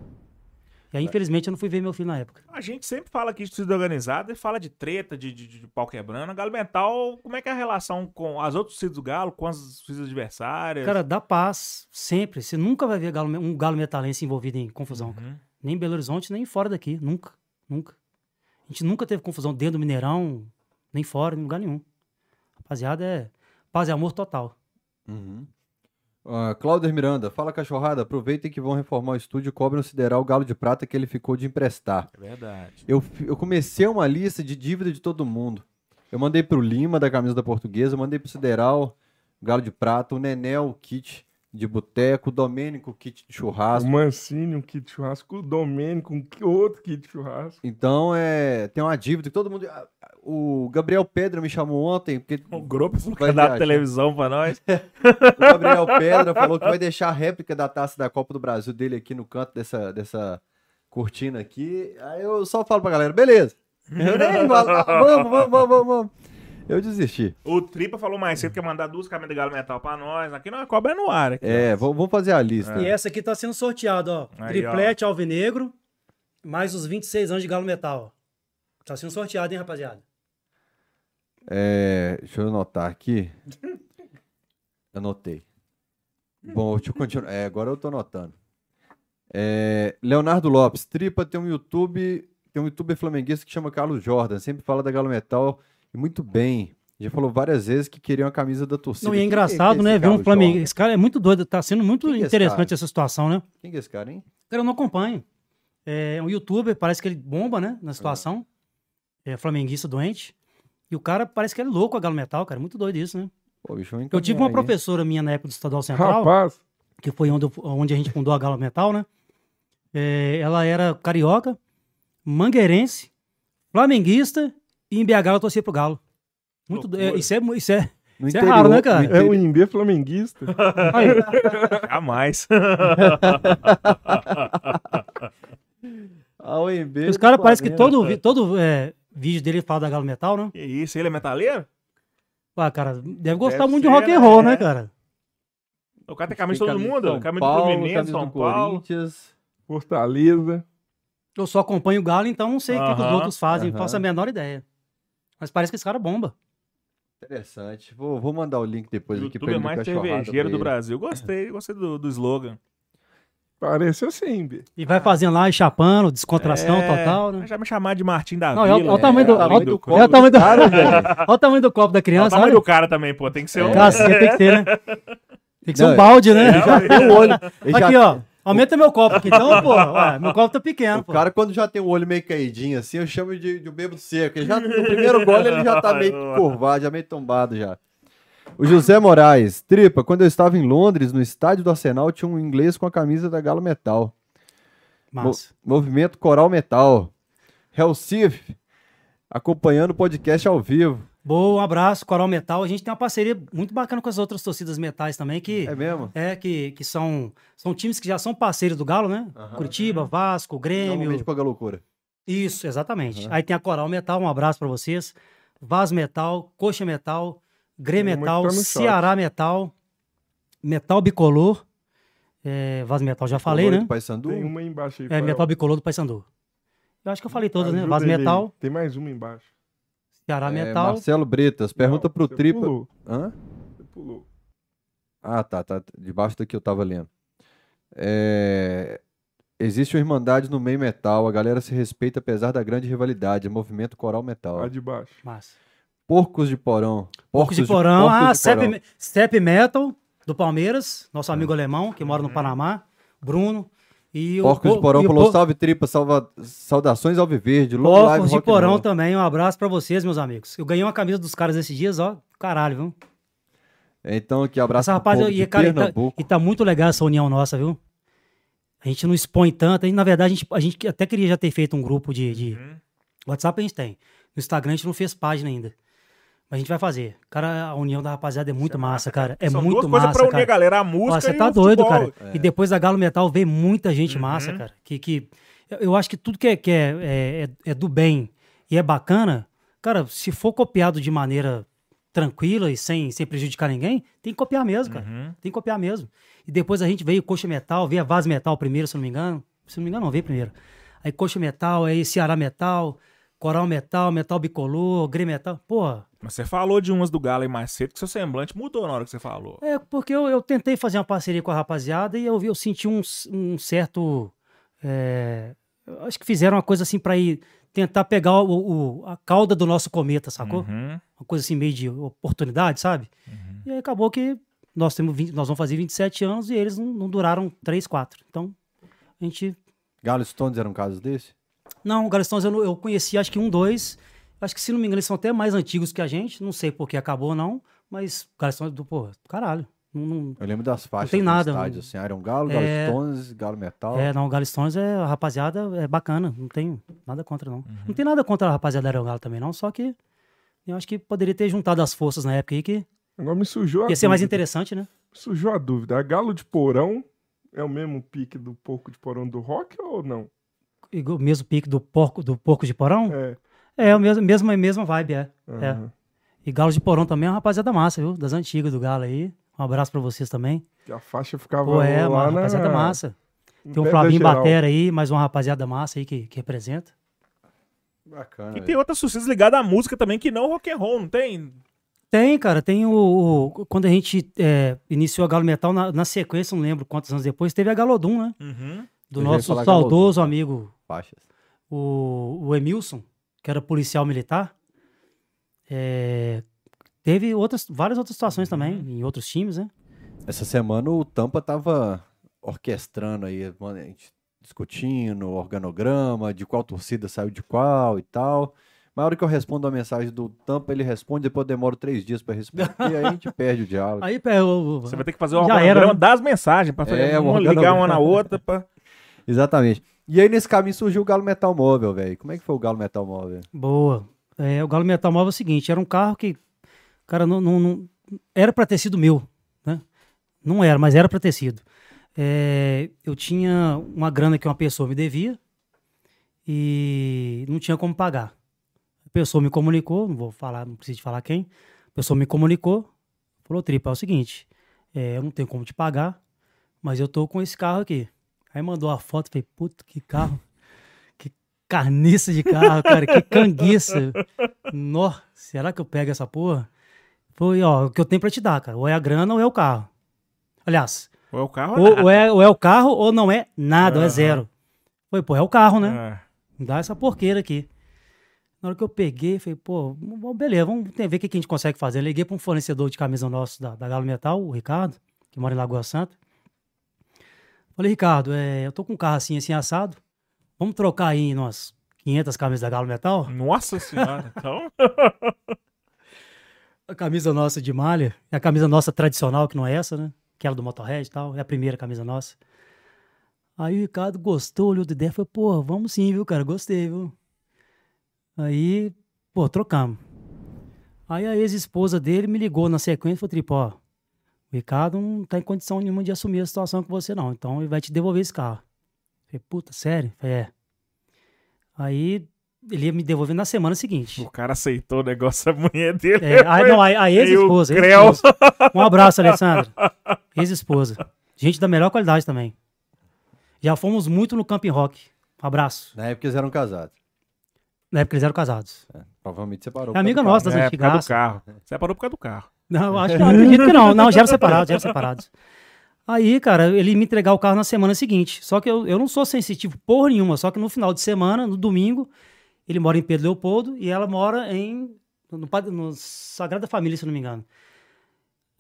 E aí, infelizmente, eu não fui ver meu filho na época. A gente sempre fala aqui de torcida organizada e fala de treta, de, de, de pau quebrando. Galo Mental, como é que é a relação com as outras torcidas do Galo, com as torcidas adversárias? Cara, dá paz, sempre. Você nunca vai ver galo- um galo metalense envolvido em confusão. cara. Uhum. Nem em Belo Horizonte, nem fora daqui. Nunca. Nunca. A gente nunca teve confusão dentro do Mineirão, nem fora, em lugar nenhum. Rapaziada, é paz e amor total. Uhum. Ah, Cláudio Miranda, fala cachorrada, aproveitem que vão reformar o estúdio e cobrem o sideral Galo de Prata que ele ficou de emprestar. É verdade. Eu, eu comecei uma lista de dívida de todo mundo. Eu mandei pro Lima, da camisa da portuguesa, mandei pro Sideral, Galo de Prata, o Nenel, o kit de boteco, o Domênico, o kit de O churrasco. Mancini, um kit de churrasco. O Domênico, um outro kit de churrasco. Então, é, tem uma dívida que todo mundo... O Gabriel Pedra me chamou ontem, porque O grupo Vai da viajar. televisão pra nós. <laughs> o Gabriel Pedra falou que vai deixar a réplica da taça da Copa do Brasil dele aqui no canto dessa, dessa cortina aqui. Aí eu só falo pra galera, beleza. Eu nem falo, "Ah, vamos, vamos, vamos, vamos, vamos. Eu desisti. O Tripa falou mais cedo que ia mandar duas camisas de Galo Metal pra nós. Aqui não é cobra é no ar. Aqui, É, vamos vamos fazer a lista. E essa aqui tá sendo sorteada, ó. Aí, Triplete alvinegro, mais os 26 anos de galo metal, ó. Tá sendo sorteado, hein, rapaziada? É, deixa eu anotar aqui. <laughs> Anotei. Bom, deixa eu continuar. É, agora eu tô anotando. É, Leonardo Lopes, Tripa tem um YouTube, tem um youtuber flamenguista que chama Carlos Jordan, sempre fala da Galo Metal e muito bem. Já falou várias vezes que queria uma camisa da torcida. Não, e é engraçado, que né? esse Ver um Flamengo. Esse cara é muito doido, tá sendo muito Quem que é interessante essa situação, né? Quem que é esse cara, hein? Cara, eu não acompanho. É um youtuber, parece que ele bomba, né? Na situação. É flamenguista doente. E o cara parece que ele é louco a Galo Metal, cara. Muito doido isso, né? Pô, bicho, Eu tive uma aí. professora minha na época do Estadual Central, Rapaz, que foi onde, eu- onde a gente fundou a Galo Metal, né? É, ela era carioca, mangueirense, flamenguista e em BH ela torcia pro Galo. Muito do- é, isso, é, isso, é, No isso é raro, né, cara? no é o Imbê flamenguista. Aí, <laughs> Jamais. A OMB os caras parecem que todo, todo é, vídeo dele fala da Galo Metal, né? que isso, ele é metaleiro? Ah, cara, deve gostar Deve muito de ser, rock and né? roll, É. né, cara? O cara tem camisa de todo mundo. São Camisa do Fluminense, São do Paulo. Corinthians. Fortaleza. Eu só acompanho o Galo, então não sei o que, que os outros fazem, aham. faço a menor ideia. Mas parece que esse cara bomba. Interessante. Vou, vou mandar o link depois O aqui YouTube pra é ele mais cervejeiro do. Brasil. Gostei, gostei do, do slogan. Parece assim, Imbê. E vai fazendo lá e chapando, descontração É, total, né? Já me chamar de Martim da Não, Vila. olha o tamanho do, É, tamanho olha, copo o tamanho do, cara, <laughs> olha o tamanho do copo da Olha o criança. tamanho olha. do cara também, pô. Tem que ser um... Cacete, tem que ter, né? Tem que ser Não, um balde, né? É, Já tem o olho. ele já- Aqui, ó. Aumenta meu copo aqui, então, pô. Ué, meu copo tá pequeno, O pô. cara, quando já tem o olho meio caidinho assim, eu chamo de, de um bebo seco. Ele já, no primeiro gole, ele já tá <laughs> meio curvado, já meio tombado já. O José Moraes, Tripa, quando eu estava em Londres, no estádio do Arsenal, tinha um inglês com a camisa da Galo Metal. Mo-. Movimento Coral Metal. Hellsif, acompanhando o podcast ao vivo. Boa, um abraço, Coral Metal. A gente tem uma parceria muito bacana com as outras torcidas metais também, que É mesmo? é que, que são, são times que já são parceiros do Galo, né? Curitiba, Vasco, Grêmio. Normalmente com a loucura. Isso, exatamente. Aí tem a Coral Metal, um abraço pra vocês. Vaz Metal, Coxa Metal, Grê Tem uma que Metal. Ceará Metal, Metal Bicolor, é, Vaz Metal já falei, Color né? do Paysandu. Tem uma embaixo aí. É. Metal Bicolor do Paysandu. Eu acho que eu falei todas, né? Vaz. Metal, Tem mais uma embaixo. Ceará É, Metal. Marcelo Bretas, pergunta Não, pro você Tripa. Pulou, Hã? você pulou. Ah, tá, tá. Debaixo daqui eu tava lendo. É, Existe uma irmandade no meio metal, a galera se respeita apesar da grande rivalidade, é movimento coral metal. Lá de baixo. Massa. Porcos de porão. Porcos de Porão. porcos Ah, de Step, Step Metal, do Palmeiras, nosso amigo alemão, que mora no Panamá, Bruno. E o Porcos de po- porão e o falou salve tripa, salva... saudações ao Viverde. Porcos de Porão também, um abraço pra vocês, meus amigos. Eu ganhei uma camisa dos caras esses dias, ó, caralho, viu? Então aqui, abraço Essa pro e, de cara, e tá, e tá muito legal essa união nossa, viu? A gente não expõe tanto. A gente, na verdade, a gente, a gente até queria já ter feito um grupo de, de- Uhum. WhatsApp, a gente tem. No Instagram a gente não fez página ainda. Mas a gente vai fazer. Cara, a união da rapaziada é muito massa, cara. É São muito duas massa, pra unir a galera, a música Você tá o doido, futebol. cara. E depois da Galo Metal veio muita gente Uhum. massa, cara. Que, que eu- acho que tudo que, é, que é, é, é do bem e é bacana, cara, se for copiado de maneira tranquila e sem, sem prejudicar ninguém, tem que copiar mesmo, cara. Uhum. Tem que copiar mesmo. E depois a gente veio Coxa Metal, veio a Vaz Metal primeiro, se não me engano. Se não me engano, não, veio primeiro. aí Coxa Metal, aí Ceará Metal, Coral Metal, Metal Bicolor, Grê Metal. Porra, Mas você falou de umas do Galo aí mais cedo que seu semblante mudou na hora que você falou. É, porque eu, eu tentei fazer uma parceria com a rapaziada e eu, vi- eu senti um, um certo. é, acho que fizeram uma coisa assim pra ir tentar pegar o, o- a cauda do nosso cometa, sacou? Uhum. Uma coisa assim meio de oportunidade, sabe? E aí acabou que nós, temos 20 nós vamos fazer 27 anos e eles não, não duraram 3, 4. Então, a gente. Galo Stones era um caso desse? Não, o Galistões eu, não- eu conheci acho que um, dois. Acho que se não me engano, eles são até mais antigos que a gente. Não sei por que acabou, não. Mas Galistões do, pô, caralho. Não, não- Eu lembro das faixas tem do nada, estádio, não- assim, Iron Galo, Galo É. Stones, Galo Metal. É, não, o Galistões é, a rapaziada é bacana, não tenho nada contra, não. Não tem nada contra a rapaziada da Aerogalo também, não, só que eu acho que poderia ter juntado as forças na época aí, que Agora me sujou a ia ser mais dúvida. interessante, né? Sujou a dúvida. A Galo de Porão é o mesmo pique do Porco de Porão do Rock ou não? Igual O mesmo pique do porco, do porco de porão? É. É, o mesmo, mesmo, a mesma vibe, é. É. aham. E Galo de Porão também é uma rapaziada massa, viu? Das antigas do Galo aí. Um abraço pra vocês também. Que a faixa ficava Pô, é, uma lá na... rapaziada massa. Tem da Flavinho. Batera aí, mais uma rapaziada massa aí que, que representa. Bacana. E velho. tem outras sucessões ligadas à música também que não rock and roll, não tem? Tem, cara, tem o. o- quando a gente é, iniciou a Galo Metal, na, na sequência, não lembro quantos anos depois, teve a Galodum, né? Uhum. Do Eu nosso saudoso amigo, Faixas. o, o Emilson, que era policial militar. É, teve outras, várias outras situações também, em outros times, né? Essa semana o Tampa tava orquestrando aí, a gente discutindo organograma, de qual torcida saiu de qual e tal. Mas a hora que eu respondo a mensagem do Tampa, ele responde, depois eu demoro três dias pra responder, e aí a gente <laughs> perde o diálogo. Aí, Você vai ter que fazer o organograma era, né? das mensagens pra fazer É, uma ligar uma na outra. Pra... Exatamente. E aí nesse caminho surgiu o Galo Metal Móvel, velho. Como é que foi o Galo Metal Móvel? Boa. É, o Galo Metal Móvel é o seguinte, era um carro que, cara, não, não, não- era pra ter sido meu, né? Não era, mas era pra ter sido. É, eu tinha uma grana que uma pessoa me devia e não tinha como pagar. A pessoa me comunicou, não vou falar, não preciso falar quem. A pessoa me comunicou, falou, Tripa, é o seguinte, é, eu não tenho como te pagar, mas eu tô com esse carro aqui. Aí mandou a foto, falei, puta, que carro. Que carniça de carro, cara, que canguiça. Nó, será que eu pego essa porra? Foi, ó, o que eu tenho pra te dar, cara. Ou é a grana ou é o carro. Aliás, Ou é o carro ou, ou é, ou é o carro ou não é nada, ou é zero. Foi, pô, é o carro, né? Me dá essa porqueira aqui. Na hora que eu peguei, falei, pô, beleza, vamos ver o que que a gente consegue fazer. Eu liguei para um fornecedor de camisa nosso da, da Galo Metal, o Ricardo, que mora em Lagoa Santa. Falei, Ricardo, é, eu tô com um carro assim, assim, assado. Vamos trocar aí umas 500 camisas da Galo Metal? Nossa senhora. Então, <laughs> A camisa nossa de malha, é a camisa nossa tradicional, que não é essa, né? Aquela do Motorhead e tal, é a primeira camisa nossa. Aí o Ricardo gostou, olhou de ideia e falou, pô, vamos sim, viu, cara, gostei, viu? Aí, pô, trocamos. Aí a ex-esposa dele me ligou na sequência e falou, tipo, ó, o Ricardo não tá em condição nenhuma de assumir a situação com você não, então ele vai te devolver esse carro. Falei, puta, sério? Falei, é. Aí ele ia me devolver na semana seguinte. o cara aceitou o negócio, a mulher dele. É, aí, não, a, a ex-esposa. Aí ex-esposa. Um abraço, Alessandro. <laughs> Ex-esposa. Gente da melhor qualidade também. Já fomos muito no Camping Rock. Um abraço. Na época eles eram casados. Na época eles eram casados. Provavelmente separou. É amiga nossa das É, por causa do antigas. carro. Separou por causa do carro. Não, <laughs> acho que acredito que não. Não, já eram separados, já eram separados. Aí, cara, ele me entregar o carro na semana seguinte. Só que eu, eu não sou sensitivo porra nenhuma. Só que no final de semana, no domingo, ele mora em Pedro Leopoldo e ela mora em. No, no Sagrada Família, se não me engano.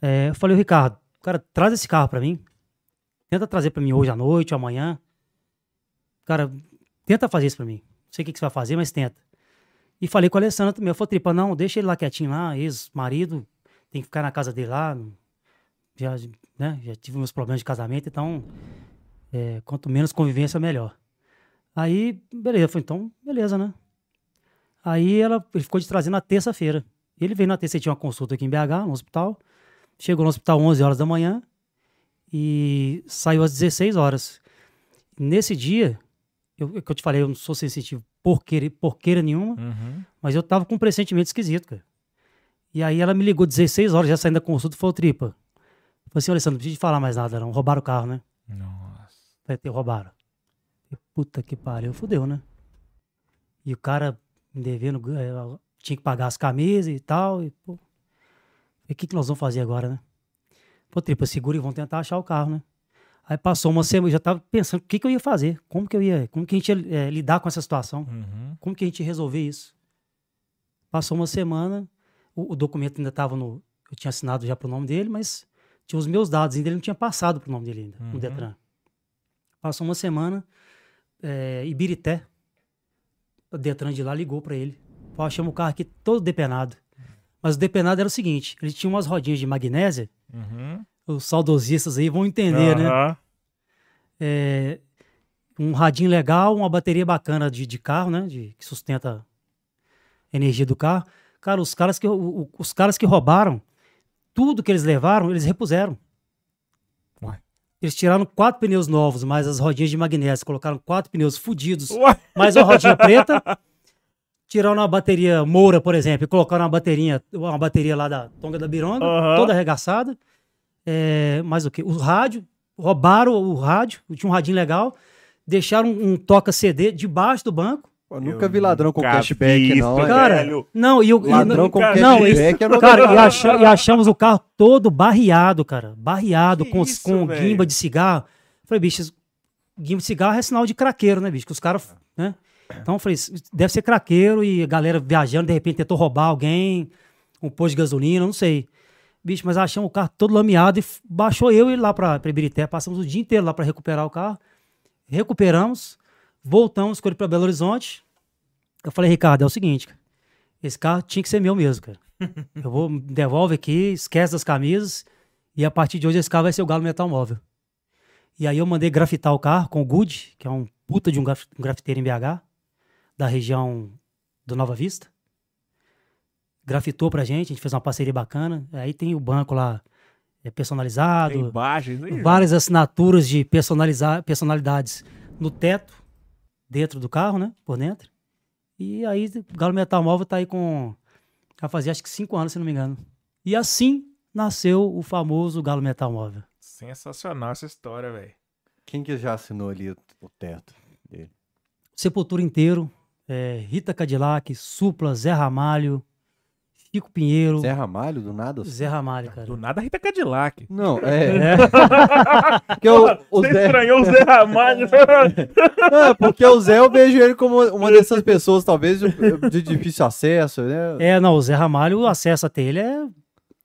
É, eu falei, Ricardo, cara, traz esse carro pra mim. Tenta trazer pra mim hoje à noite, ou amanhã. Cara, tenta fazer isso pra mim. Não sei o que, que você vai fazer, mas tenta. E falei com a Alessandra também. Eu falei, Tripa, não, deixa ele lá quietinho lá, ex-marido, tem que ficar na casa dele lá. Já, né, já tive meus problemas de casamento, então é, quanto menos convivência, melhor. Aí, beleza, falei, então, beleza, né? Aí ela, ele ficou de trazer na terça-feira. Ele veio na terça, tinha uma consulta aqui em BH, no hospital. Chegou no hospital 11 horas da manhã e saiu às 16 horas. Nesse dia, eu, que eu te falei, eu não sou sensitivo porqueira, porqueira nenhuma, Uhum. mas eu tava com um pressentimento esquisito, cara. E aí ela me ligou 16 horas, já saindo da consulta, e falou, Tripa. Falei assim, Alessandro, não precisa de falar mais nada, não. Roubaram o carro, né? Nossa. Vai ter roubaram. puta que pariu, fudeu, né? E o cara me devendo, eh, tinha que pagar as camisas e tal. E, pô, e o que, que nós vamos fazer agora, né? Pô, tripa, segura e vamos tentar achar o carro, né? Aí passou uma semana, eu já tava pensando o que, que eu ia fazer, como que eu ia, como que a gente ia eh, lidar com essa situação, Uhum. como que a gente ia resolver isso. Passou uma semana, o, o documento ainda estava no. Eu tinha assinado já pro nome dele, mas tinha os meus dados ainda, ele não tinha passado pro nome dele ainda, Uhum. no Detran. Passou uma semana, é, Ibirité, o Detran de lá ligou para ele. Falou, achamos o carro aqui todo depenado. Mas o depenado era o seguinte: ele tinha umas rodinhas de magnésia, Uhum. os saudosistas aí vão entender, né? Aham. É, um radinho legal, uma bateria bacana de, de carro, né? De, que sustenta a energia do carro. Cara, os caras que, os caras que roubaram, tudo que eles levaram, eles repuseram. Ué. Eles tiraram quatro pneus novos, mais as rodinhas de magnésio, colocaram quatro pneus fudidos, Ué. mais uma rodinha preta. <laughs> Tiraram uma bateria Moura, por exemplo, e colocaram uma bateria, uma bateria lá da Tonga da Bironga, Aham. toda arregaçada. É, mais o que? O rádio, roubaram o rádio, tinha um radinho legal, deixaram um toca-CD debaixo do banco. Pô, nunca vi ladrão com cashback, vi não. isso, é. Cara, velho. não, e o. e- Ladrão com cara, não, cashback é Cara, e, novidade. acha- e achamos o carro todo barreado, cara. Barreado, Que com, isso, com velho? guimba de cigarro. Falei, bicho, guimba de cigarro é sinal de craqueiro, né, bicho? Que os caras, né? Então eu falei, deve ser craqueiro e a galera viajando, de repente tentou roubar alguém, um posto de gasolina, não sei. Bicho, mas achamos o carro todo lameado e baixou eu e ele lá pra, pra Ibirité. Passamos o dia inteiro lá pra recuperar o carro. Recuperamos, voltamos com ele pra Belo Horizonte. Eu falei, Ricardo, é o seguinte, cara, esse carro tinha que ser meu mesmo, cara. <laughs> Eu vou, devolve aqui, esquece das camisas, e a partir de hoje esse carro vai ser o Galo Metal Móvel. E aí eu mandei grafitar o carro com o Good, que é um puta de um, graf- grafiteiro em BH, da região do Nova Vista. Grafitou pra gente, a gente fez uma parceria bacana. Aí tem o banco lá é, personalizado, Tem imagens várias assinaturas de personalizar, personalidades no teto, dentro do carro, né? Por dentro. E aí o Galo Metal Móvel tá aí com. Já fazia acho que cinco anos, se não me engano. E assim nasceu o famoso Galo Metal Móvel. Sensacional essa história, velho. Quem que já assinou ali o, o teto dele? Sepultura inteiro, é, Rita Cadillac, Supla, Zé Ramalho, Chico Pinheiro, Zé Ramalho, do nada? Zé Ramalho, cara. Do nada Rita Cadillac. Não, é. É. <laughs> Porque o, o Você Zé, estranhou o Zé Ramalho. <laughs> é, porque o Zé eu vejo ele como uma dessas pessoas, talvez, de, difícil acesso, né? É, não, o Zé Ramalho, o acesso até ele é,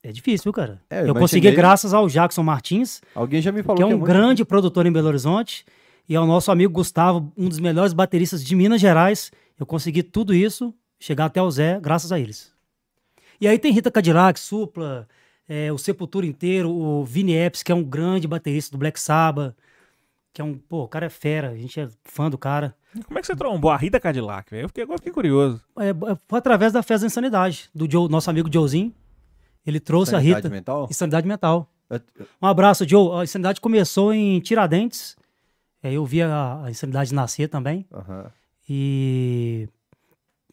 é difícil, viu, cara? É, eu eu consegui graças ao Jackson Martins, Alguém já me falou que é um muito grande produtor em Belo Horizonte, e ao nosso amigo Gustavo, um dos melhores bateristas de Minas Gerais. Eu consegui tudo isso, chegar até o Zé, graças a eles. E aí tem Rita Cadillac, Supla, é, o Sepultura inteiro, o Vini Epps, que é um grande baterista do Black Sabbath, que é um, pô, o cara é fera, a gente é fã do cara. Como é que você trombou a Rita Cadillac, velho? Eu fiquei, agora fiquei curioso. É, é, foi através da Festa da Insanidade, do Joe- nosso amigo Joezinho. Ele trouxe a Rita. mental? Insanidade Mental. Um abraço, Joe. A Insanidade começou em Tiradentes. É, eu vi a, a Insanidade nascer também. Aham. E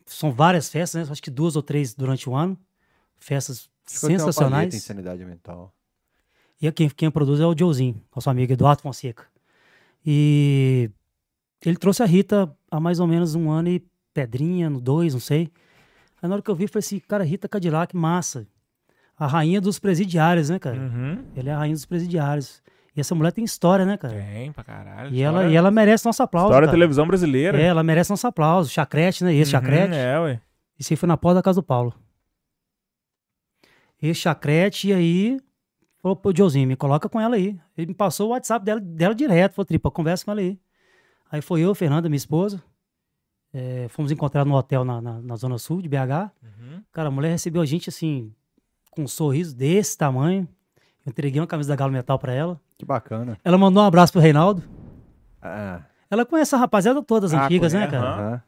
são várias festas, né? Acho que duas ou três durante o ano. Festas Acho que eu tenho uma palheta em sensacionais. sanidade mental. E quem, quem produz é o Joezinho, nosso amigo Eduardo Fonseca. E ele trouxe a Rita há mais ou menos um ano e pedrinha, no dois, não sei. Aí na hora que eu vi, falei assim, cara, Rita Cadillac, massa. A rainha dos presidiários, né, cara? Uhum. Ele é a rainha dos presidiários. E essa mulher tem história, né, cara? Tem, pra caralho. E ela, e ela merece nosso aplauso. História da televisão brasileira. É, ela merece nosso aplauso. Chacrete, né? Esse Uhum, chacrete. É, ué. Esse aí foi na porta da casa do Paulo. Esse chacrete, e aí. Falou, pô, Joãozinho, me coloca com ela aí. Ele me passou o WhatsApp dela, dela direto. Falou, Tripa, conversa com ela aí. Aí foi eu, Fernanda, minha esposa. É, fomos encontrar no hotel na, na, na Zona Sul de BH. Uhum. Cara, a mulher recebeu a gente assim, com um sorriso desse tamanho. Eu entreguei uma camisa da Galo Metal pra ela. Que bacana. Ela mandou um abraço pro Reinaldo. Ah, Ela conhece a rapaziada toda, as Ah, antigas, né, cara? aham. aham.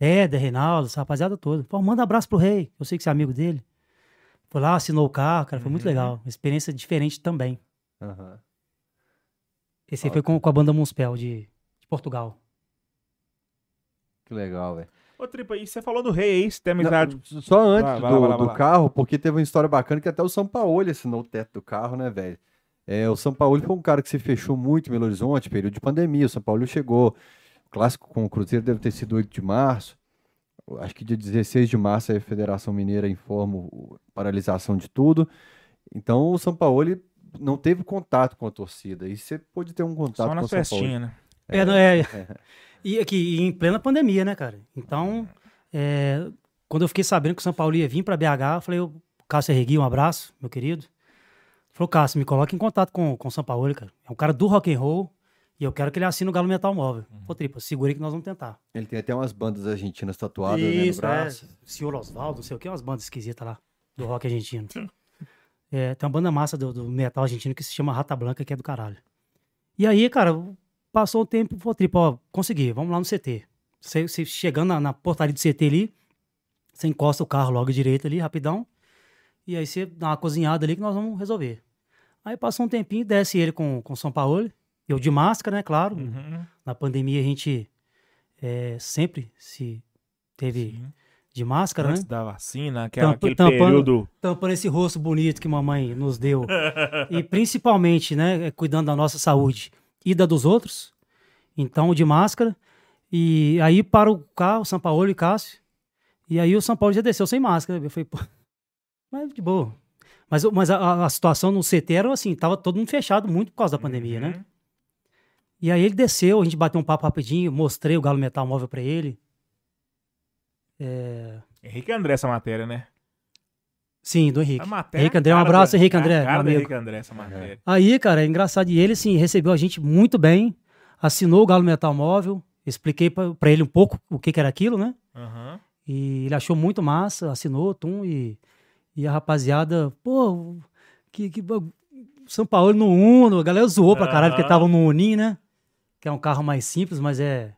Éder, Reinaldo, essa rapaziada toda. Pô, manda abraço pro rei. Eu sei que você é amigo dele. Foi lá, assinou o carro, cara. Foi muito Uhum. legal. Uma experiência diferente também. aham. Esse aí foi com, com a banda Munspel de, de Portugal. Que legal, velho. Ô, Tripa, e você falou do rei aí, você tem amizade. Não, Só antes Vai, vai do, lá, vai lá, do carro, porque teve uma história bacana que até o São Paulo assinou o teto do carro, né, velho? É, o São Paulo foi um cara que se fechou muito em Belo Horizonte, período de pandemia. O São Paulo chegou clássico com o Cruzeiro deve ter sido 8 de março. Acho que dia 16 de março a Federação Mineira informa o- paralisação de tudo. Então o São Paulo ele não teve contato com a torcida. E você pode ter um contato Só com na o São Paulo. festinha, né? É, não, é, E aqui, em plena pandemia, né, cara? Então, é, quando eu fiquei sabendo que o São Paulo ia vir pra BH, eu falei, o Cássio Regui, um abraço, meu querido. Falou, Cássio, me coloca em contato com, com o São Paulo, cara. É um cara do rock and roll e eu quero que ele assine o Galo Metal Móvel. Pô, Tripa, segura aí que nós vamos tentar. Ele tem até umas bandas argentinas tatuadas né, no Isso, é. braço. Senhor Osvaldo, não sei o que, umas bandas esquisitas lá, do rock argentino. <laughs> É, tem uma banda massa do, do metal argentino que se chama Rata Blanca, que é do caralho. E aí, cara, passou o tempo, falou, Tripa, ó, consegui, vamos lá no CT. Você, você chegando na, na portaria do CT ali, você encosta o carro logo direito ali, rapidão, e aí você dá uma cozinhada ali que nós vamos resolver. Aí passou um tempinho, desce ele com com o São Paulo, eu de máscara, né, claro. Uhum. Na pandemia a gente é, sempre se teve Sim. de máscara, né? Antes da vacina, aquela, aquele tampando- período. tampando esse rosto bonito que mamãe nos deu. <laughs> e principalmente, né, cuidando da nossa saúde e da dos outros. Então, de máscara. E aí para o carro, São Paulo e Cássio. E aí o São Paulo já desceu sem máscara. Eu falei, pô, mas de boa. Mas, mas a, a situação no CT era assim, tava todo mundo fechado muito por causa da pandemia, né? Uhum. E aí ele desceu, a gente bateu um papo rapidinho, mostrei o Galo Metal Móvel pra ele. É, Henrique André essa matéria, né? Sim, do Henrique. Henrique André, um abraço, Henrique André, Cara. Henrique André essa matéria. Aí, cara, é engraçado. E ele, assim, recebeu a gente muito bem, assinou o Galo Metal Móvel, expliquei pra, pra ele um pouco o que, que era aquilo, né? Aham. E ele achou muito massa, assinou, tum, e, e a rapaziada, pô, que, que São Paulo no Uno, a galera zoou pra caralho, porque Aham. tava no Uninho, né? Que é um carro mais simples, mas é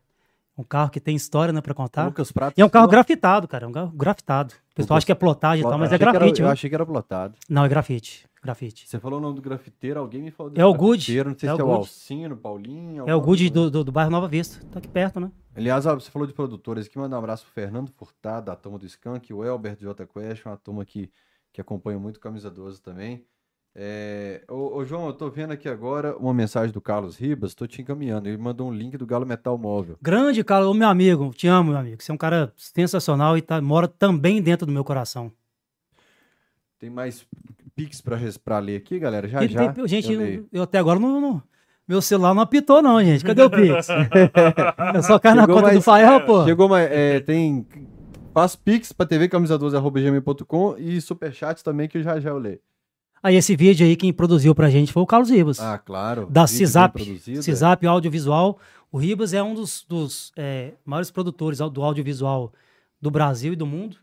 um carro que tem história, né, pra contar. Lucas Prato. E é um carro grafitado, cara, é um carro grafitado. O pessoal Lucas- acha que é plotagem e tal, mas é que era- grafite, Eu achei que era plotado. Não, é grafite, grafite. Você falou o nome do grafiteiro, alguém me falou do É o Good, Não sei é se é o. Alcino, Paulinho. É o Good do, do, do bairro Nova Vista, tá aqui perto, né? Aliás, ó, você falou de produtores aqui, manda um abraço pro Fernando Furtado, da turma do Skank, o Elbert J Quest, uma turma que, que acompanha muito Camisa 12 também. É, ô, ô, João, eu tô vendo aqui agora uma mensagem do Carlos Ribas, tô te encaminhando. Ele mandou um link do Galo Metal Móvel. Grande, cara, ô meu amigo, te amo, meu amigo. Você é um cara sensacional e tá, mora também dentro do meu coração. Tem mais Pix pra, pra ler aqui, galera? Já, E já. tem- gente, eu eu, até agora não, não- Meu celular não apitou, não, gente. Cadê o Pix? eu <laughs> só caio na conta do mais- Fael, pô. Chegou mais. é, tem. Faz Pix pra TV camisa12.gmail.com e superchats também, que já já eu leio. Aí esse vídeo aí, quem produziu pra gente foi o Carlos Ribas. Ah, claro. da CISAP. produzido, é. CISAP Audiovisual. O Ribas é um dos, dos, é, maiores produtores do audiovisual do Brasil e do mundo.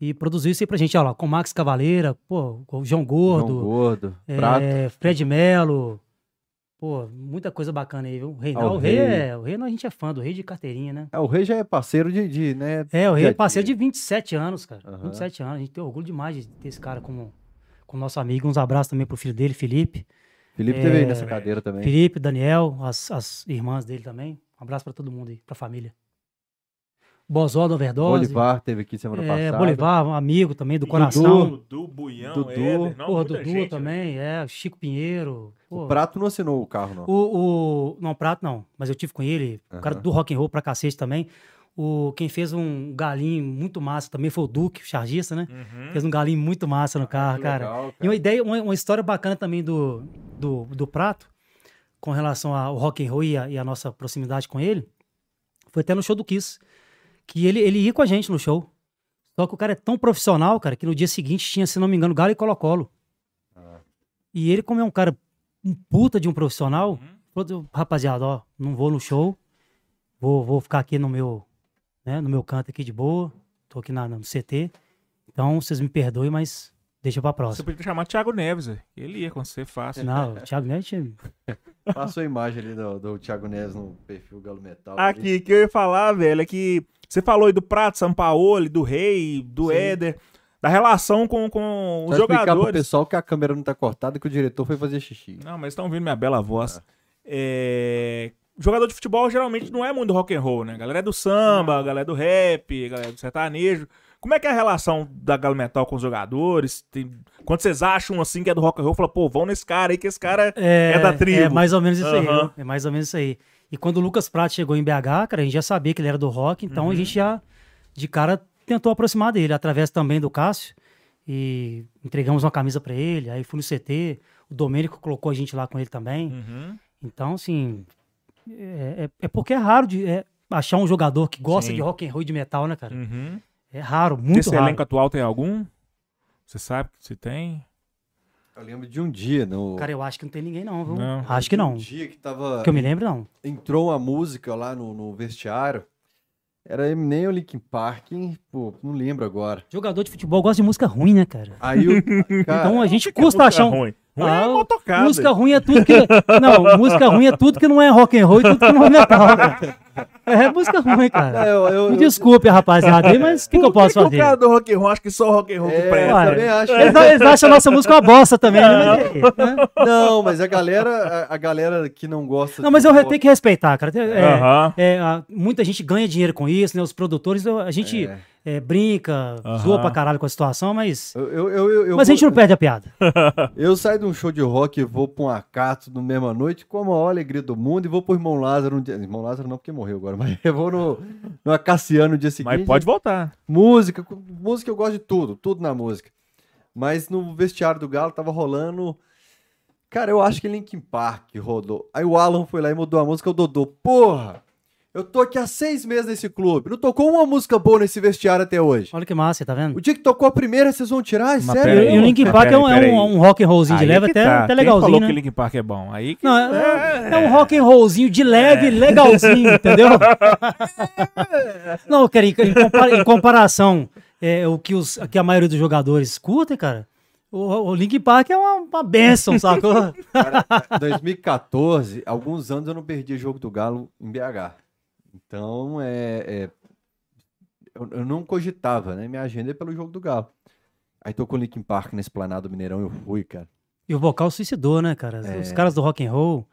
E produziu isso aí pra gente, ó lá, com Max Cavaleira, pô, com o João Gordo, João Gordo. é, Prato. Fred Melo. Pô, muita coisa bacana aí, viu? O Rei, Ah, não, o rei, Rei. é, o rei não, a gente é fã do Rei de carteirinha, né? É, o Rei já é parceiro de, de né? É, o Rei é parceiro de dia. 27 anos, cara. Aham. 27 anos. A gente tem orgulho demais de ter esse cara como, como nosso amigo. Uns abraços também pro filho dele, Felipe. Felipe teve aí É, nessa cadeira também. Felipe, Daniel, as, as irmãs dele também. Um abraço pra todo mundo aí, pra família. Bozó da Overdose. Bolivar teve aqui semana É, passada. Bolivar, um amigo também do E coração. Dudu, Buião, Dudu. Éder, não, Porra, Dudu gente, né? também, é, Chico Pinheiro. O. Prato não assinou o carro, não. O, o- não, Prato não, mas eu tive com ele, o cara do rock and roll pra cacete também. O, quem fez um galinho muito massa também foi o Duque, o chargista, né? Uhum. Fez um galinho muito massa no carro, Que cara. legal, E uma ideia, uma, uma história bacana também do, do, do Prato, com relação ao rock and roll e a, e a nossa proximidade com ele, foi até no show do Kiss, que ele, ele ia com a gente no show. Só que o cara é tão profissional, cara, que no dia seguinte tinha, se não me engano, Galo e Colo-Colo. Ah. E ele, como é um cara, um puta de um profissional, Uhum. falou, rapaziada, ó, não vou no show, vou, vou ficar aqui no meu, né, no meu canto aqui de boa, tô aqui na, no CT, então vocês me perdoem, mas deixa pra Você próxima. podia chamar Thiago Neves, velho. ele ia com você fácil. Não, o Thiago Neves tinha- Passou <laughs> a imagem ali do, do Thiago Neves no perfil Galo Metal. ali. Aqui, que eu ia falar, velho, é que você falou aí do Prato, São Paulo, do Rei, do Sim. Éder, da relação com, com os Só explicar pro jogadores. pessoal que a câmera não tá cortada, que o diretor foi fazer xixi. Não, mas estão ouvindo minha bela voz. É, Jogador de futebol geralmente não é muito rock and roll, né? A galera é do samba, a galera é do rap, a galera é do sertanejo. Como é que é a relação da Galo Metal com os jogadores? Tem- Quando vocês acham assim que é do rock and roll, fala, pô, vão nesse cara aí que esse cara é, da tribo. É mais ou menos isso aí, Aham. viu? É mais ou menos isso aí. E quando o Lucas Prato chegou em BH, cara, a gente já sabia que ele era do rock, então a gente já, de cara, tentou aproximar dele, através também do Cássio. E entregamos uma camisa pra ele, aí fui no CT, o Domênico colocou a gente lá com ele também. Uhum. Então, assim, é, é- é porque é raro de é, achar um jogador que gosta Sim. de rock and roll e de metal, né, cara? Uhum. É raro, muito Desse raro. elenco atual tem algum? Você sabe se tem? Eu lembro de um dia, no... Cara, eu acho que não tem ninguém não, viu? Não. Acho que não. Um dia que tava... Que eu me lembro, não. Entrou uma música lá no, no vestiário. Era nem o Linkin Park, hein? Pô, não lembro agora. Jogador de futebol gosta de música ruim, né, cara? Aí o... <laughs> Cara, Então a gente Que custa achar um... ruim. Ruim Ah, é mal tocada. Música ruim é tudo que. Não, música ruim é tudo que não é rock and roll e tudo que não é metal, cara. É música ruim, cara. eu, eu, Me desculpe, rapaziada, aí, mas o que, que eu posso que fazer? o cara do rock and roll acha que só o rock and roll que É, presta? Ué, também acho. Eles, eles acham a nossa música uma bosta também, né? Mas, aí, né? Não, mas a galera, a, a galera que não gosta. Não, mas eu rock- tenho que respeitar, cara. É, Aham. é, a- muita gente ganha dinheiro com isso, né? Os produtores, a gente É. é, brinca, zoa pra caralho com a situação, mas. Eu, eu, eu, mas a gente vou- não perde a piada. <laughs> Eu saio de um show de rock e vou pra um acato no mesma noite com a maior alegria do mundo e vou pro Irmão Lázaro no dia. Irmão Lázaro não, porque morreu agora, <laughs> mas eu vou no, no Acaciano no dia seguinte. Mas pode voltar. Música, música eu gosto de tudo, tudo na música. Mas no vestiário do Galo tava rolando. Cara, eu acho que Linkin Park rodou. Aí o Alan foi lá e mudou a música, o Dodô. Porra! Eu tô aqui há seis meses nesse clube. Não tocou uma música boa nesse vestiário até hoje. Olha que massa, tá vendo? O dia que tocou a primeira, vocês vão tirar? É Mas sério? aí, E o Linkin Park é um, é um, um rock and rollzinho de Aí leve que até, tá. até Quem legalzinho, falou né? que Linkin Park é bom? Aí que... Não, é, é um rock and rollzinho de leve, legalzinho, entendeu? <laughs> <laughs> Não, cara, em, em compara- em comparação é, o que, os, que a maioria dos jogadores curtem, cara, o, o Linkin Park é uma, uma benção, <laughs> sacou? Cara, 2014, alguns anos eu não perdi jogo do Galo em BH. Então, é, é- eu, eu não cogitava, né? Minha agenda é pelo jogo do Galo. Aí tocou Linkin Park na Esplanada do Mineirão, eu fui, cara. E o vocal suicidou, né, cara? Os É. caras do rock and roll,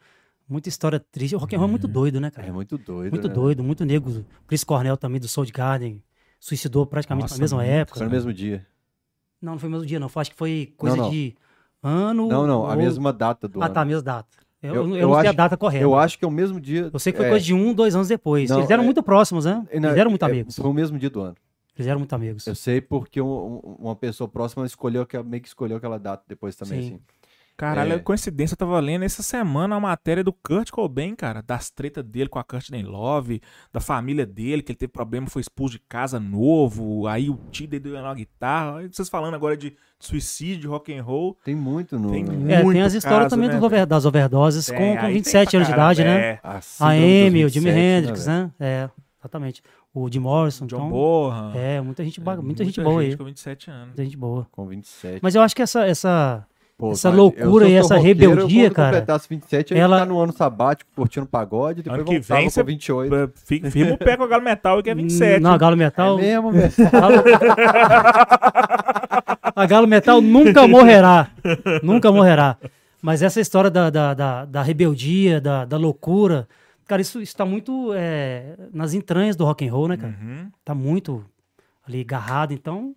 muita história triste. O rock and roll é muito doido, né, cara? É muito doido, Muito né? doido, muito negro. Chris Cornell também, do Soul Garden, suicidou praticamente Nossa, na mesma época. Foi no mesmo dia. Não, não foi no mesmo dia, não. Foi- Acho que foi coisa Não, não. de ano. Não, não, a ou- mesma data do Ah, ano. tá, a mesma data. Eu, Eu- eu, eu não sei a acho- data correta. Eu acho que é o mesmo dia. Eu sei que foi é, coisa de um, dois anos depois. Não, Eles eram é- muito próximos, né? não, Eles eram muito é, amigos. Foi o mesmo dia do ano. Eles eram muito amigos. Eu sei porque um- um- uma pessoa próxima escolheu, meio que escolheu aquela data depois também, Sim. assim. Caralho, É. coincidência, eu tava lendo essa semana a matéria do Kurt Cobain, cara, das tretas dele com a Courtney Love, da família dele, que ele teve problema, foi expulso de casa novo, aí o tio dele deu uma guitarra, aí vocês falando agora de suicídio, rock and roll, Tem muito no... Tem É, muito tem as histórias caso, também né, over- das overdoses Tem, com, com tem 27 pra anos de idade, né? é. A, A Amy, o Jimi 27, né, Hendrix, velho? né? É, exatamente. O Jim Morrison. John então, Borra. É, muita gente, ba- muita gente boa aí. com 27 anos. Muita gente boa. Com 27. Mas eu acho que essa, essa, Pô, essa loucura e essa roqueiro, rebeldia, cara, completasse 27, eu ela- ficar no ano sabático, curtindo pagode, depois Ano que vem com você- 28. Fica- Firma o pé com a Galo Metal, que é 27. Não, a Galo É Metal. mesmo, velho. Galo- <laughs> a Galo Metal nunca morrerá. nunca morrerá. Mas essa história da, da, da, da rebeldia, da, da loucura, cara, isso está muito é, nas entranhas do rock and roll, né, cara? Uhum. Tá muito ali agarrado, então.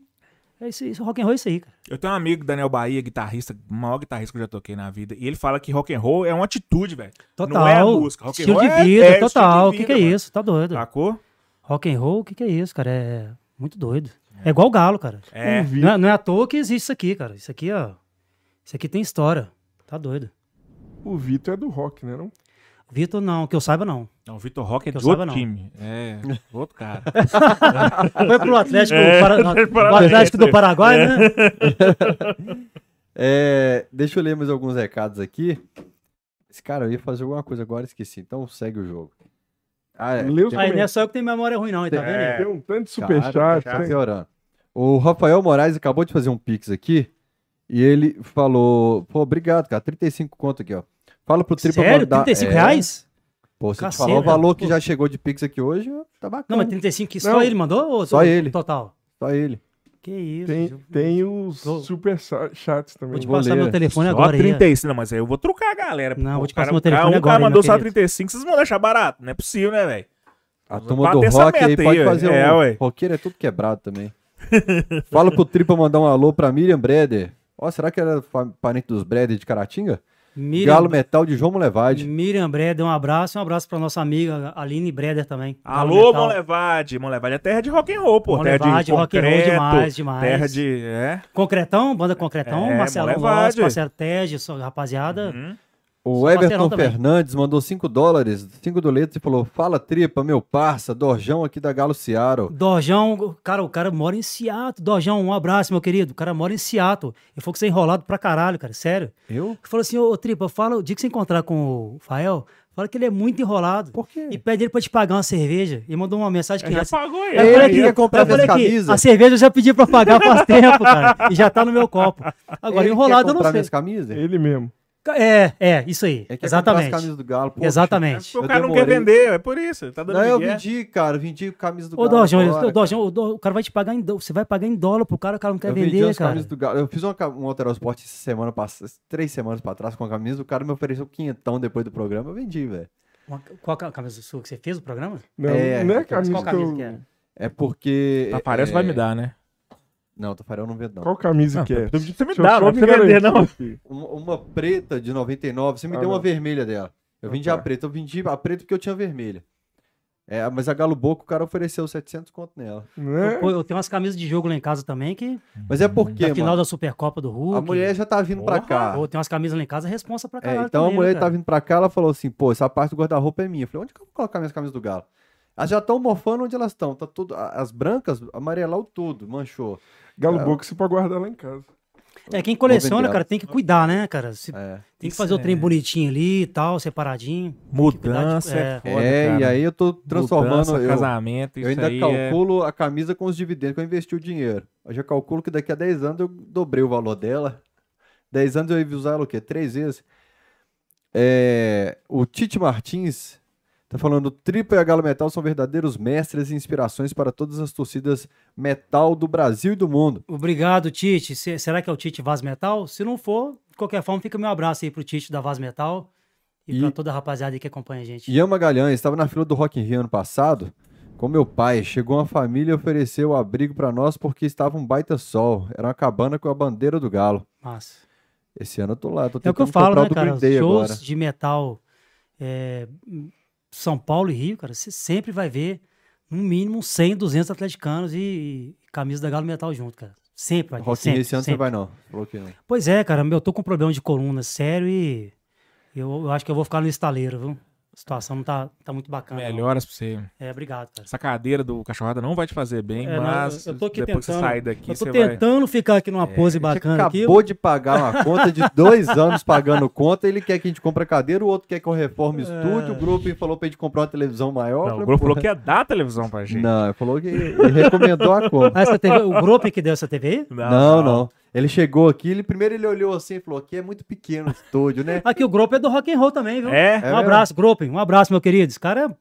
É isso, isso, rock and roll é isso aí, cara. Eu tenho um amigo, Daniel Bahia, guitarrista, o maior guitarrista que eu já toquei na vida. E ele fala que rock and roll é uma atitude, velho. Total. Não é a música. Rock and estilo roll de é- vida, é estilo total. O de que, é mano. isso? Tá doido. Sacou? Rock and roll, o que, que é isso, cara? É muito doido. É, igual o galo, cara. É. Não, é- não é à toa que existe isso aqui, cara. Isso aqui, ó. Isso aqui tem história. Tá doido. O Vitor é do rock, né? Não? Vitor, não, que eu saiba, não. Não, o Vitor Rock é Que eu de outro saiba, não. time. É, outro cara. <laughs> Foi pro Atlético, É, Para- <laughs> Atlético do Paraguai, né? <laughs> É, deixa eu ler mais alguns recados aqui. Esse cara, eu ia fazer alguma coisa agora, esqueci. Então segue o jogo. Ah, é. Os Aí não é só eu que tenho memória ruim, não, hein, tá vendo? aí? Tem um tanto de superchat. tá. O Rafael Moraes acabou de fazer um pix aqui e ele falou, pô, obrigado, cara, 35 conto aqui, ó. Fala pro Tripa Sério? mandar... 35 é, reais? Pô, se Caceta, falar o valor que pô. já chegou de pix aqui hoje, tá bacana. Não, mas 35 que só Não. ele mandou? Ou Só ele. Total. Só ele. Que isso. Tem, eu- tem os Vou- superchats também. Vou te vou passar ler. meu telefone Só agora aí. ó. 35. Não, mas aí eu vou trocar a galera. Não, pô. vou te O cara- passar meu o cara- telefone Um cara agora, mandou meu só querido. 35, vocês vão deixar barato. Não é possível, né, velho? A turma do rock aí meta pode aí, fazer. É, um... ué. Roqueiro é tudo quebrado também. Fala pro Tripa mandar um alô pra Miriam Breder. Ó, será que era fa- parente dos Breder de Caratinga? Miriam, Galo Metal de João Molevade. Miriam Breder, um abraço. Um abraço pra nossa amiga Aline Breder também. Alô, Metal. Monlevade. Monlevade é terra de rock and roll, pô. terra de rock and roll concreto, demais, demais. Terra de... É. Concretão, banda Concretão, É, Marcelo Monlevade. Loss, parceiro rapaziada. Uhum. O Everton também. Fernandes mandou 5 dólares, 5 doletos e falou: Fala tripa, meu parça, Dorjão aqui da Galo Seattle. Dorjão, cara, o cara mora em Seattle. Dorjão, um abraço, meu querido. O cara mora em Seattle. Ele falou que você é enrolado pra caralho, cara, sério. Eu? Ele falou assim, ô Tripa, fala, o dia que você encontrar com o Fael, fala que ele é muito enrolado. Por quê? E pede ele pra te pagar uma cerveja. E mandou uma mensagem que Já pagou ele. eu Ele falei que quer comprar eu falei camisas. A cerveja eu já pedi pra pagar faz <laughs> tempo, cara. E já tá no meu copo. Agora, Ele enrolado quer eu não comprar sei. minhas camisas? Ele mesmo. É, é, isso aí. Comprar as Exatamente. do Galo. Poxa. Exatamente. O cara não quer vender, é por isso. Tá dando Não, eu vendi, cara, vendi camisa do Ô, Galo. Dorjão, agora, o, Dorjão, o, o cara vai te pagar em dólar. Você vai pagar em dólar pro cara, o cara não quer eu vendi vender, as cara. camisas do Galo. Eu fiz uma, um Alteral Sport essa semana, pass- três semanas pra trás com a camisa. O cara me ofereceu quinhentão depois do programa. Eu vendi, velho. Qual a camisa sua que você fez o programa? Não, É, não é camisa Qual que camisa eu... que era? É porque. Tafarel você é, vai me dar, né? Não, Tafarel não vendo, não. Qual camisa Não, que é? Você me eu dá, não me precisa vender, não. Uma, uma preta de 99. Você me Ah, deu uma não. vermelha dela. Eu Ah, vendi tá. a preta. Eu vendi a preta porque eu tinha vermelha. É, mas a Galo Boca, o cara ofereceu 700 conto nela. Né? Pô, eu tenho umas camisas de jogo lá em casa também que. Mas é porque, Da final mano, da Supercopa do Hulk. a mulher já tá vindo pra Porra. cá. Pô, tem umas camisas lá em casa, responsa pra É, caralho. então a também, mulher né, tá cara? vindo pra cá, ela falou assim, pô, essa parte do guarda-roupa é minha. Eu falei, onde que eu vou colocar minhas camisas do Galo? Elas já estão mofando onde elas estão. Tá tudo, a- as brancas amarelau tudo, manchou. Galo É. Boca você pode guardar lá em casa. É, quem coleciona, cara, tem que cuidar, né, cara? Se- É, Tem que Isso fazer o é- trem bonitinho ali e tal, separadinho. Mudança É. é foda, É, cara. e aí eu tô transformando. Mudança, eu, casamento, eu ainda aí é... calculo a camisa com os dividendos que eu investi o dinheiro. Eu já calculo que daqui a 10 anos eu dobrei o valor dela. 10 anos eu ia usar ela o quê? Três vezes. É, o Tite Martins tá falando: Tripa e a Galo Metal são verdadeiros mestres e inspirações para todas as torcidas metal do Brasil e do mundo. Obrigado, Tite. Se- será que é o Tite Vaz Metal? Se não for, de qualquer forma, fica meu abraço aí pro Tite da Vaz Metal e, E- pra toda a rapaziada aí que acompanha a gente. Ian Magalhães estava na fila do Rock in Rio ano passado com meu pai. Chegou uma família e ofereceu abrigo para nós porque estava um baita sol. Era uma cabana com a bandeira do Galo. Massa. Esse ano eu tô lá, tô É o que eu tentando falo, né, cara? Shows agora. de metal é, São Paulo e Rio, cara, você sempre vai ver no mínimo 100, 200 atleticanos e, e camisa da Galo Metal junto, cara. Sempre vai ter, Rock sempre, esse ano você sempre. vai não. Não. Pois é, cara, eu tô com problema de coluna sério e eu, eu acho que eu vou ficar no estaleiro, viu? A situação não tá, tá muito bacana. não. Melhoras pra você. É, obrigado, cara. Essa cadeira do cachorrada não vai te fazer bem, É, não, mas eu tô aqui depois que você tentando- sair daqui, Eu tô você vai... tentando ficar aqui numa pose Você bacana aqui. acabou de pagar uma conta de dois <laughs> anos pagando conta, ele quer que a gente compre a cadeira, o outro quer que eu reforme o estúdio, o grupo falou pra gente comprar uma televisão maior. Não, falei, o grupo falou que ia dar a televisão pra gente. Não, ele falou que ele recomendou a compra. Ah, essa TV, o grupo que deu essa TV aí? Não, não. Ele chegou aqui, ele primeiro ele olhou assim e falou: aqui é muito pequeno o estúdio, né? Aqui o grupo é do rock and roll também, viu? É? É um mesmo? abraço, grupo. Um abraço, meu querido. Esse cara é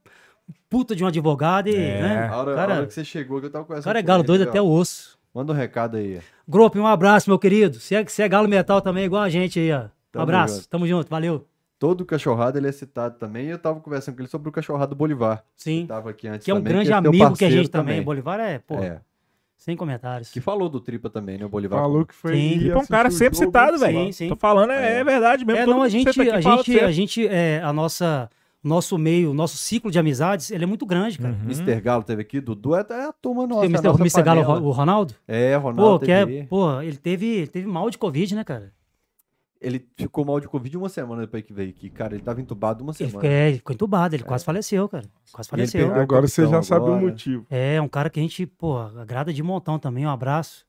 puta de um advogado e, É. né? A hora, a cara, hora que você chegou, que eu tava o conversando. cara é galo ele, doido até o osso. Manda um recado aí. Grupo, um abraço, meu querido. Se é, se é galo metal também, igual a gente aí, ó. Um Tamo abraço, junto. tamo junto, valeu. Todo cachorrado ele é citado também. E eu tava conversando com ele sobre o cachorrado Bolivar. Sim. Que tava aqui antes Que é um também, grande é teu amigo que a gente também. Bolivar é, pô, É. sem comentários. Que falou do Tripa também, né? O Bolivar. Falou que foi. Sim. Tipo, é um cara assistir o sempre citado, velho. Sim, sim. Tô falando, é, É. verdade mesmo. É, não, a gente, a gente, a gente, é, a nossa, nosso meio, nosso ciclo de amizades, ele é muito grande, cara. Uhum. Mr. Galo teve aqui, Dudu é, é a turma nossa. Tem o Mr. nossa o Mr. Galo, o Ronaldo? É, Ronaldo. Pô, que é, pô, ele teve, ele teve mal de Covid, né, cara? Ele ficou mal de Covid uma semana depois que veio aqui. Cara, ele tava entubado uma Ele semana. ficou, é, ele ficou entubado, ele quase faleceu, cara. Quase ele faleceu. Agora você já capitão sabe o agora. motivo. É, um cara que a gente, pô, agrada de montão também, um abraço.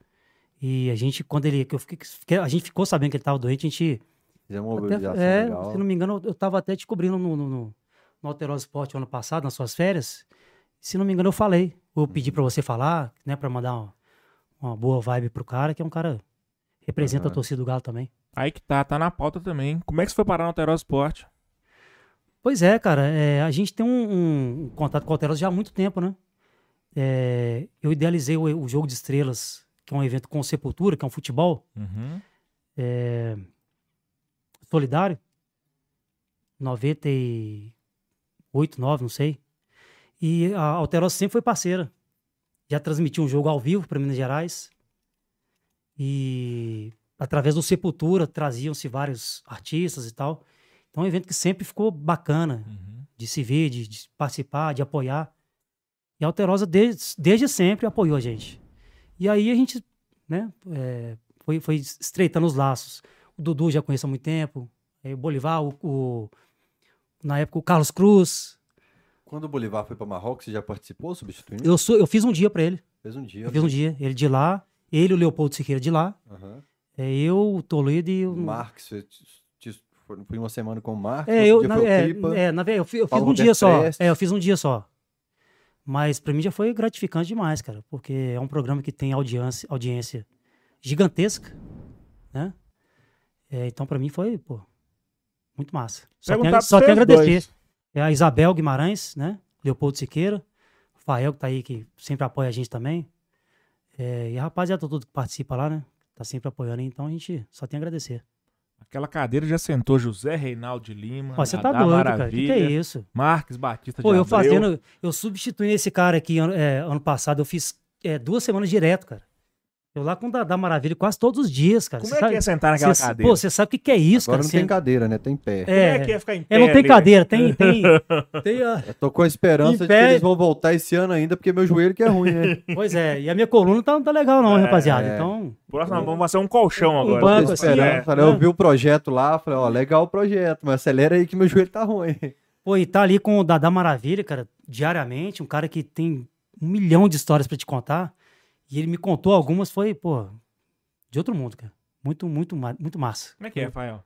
E a gente, quando ele, que eu fiquei, fiquei- a gente ficou sabendo que ele tava doente, a gente, Fizemos uma até, mobilização é, legal. se não me engano, eu tava até descobrindo no, no, no, no Alterosa Esporte ano passado, nas suas férias, se não me engano eu falei, eu Uhum. pedi pra você falar, né, pra mandar uma, uma boa vibe pro cara, que é um cara, representa a Aham. torcida do Galo também. Aí que tá, tá na pauta também. Como é que você foi parar no Alterosa Esporte? Pois é, cara, é, a gente tem um, um contato com o Alterosa já há muito tempo, né? É, eu idealizei o, o Jogo de Estrelas, que é um evento com Sepultura, que é um futebol Uhum. é, solidário, 98, 9, não sei. E a Alterosa sempre foi parceira. Já transmitiu um jogo ao vivo para Minas Gerais. E através do Sepultura, traziam-se vários artistas e tal. Então é um evento que sempre ficou bacana Uhum. de se ver, de, de participar, de apoiar. E a Alterosa, desde, desde sempre, apoiou a gente. E aí a gente né, é, foi, foi estreitando os laços. O Dudu já conheço há muito tempo, aí o Bolivar, o, o- na época o Carlos Cruz. Quando o Bolivar foi para Marrocos, você já participou substituindo? Eu, sou, eu fiz um dia para ele. Fez um dia. Eu fiz um dia. Ele de lá, ele e o Leopoldo Siqueira de lá. Aham. É, eu, o Toledo e o. Foi foi uma semana com o Marques, É, eu, na, é, Pipa. é, na verdade, eu, fi- eu fiz um dia só. É, eu fiz um dia só. Mas pra mim já foi gratificante demais, cara, porque é um programa que tem audiência, audiência gigantesca, né? É, então pra mim foi, pô, muito massa. Só tenho, só tenho a agradecer. dois. É a Isabel Guimarães, né? Leopoldo Siqueira, o Fael que tá aí, que sempre apoia a gente também. É, e a rapaziada todo que participa lá, né? Tá sempre apoiando, então a gente só tem a agradecer. Aquela cadeira já sentou José Reinaldo de Lima. Ó, você tá doido, cara. O que, Maravilha, que é isso? Marques Batista Pô, de eu Abreu. fazendo. Eu substituí esse cara aqui ano, é, ano passado. Eu fiz é, duas semanas direto, cara. Eu lá com o Dadá Maravilha quase todos os dias, cara. Como Cê é sabe- que é sentar naquela cê- cadeira? Pô, você sabe o que, que é isso, Agora cara? não tem cadeira, né? Tem pé. Como é é, que é ficar em pé é, não tem ali? cadeira, tem. <laughs> tem, tem a- Eu tô com a esperança de pé- que eles vão voltar esse ano ainda, porque meu joelho que é ruim, né? <laughs> pois é, e a minha coluna tá, não tá legal, não, É, rapaziada. é. Então. Próximo vamos fazer um colchão Um agora. banco Tô assim, esperando. é. Falei, eu vi o projeto lá, falei, ó, legal o projeto, mas acelera aí que meu joelho tá ruim. Pô, e tá ali com o Dadá Maravilha, cara, diariamente, um cara que tem um milhão de histórias pra te contar. E ele me contou algumas, foi, pô, de outro mundo, cara. Muito, muito, muito massa. Como é que é, Rafael?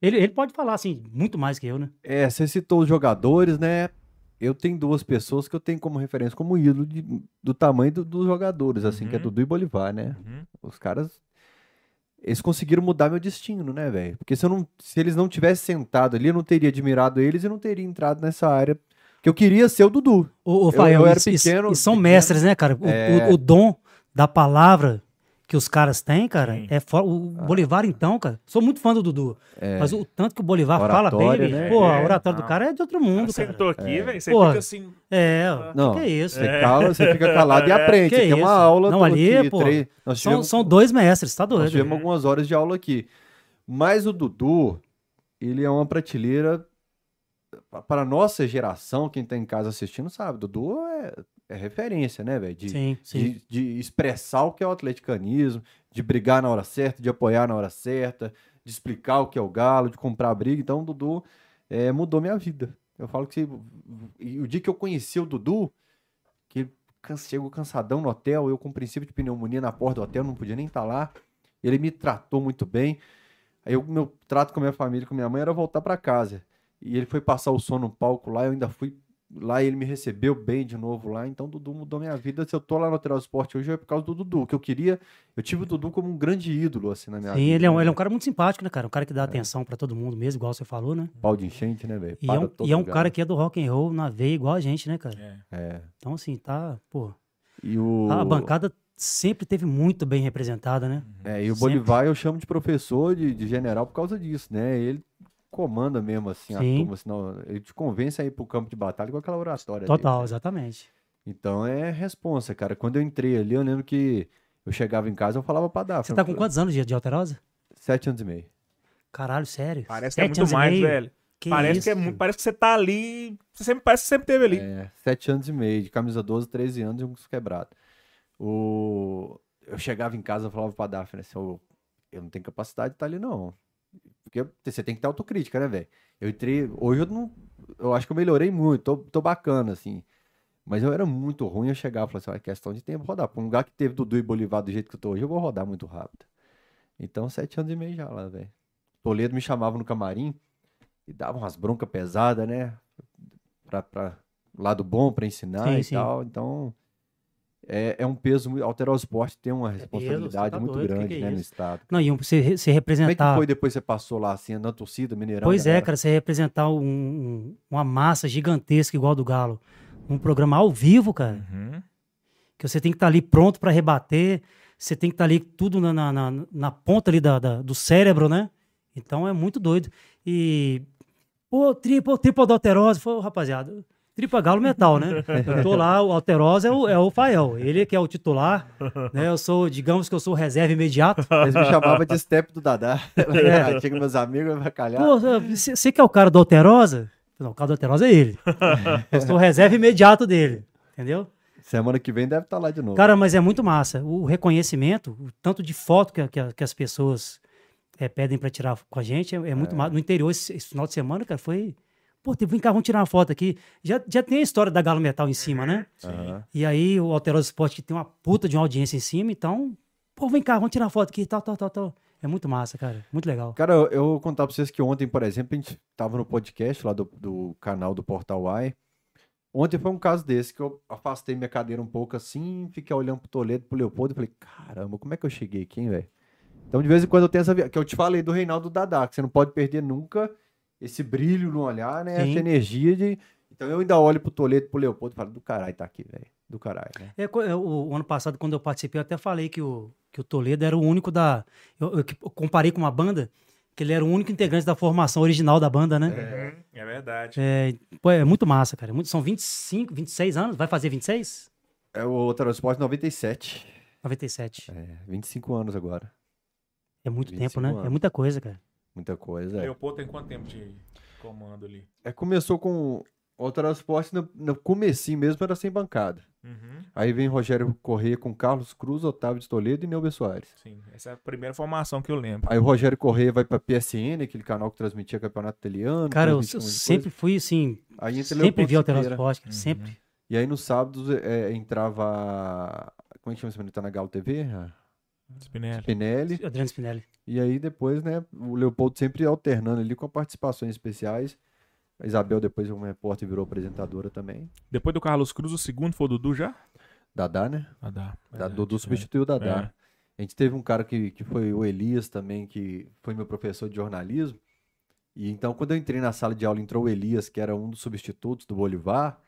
Ele, ele pode falar, assim, muito mais que eu, né? É, você citou os jogadores, né? Eu tenho duas pessoas que eu tenho como referência, como ídolo de- do tamanho do- dos jogadores, assim, que é Uhum. Dudu e Bolivar, né? Uhum. Os caras. Eles conseguiram mudar meu destino, né, velho? Porque se, eu não, se eles não tivessem sentado ali, eu não teria admirado eles e não teria entrado nessa área. Que eu queria ser o Dudu. O, o Eu- Fael, eu era isso- isso- pequeno- e são pequeno. mestres, né, cara? O, É. o- o dom da palavra que os caras têm, cara, Sim. é fora. O Ah. Bolivar, então, cara, sou muito fã do Dudu. Mas o tanto que o Bolivar fala bem, Oratória, né? pô, a É, oratória do cara é de outro mundo, cara cara. sentou aqui, velho, você Pô. fica assim... É, Não, que, é isso? Você, cala, você fica calado e aprende. Que Você tem uma aula. Não, ali, aqui, pô, três- nós São, tivemos- são dois mestres, tá Nós doido. tivemos algumas horas de aula aqui. Mas o Dudu, ele é uma prateleira. Para a nossa geração, quem tá em casa assistindo sabe, Dudu é, é referência, né, velho? De, Sim, sim. de, de expressar o que é o atleticanismo, de brigar na hora certa, de apoiar na hora certa, de explicar o que é o galo, de comprar briga. Então, o Dudu é, mudou minha vida. Eu falo que e o dia que eu conheci o Dudu, que chegou cansadão no hotel, eu com princípio de pneumonia na porta do hotel, não podia nem estar lá. Ele me tratou muito bem. Aí o meu trato com a minha família, com minha mãe, era voltar para casa. E ele foi passar o som no palco lá, eu ainda fui lá e ele me recebeu bem de novo lá. Então Dudu mudou minha vida. Se eu tô lá no Lateral Esporte hoje é por causa do Dudu, que eu queria. Eu tive o Dudu como um grande ídolo, assim, na minha Sim, vida. ele é, um, né, ele é um cara muito simpático, né, cara? Um cara que dá atenção pra todo mundo mesmo, igual você falou, né? Pau de enchente, né, velho? E Para é um, e é um cara que é do rock and roll na veia igual a gente, né, cara? É. É. Então, assim, tá, pô. E o... A bancada sempre teve muito bem representada, né? É, e o Sempre. Bolivar eu chamo de professor, de, de general por causa disso, né? Ele comanda mesmo, assim, a Sim. turma, senão ele te convence a ir pro campo de batalha com aquela oratória Total, dele, né? exatamente. Então é responsa, cara. Quando eu entrei ali, eu lembro que eu chegava em casa, eu falava pra dar. Você tá com quantos anos de, de alterosa? Sete anos e meio. Caralho, sério? Parece que é Sete muito anos e mais, meio? velho. Que parece isso? que é muito, parece que você tá ali, você sempre parece que sempre teve ali. É, sete anos e meio, de camisa 12, 13 anos e uns quebrados. O... Eu chegava em casa e falava pra Daphne assim, "Ô, eu não tenho capacidade de estar ali, não. Porque você tem que ter autocrítica, né, velho? Eu entrei. Hoje eu não. Eu acho que eu melhorei muito, tô, tô bacana, assim. Mas eu era muito ruim, eu chegava e falava assim, "Ah, é questão de tempo rodar. Pra um lugar que teve Dudu e Bolivar do jeito que eu tô hoje, eu vou rodar muito rápido. Então, sete anos e meio já lá, velho. Toledo me chamava no camarim e dava umas broncas pesadas, né? Pra, pra lado bom pra ensinar Sim, e sim. tal. Então, é, é um peso muito. Alterar o esporte tem uma peso, responsabilidade você tá muito doido, que grande, que é né, no estado. Não, e um- você, re- você Como é que representar. foi depois que você passou lá, assim, na torcida, Mineirão? Pois é, galera? cara, você representar um- um- uma massa gigantesca igual a do Galo. Um programa ao vivo, cara. Uhum. Que você tem que estar ali pronto pra rebater. Você tem que estar ali tudo na, na, na- na ponta ali da, da- do cérebro, né? Então é muito doido. E. Pô, triple, triple da alterose. Pô, rapaziada. Tripa Galo Metal, né? Eu <laughs> tô lá, o Alterosa é o, é o Fael. Ele que é o titular, né? Eu sou, digamos que eu sou reserva imediato. Eles me chamavam de step do Dadá. <laughs> É. Chega meus amigos, vai calhar. Pô, você que é o cara do Alterosa? Não, o cara do Alterosa é ele. Eu sou reserva imediato dele, entendeu? Semana que vem deve estar lá de novo. Cara, mas é muito massa. O reconhecimento, o tanto de foto que, que, que as pessoas eh, pedem pra tirar com a gente, é, é muito massa. No interior, esse, esse final de semana, cara, foi. Pô, vem cá, vamos tirar uma foto aqui. Já, já tem a história da Galo Metal em cima, né? Aham. E aí o Alterosa Esporte que tem uma puta de uma audiência em cima, então. Pô, vem cá, vamos tirar uma foto aqui, tal, tal, tal, tal. É muito massa, cara. Muito legal. Cara, eu, eu vou contar pra vocês que ontem, por exemplo, a gente tava no podcast lá do, do canal do Portal Y. Ontem foi um caso desse que eu afastei minha cadeira um pouco assim, fiquei olhando pro Toledo, pro Leopoldo e falei, caramba, como é que eu cheguei aqui, hein, velho? Então, de vez em quando eu tenho essa. Que eu te falei do Reinaldo Dadá, que você não pode perder nunca esse brilho no olhar, né? Sim. Essa energia de. Então eu ainda olho pro Toledo, pro Leopoldo e falo, do caralho, tá aqui, velho. Do caralho, né? É, é, o, o ano passado, quando eu participei, eu até falei que o, que o Toledo era o único da. Eu, eu eu comparei com uma banda, que ele era o único integrante da formação original da banda, né? Uhum, é verdade. É, pô, é muito massa, cara. É muito- são 25, 26 anos? Vai fazer 26? É o Transporte 97. 97. É, 25 anos agora. É muito 25 tempo, né? É anos. muita coisa, cara. Muita coisa. é. Leopoldo tem quanto tempo de comando ali? É, começou com o transporte no, no comecinho mesmo era sem bancada. Uhum, Aí vem Rogério Corrêa com Carlos Cruz, Otávio de Toledo e Neuber Soares. sim, essa é a primeira formação que eu lembro. Aí o Rogério Corrêa vai pra PSN, aquele canal que transmitia campeonato italiano. Cara, eu, sempre fui assim. coisa. Aí Sempre vi. Esporte, cara, Uhum. sempre. E aí nos sábados é, entrava. Como é que chama esse menino? Tá na Galo TV? Spinelli. Spinelli. Adriano Spinelli. E aí depois, né, o Leopoldo sempre alternando ali com participações especiais. A Isabel depois como repórter virou apresentadora também. Depois do Carlos Cruz, o segundo foi o Dudu já? Dadá, né? Ah, dá. Da, verdade, Dudu é. substituiu o Dadá. É. A gente teve um cara que, que foi o Elias também, que foi meu professor de jornalismo. E então, quando eu entrei na sala de aula, entrou o Elias, que era um dos substitutos do Bolivar.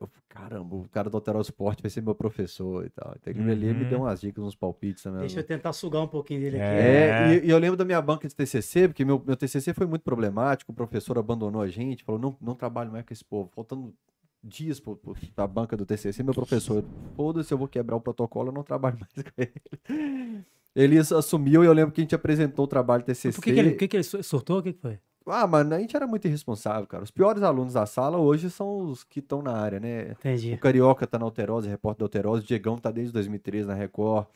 Eu falei, caramba, o cara do Alteral Esporte vai ser meu professor e tal. Então, ele me Uhum. deu umas dicas, uns palpites também. Deixa eu tentar sugar um pouquinho dele aqui. É, e, e eu lembro da minha banca de TCC, porque meu, meu TCC foi muito problemático, o professor abandonou a gente, falou, não, não trabalho mais com esse povo, faltando dias pro, pro, pra banca do TCC, meu professor, foda-se, eu vou quebrar o protocolo, eu não trabalho <laughs> mais com ele. Ele ass- assumiu e eu lembro que a gente apresentou o trabalho TCC. Por que, que ele, que, que ele sur- surtou? O que, que foi? Ah, mano, a gente era muito irresponsável, cara. Os piores alunos da sala hoje são os que estão na área, né? O Entendi. Carioca tá na Alterose, repórter da Alterose. O Diegão tá desde 2013 na Record.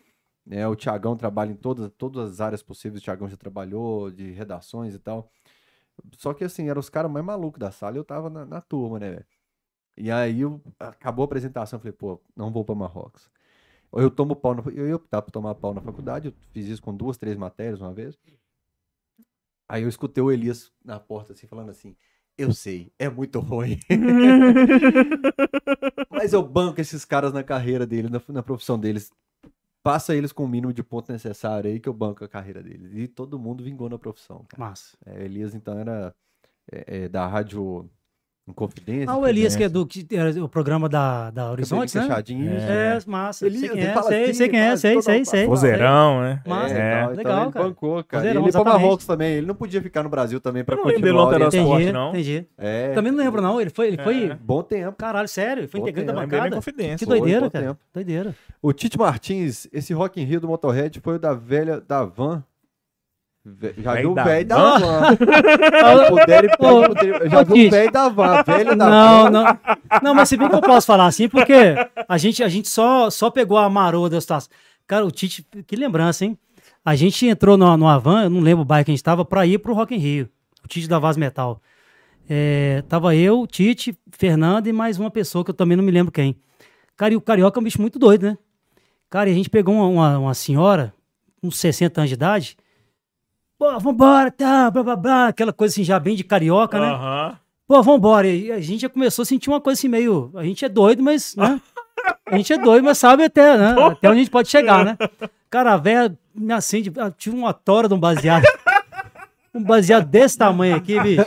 Né? O Tiagão trabalha em todas, todas as áreas possíveis. O Tiagão já trabalhou de redações e tal. Só que assim, eram os caras mais malucos da sala e eu tava na, na turma, né, velho? E aí eu- acabou a apresentação, eu falei, pô, não vou pra Marrocos. Eu tomo pau na, eu ia optar por tomar pau na faculdade, eu fiz isso com duas, três matérias uma vez. Aí eu escutei o Elias na porta assim, falando assim, eu sei, é muito ruim. <laughs> Mas eu banco esses caras na carreira deles, na, na profissão deles. Passa eles com o mínimo de ponto necessário aí que eu banco a carreira deles. E todo mundo vingou na profissão. Cara. Massa. É, Elias, então, era é, é, da Rádio Inconfidência. Ah, o Elias, que é do que era o programa da, da Horizonte, né? Fechadinho. É, massa. Elias, sei quem ele é, fala sei, assim, sei quem é, sei, sei, sei. Vozeirão, né? Massa. É, É. então, legal, então ele cara. bancou, cara. Vozeirão, ele pra exatamente. Marrocos também. Ele não podia ficar no Brasil também pra Eu não continuar. Esporte, Entendi, não. entendi. É, Também não lembro, não. Ele foi, ele foi É. Bom tempo. caralho, sério. Ele foi Bom integrante da tempo. Minha bancada. confidência. Que Foi, doideira, cara. Doideira. O Tite Martins, esse Rock in Rio do Motorhead foi o da velha da van. Já viu o da velho da van? van? Se puder, Já viu o velho da van, a velha da Não, van. não. Não, mas se bem que eu posso falar assim, porque a gente, a gente só, só pegou a maroa da situação. Cara, o Tite, que lembrança, hein? A gente entrou no, no Avan, eu não lembro o bairro que a gente tava, pra ir pro Rock in Rio. O Tite da Vaz Metal. É, tava eu, Tite, Fernando e mais uma pessoa que eu também não me lembro quem. Cara, e o Carioca é um bicho muito doido, né? Cara, e a gente pegou uma, uma, uma senhora, uns 60 anos de idade. Pô, vambora, tá, blá, blá, blá, aquela coisa assim já bem de carioca, né? Aham. Pô, vambora. E a gente já começou a sentir uma coisa assim meio. A gente é doido, mas. Né? A gente é doido, mas sabe até, né? Até onde a gente pode chegar, né? Cara, a velha me acende. ah, Tinha uma tora de um baseado. Um baseado desse tamanho aqui, bicho.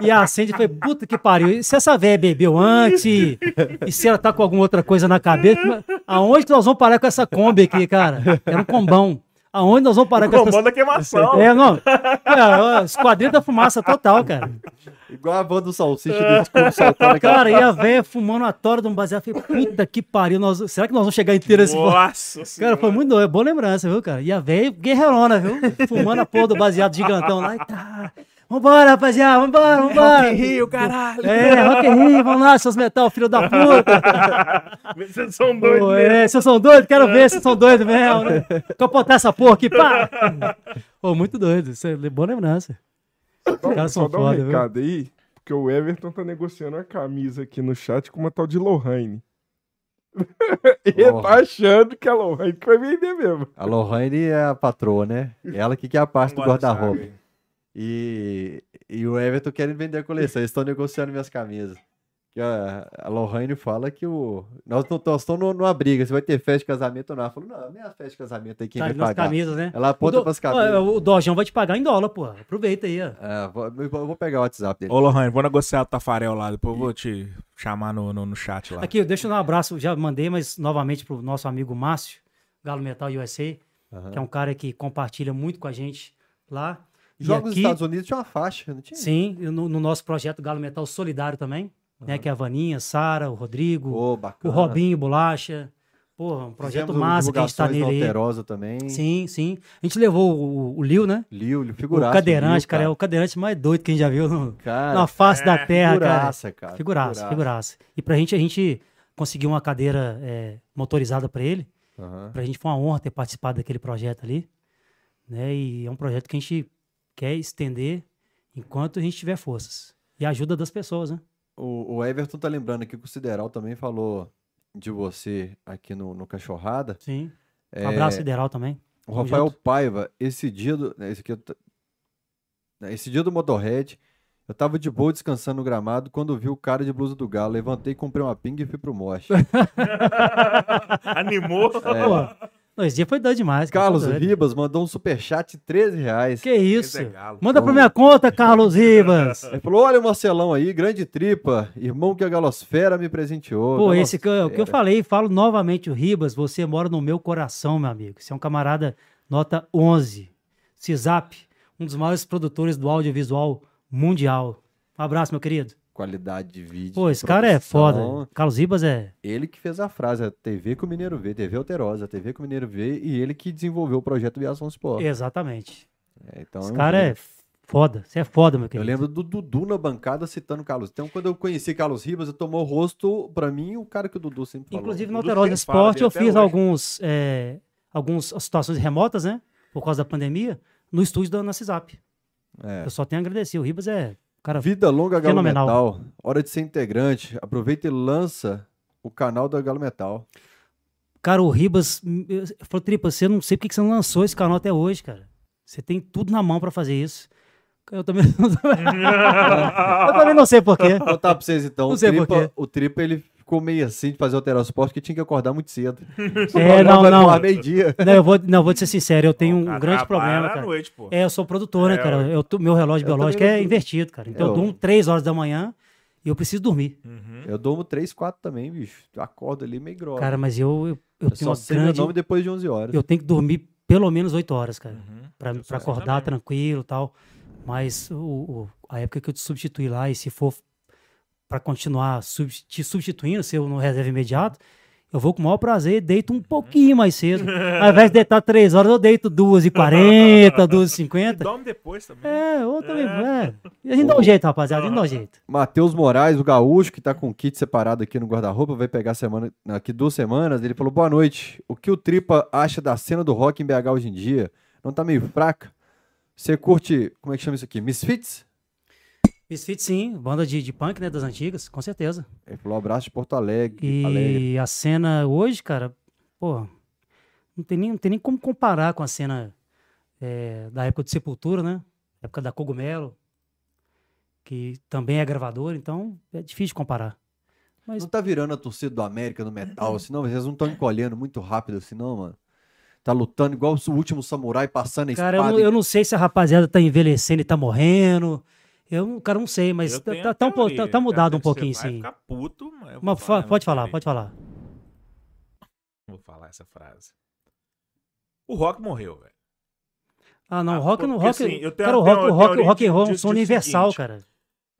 E acende e falei, puta que pariu. E se essa velha bebeu antes? E, e se ela tá com alguma outra coisa na cabeça? Aonde que nós vamos parar com essa Kombi aqui, cara? Era um combão. Aonde nós vamos parar com essas... Comanda queimação. É, não. É, Esquadrilha da fumaça total, cara. Igual a banda do Salsicha do Desculpa soltando aquela... Cara, e a véia fumando a tora de um baseado. Eu Falei, puta que pariu. Nós... Será que nós vamos chegar inteiro esse... Nossa <laughs> Cara, foi muito doido. É boa lembrança, viu, cara? E a véia guerreirona, viu? Fumando a porra do baseado gigantão lá e tá... Vambora, rapaziada, vambora, vambora. Rio, caralho. É, Rock Rio, vamos lá, seus metal, filho da puta. <laughs> Vocês são doidos Pô, mesmo. é, vocês são doidos? Quero ver se vocês são doidos mesmo, né? <laughs> Capotar essa porra aqui, pá! Pô, muito doido. Isso é boa lembrança. Só, caras são um foda, viu? recado aí, porque o Everton tá negociando uma camisa aqui no chat com uma tal de Lohane. <laughs> Ele Porra. tá achando que a Lohane que vai vender mesmo. A Lohane é a patroa, né? Ela que que é a parte do guarda-roupa. E, e o Everton querendo vender a coleção. Eles estão negociando minhas camisas. Que a, a Lohane fala que o. Nós estamos nu- numa briga. Se vai ter festa de casamento ou não. Ela falou: não, minha festa de casamento aí quem Tá vai pagar. camisas, né? Ela aponta do... pras Ó, camisas. o Dojão vai te pagar em dólar, pô. Aproveita aí, ó. É, vou, eu vou pegar o WhatsApp dele. Ô, Lohane, vou negociar o Tafarel lá, depois eu vou te chamar no, no, no chat lá. Aqui, deixa eu dar um abraço, já mandei, mas novamente pro nosso amigo Márcio, Galo Metal USA, Aham. que é um cara que compartilha muito com a gente lá. Jogos nos aqui- Estados Unidos tinha uma faixa, não tinha? Sim, no, no nosso projeto Galo Metal Solidário também, né? Que é a Vaninha, Sara, o Rodrigo, Ô, o. Robinho Bolacha. Porra, um projeto Fizemos massa que a gente tá nele. Alterosa também. Sim, sim. A gente levou o, o Lil, né? Liu, Liu, O figuraça. cadeirante, Liu, cara, é o cadeirante mais doido que a gente já viu no- Cara, na face da terra, cara. figuraça, cara. Figuraça, figuraça. E pra gente, a gente conseguiu uma cadeira é, motorizada pra ele. Aham. Pra gente foi uma honra ter participado daquele projeto ali. Né? E é um projeto que a gente quer estender enquanto a gente tiver forças. E a ajuda das pessoas, né? O, o Everton tá lembrando aqui que o Sideral também falou de você aqui no, no Cachorrada. Sim. Um É, abraço Sideral também. O Tamo Rafael junto. Paiva, esse dia do. né, Esse, aqui né, esse dia do Motorhead, eu tava de boa descansando no gramado quando vi o cara de blusa do Galo. Levantei, comprei uma pinga e fui pro moche. <laughs> Animou. Pô, não, esse dia foi doido demais. cara, É. Carlos doido. Ribas mandou um superchat de 13 reais. Que isso? Esse é. Manda pra minha conta, Carlos Ribas. Ele falou: olha o Marcelão aí, grande tripa, irmão que a Galosfera me presenteou. Pô, esse que, eu- o que eu falei, falo novamente, o Ribas, você mora no meu coração, meu amigo. Você é um camarada nota 11. Cisap, um dos maiores produtores do audiovisual mundial. Um abraço, meu querido. Qualidade de vídeo. Pô, esse cara é foda. produção. Carlos Ribas é. Ele que fez a frase, a TV que o Mineiro vê, TV Alterosa, TV que o Mineiro vê, e ele que desenvolveu o projeto Viação Sport. Exatamente. É, então, Esse é um cara é foda. Você é foda, meu Eu querido. lembro do Dudu na bancada citando Carlos. Então, quando eu conheci Carlos Ribas, eu tomou o rosto, pra mim, o cara que o Dudu sempre falou. Inclusive, no Alterosa Esporte, eu fiz hoje. alguns, é, algumas situações remotas, né? Por causa da pandemia, no estúdio da Nacisap. É. Eu só tenho a agradecer. O Ribas é. Cara, Vida longa Galo Fenomenal. Metal. Hora de ser integrante. Aproveita e lança o canal da Galo Metal. Cara, o Ribas falou, Tripa, você não sei por que que você não lançou esse canal até hoje, cara. Você tem tudo na mão pra fazer isso. Eu também, <laughs> eu também não sei por quê. Vou contar pra vocês então. Não o sei por Tripa, quê. o Tripa, ele ficou meio assim de fazer o Sport, porque tinha que acordar muito cedo. <laughs> É, não, não. voar meio-dia. Não, eu vou, não, vou te ser sincero, eu tenho um grande problema, cara. noite, pô. É, eu sou produtor, né, É, cara? Eu, tô- meu relógio Eu biológico é invertido, cara. Então eu, Eu- durmo 3 horas da manhã e eu preciso dormir. Uhum. Eu durmo 3, 4 também, bicho. Eu acordo ali meio grosso. Cara, mas eu, eu, eu eu tenho só uma sei meu grande... nome depois de 11 horas. Eu tenho que dormir pelo menos 8 horas, cara. Uhum. Pra, pra acordar também. tranquilo e tal. Mas o, o- a época que eu te substituí lá, e se for pra continuar sub- te substituindo, se eu não reserva imediato, eu vou com o maior prazer e deito um pouquinho mais cedo. <laughs> Ao invés de deitar 3 horas, eu deito 2h40, <laughs> 2h50. Dorme depois também. É, ou também. É. E a gente dá um jeito, rapaziada, a gente dá um jeito. Matheus Moraes, o gaúcho, que tá com o kit separado aqui no guarda-roupa, vai pegar semana, aqui duas semanas. Ele falou: boa noite. O que o Tripa acha da cena do rock em BH hoje em dia? Não tá meio fraca? Você curte, como é que chama isso aqui? Misfits? Misfit, sim, banda de, de punk, né, das antigas, com certeza. Ele falou: abraço de Porto Alegre. Alegre. E a cena hoje, cara, pô, não tem nem, não tem nem como comparar com a cena é, da época de Sepultura, né? Época da Cogumelo, que também é gravador, então é difícil comparar. Mas Não tá virando a torcida do América no metal, senão vocês não estão encolhendo muito rápido assim, não, mano. Tá lutando igual o último samurai passando a Cara, eu espada. não, eu não sei se a rapaziada tá envelhecendo e tá morrendo. Eu, não- cara, não sei, mas tá, tá, tá um teoria, tá- tá mudado cara, um pouquinho, sim. puto, mas Mas falar, fa- pode não, falar, peraí. pode falar. Vou falar essa frase. O rock morreu, velho. Ah, não, Ah, rock, porque, rock, assim, eu tenho- cara, o rock, o rock, teoria rock and roll é um som universal, seguinte. cara.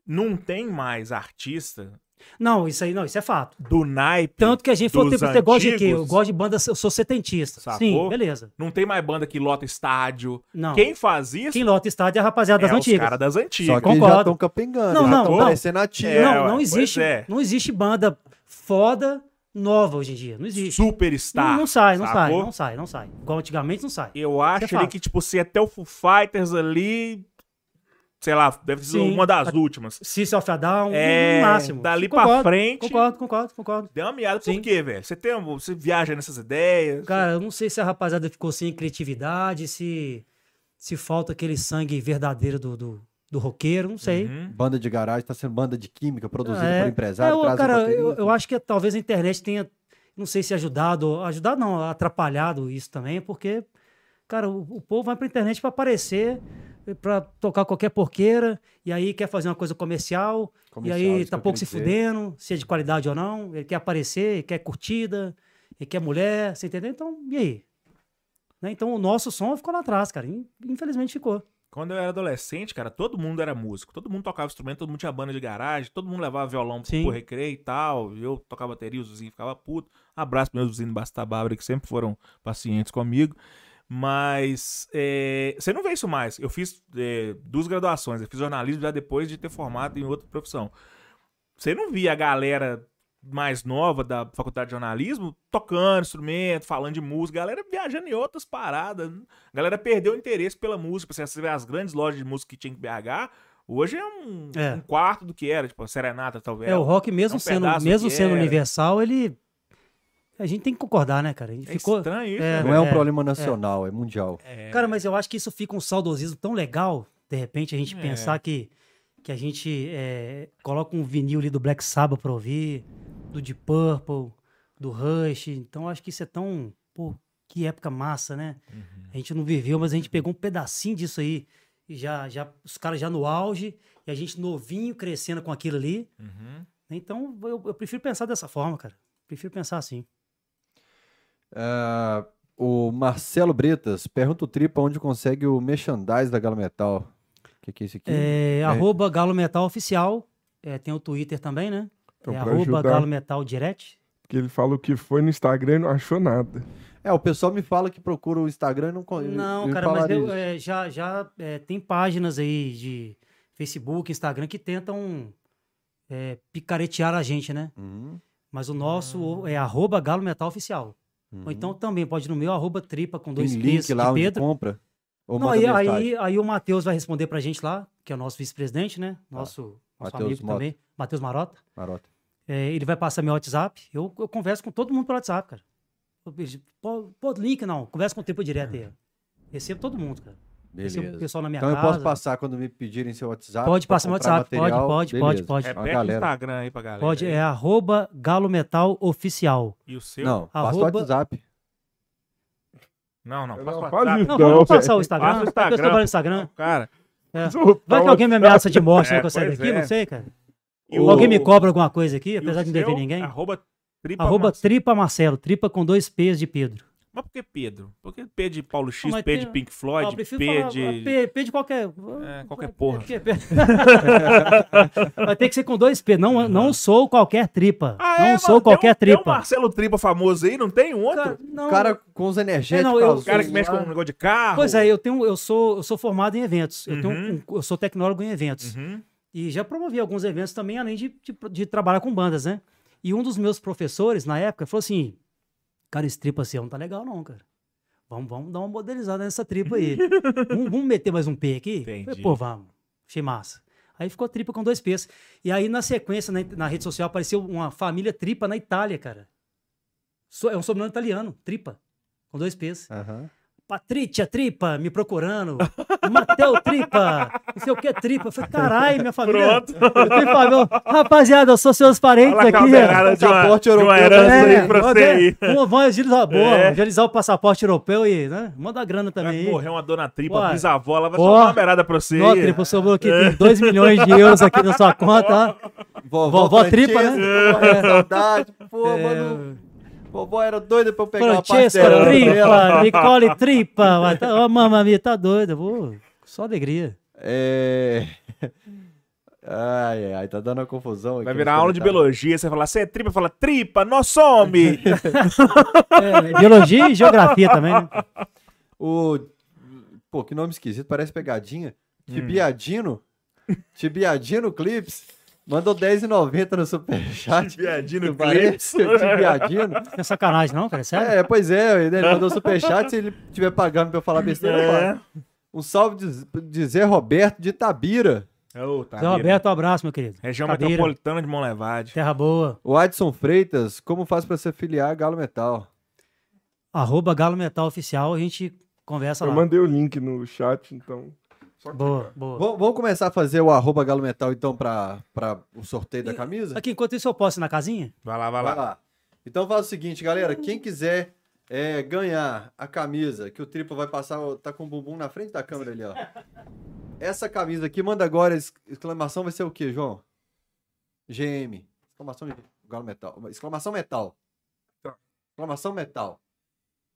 Não tem mais artista Não, isso aí não, isso é fato. do naipe. Tanto que a gente falou, dos você gosta de quê? Eu gosto de banda, eu sou setentista. Sacou? Sim, beleza. Não tem mais banda que lota estádio. Não. Quem faz isso Quem lota estádio é a rapaziada das é os antigas. caras das antigas. Só que Concordo. já estão capengando, Não, não, estão não. parecendo ativo. É, não, não pois existe, é. não existe banda foda nova hoje em dia. Não existe. Superstar. Não, não sai, não sai, sacou? não sai, não sai. Igual antigamente não sai. Eu acho é ali fato. que, tipo, se até o Foo Fighters ali. Sei lá, deve ser Sim. uma das últimas. System of a Down, É, no máximo. dali pra Concordo, frente- Concordo, concordo, concordo. Deu uma miada. Por Sim. quê, velho? Você, tem, você viaja nessas ideias. Cara, eu não sei se a rapaziada ficou sem criatividade, se, se falta aquele sangue verdadeiro do, do, do roqueiro, não sei. Uhum. Banda de garagem, tá sendo banda de química produzida É. por empresário. É, cara, eu, eu acho que talvez a internet tenha, não sei se ajudado, ajudado não, atrapalhado isso também, porque, cara, o, o povo vai pra internet pra aparecer, pra tocar qualquer porqueira, e aí quer fazer uma coisa comercial, Comercial, e aí tá pouco se dizer. fudendo, se é de qualidade ou não, ele quer aparecer, ele quer curtida, ele quer mulher, você entendeu? Então, e aí? Né? Então o nosso som ficou lá atrás, cara, in- infelizmente ficou. Quando eu era adolescente, cara, todo mundo era músico. Todo mundo tocava instrumento, todo mundo tinha banda de garagem, todo mundo levava violão pro Sim. pro recreio e tal. Eu tocava bateria, os vizinhos ficavam putos. Abraço pros meus vizinhos Basta Bárbara, que sempre foram pacientes comigo. Mas é, você não vê isso mais. Eu fiz é, duas graduações. Eu fiz jornalismo já depois de ter formado em outra profissão. Você não via a galera mais nova da faculdade de jornalismo tocando instrumento, falando de música, galera viajando em outras paradas. A galera perdeu o interesse pela música. Você vê as grandes lojas de música que tinha em BH, hoje é um, É. um quarto do que era, tipo, a Serenata, talvez. É, o rock mesmo um sendo, mesmo sendo era. universal, ele a gente tem que concordar, né, cara? A gente É ficou estranho isso, é, né, Não é um é, problema nacional, é, mundial. É. Cara, mas eu acho que isso fica um saudosismo tão legal, de repente, a gente É. pensar que, que a gente é, coloca um vinil ali do Black Sabbath pra ouvir, do Deep Purple, do Rush. Então, eu acho que isso é tão. Pô, que época massa, né? Uhum. A gente não viveu, mas a gente pegou um pedacinho disso aí. E já, já, os caras já no auge, e a gente novinho crescendo com aquilo ali. Uhum. Então, eu, eu prefiro pensar dessa forma, cara. Prefiro pensar assim. Ah, o Marcelo Bretas pergunta o Tripa onde consegue o merchandise da Galo Metal. O que, que é isso aqui? É, arroba Galo Metal Oficial. É, tem o Twitter também, né? Então, é arroba ajudar- Galo Metal Direct. Porque ele falou que foi no Instagram e não achou nada. É, o pessoal me fala que procura o Instagram e não con- Não, cara, mas eu, é, já, já é, tem páginas aí de Facebook, Instagram que tentam é, picaretear a gente, né? Uhum, Mas o nosso é arroba Galo Metal Oficial. Uhum. Ou então também pode ir no meu arroba tripa com tem dois link P's de lá onde Pedro. compra? Ou Não, aí, aí, aí o Matheus vai responder pra gente lá, que é o nosso vice-presidente, né? Nosso, nosso Matheus amigo Mota. também, Matheus Marota. Marota. É, ele vai passar meu WhatsApp. Eu, eu converso com todo mundo pelo WhatsApp, cara. Pô, link não. Conversa com o Tripa direto aí. Recebo todo mundo, cara. Recebo o Beleza. pessoal na minha Então eu casa. posso passar quando me pedirem seu WhatsApp? Pode passar meu WhatsApp. Pode, material? pode, pode, Beleza. pode. Uma Repete o. Instagram aí pra galera. Pode, é arroba Galo Metal Oficial. E o seu? Não, passa o Arroba- WhatsApp. Não, não. Não, Passa o WhatsApp. Não, Não, vamos passar o Instagram. Passa o A pessoa Instagram, pô. Instagram. Cara, É. Vai que o alguém me ameaça de morte <laughs> É, que eu sair pois daqui, é. não sei, cara. e Ou o- alguém me cobra alguma coisa aqui, e o apesar de não dever ninguém. Arroba tripa Arroba Marcelo. Tripa Marcelo, tripa com dois P's de Pedro. Mas por que Pedro? Por que P de Paulo X, Não, P tem- de Pink Floyd, prefiro P falar, de... P, P de qualquer. É, qualquer porra. P- P- <laughs> Vai ter que ser com dois P. Não, não sou qualquer tripa. Ah, não é, sou qualquer um, Tem um tripa. Marcelo Tripa famoso aí, não tem um outro? Cara, não, O cara com os energéticos É, não, eu- o cara que mexe com um negócio de carro. Pois é, eu tenho, eu sou, eu sou formado em eventos. Eu, tenho Uhum. um- eu sou tecnólogo em eventos. Uhum. E já promovi alguns eventos também, além de, de, de trabalhar com bandas, né? E um dos meus professores, na época, falou assim: Cara, esse tripa assim não tá legal, não, cara. Vamos, vamos dar uma modelizada nessa tripa aí. <laughs> vamos, vamos meter mais um P aqui? Falei, Pô, vamos. Achei massa. Aí ficou tripa com dois P's. E aí, na sequência, na, na rede social, apareceu uma família tripa na Itália, cara. So- é um sobrenome italiano, tripa. Com dois P's. Aham. Patrícia Tripa me procurando. <laughs> Mateu Tripa. Não sei o que Tripa. Eu falei, caralho, minha família. Pronto. Eu tenho família. Rapaziada, eu sou seus parentes Olha a aqui. uma, Passaporte de uma europeu, herança É, aí pra você aí. Vamos, vamos agilizar, boa, É. agilizar o passaporte europeu e, né? Manda a grana também. Vai aí. morrer uma dona tripa, Ué. bisavó, ela vai Ó. soltar uma beirada pra você Ó. Tripa, sobrou aqui, tem 2 milhões de euros aqui na sua conta. ó. Vovó, Vovó tripa, né? É. Saudade. Pô, É, mano. Vovó era doida pra eu pegar uma Francesca parcela dela. Tripa, <laughs> Nicole Tripa. Vai, tá, ô, mamãe, minha, tá doida. Vou, só alegria. É... Ai, <laughs> ai, ai, tá dando uma confusão aqui. Vai virar aula de biologia, você fala, você é tripa, fala, tripa, nós some! É, <laughs> biologia e geografia também, né? O... Pô, que nome esquisito, parece pegadinha. Hum. Tibiadino? Tibiadino Clips? Mandou R$10,90 no superchat. <laughs> Parece? Tibiadino? Não <laughs> é sacanagem, não, cara. É sério? É, pois é, ele mandou superchat, se ele estiver pagando pra eu falar besteira, eu É. pago. Um salve de, de Zé Roberto de Tabira. Ô, tá Zé Roberto, um abraço, meu querido. Região Cadeira, metropolitana de Monlevade. Terra boa. O Adson Freitas, como faz pra se afiliar a Galo Metal? Arroba Galo Metal Oficial, a gente conversa Eu lá. mandei o link no chat, então. Boa, boa. Vamos vamos começar a fazer o arroba Galo Metal, então, pra o sorteio da camisa? Aqui, enquanto isso, eu posso ir na casinha? Vai lá, vai Vai lá. lá. Então faz o seguinte, galera. Quem quiser é, ganhar a camisa, que o Tripa vai passar, tá com o bumbum na frente da câmera ali, ó. Essa camisa aqui, manda agora, ex- exclamação vai ser o quê, João? GM. Exclamação de Galo Metal. Exclamação metal. Tá. Exclamação metal.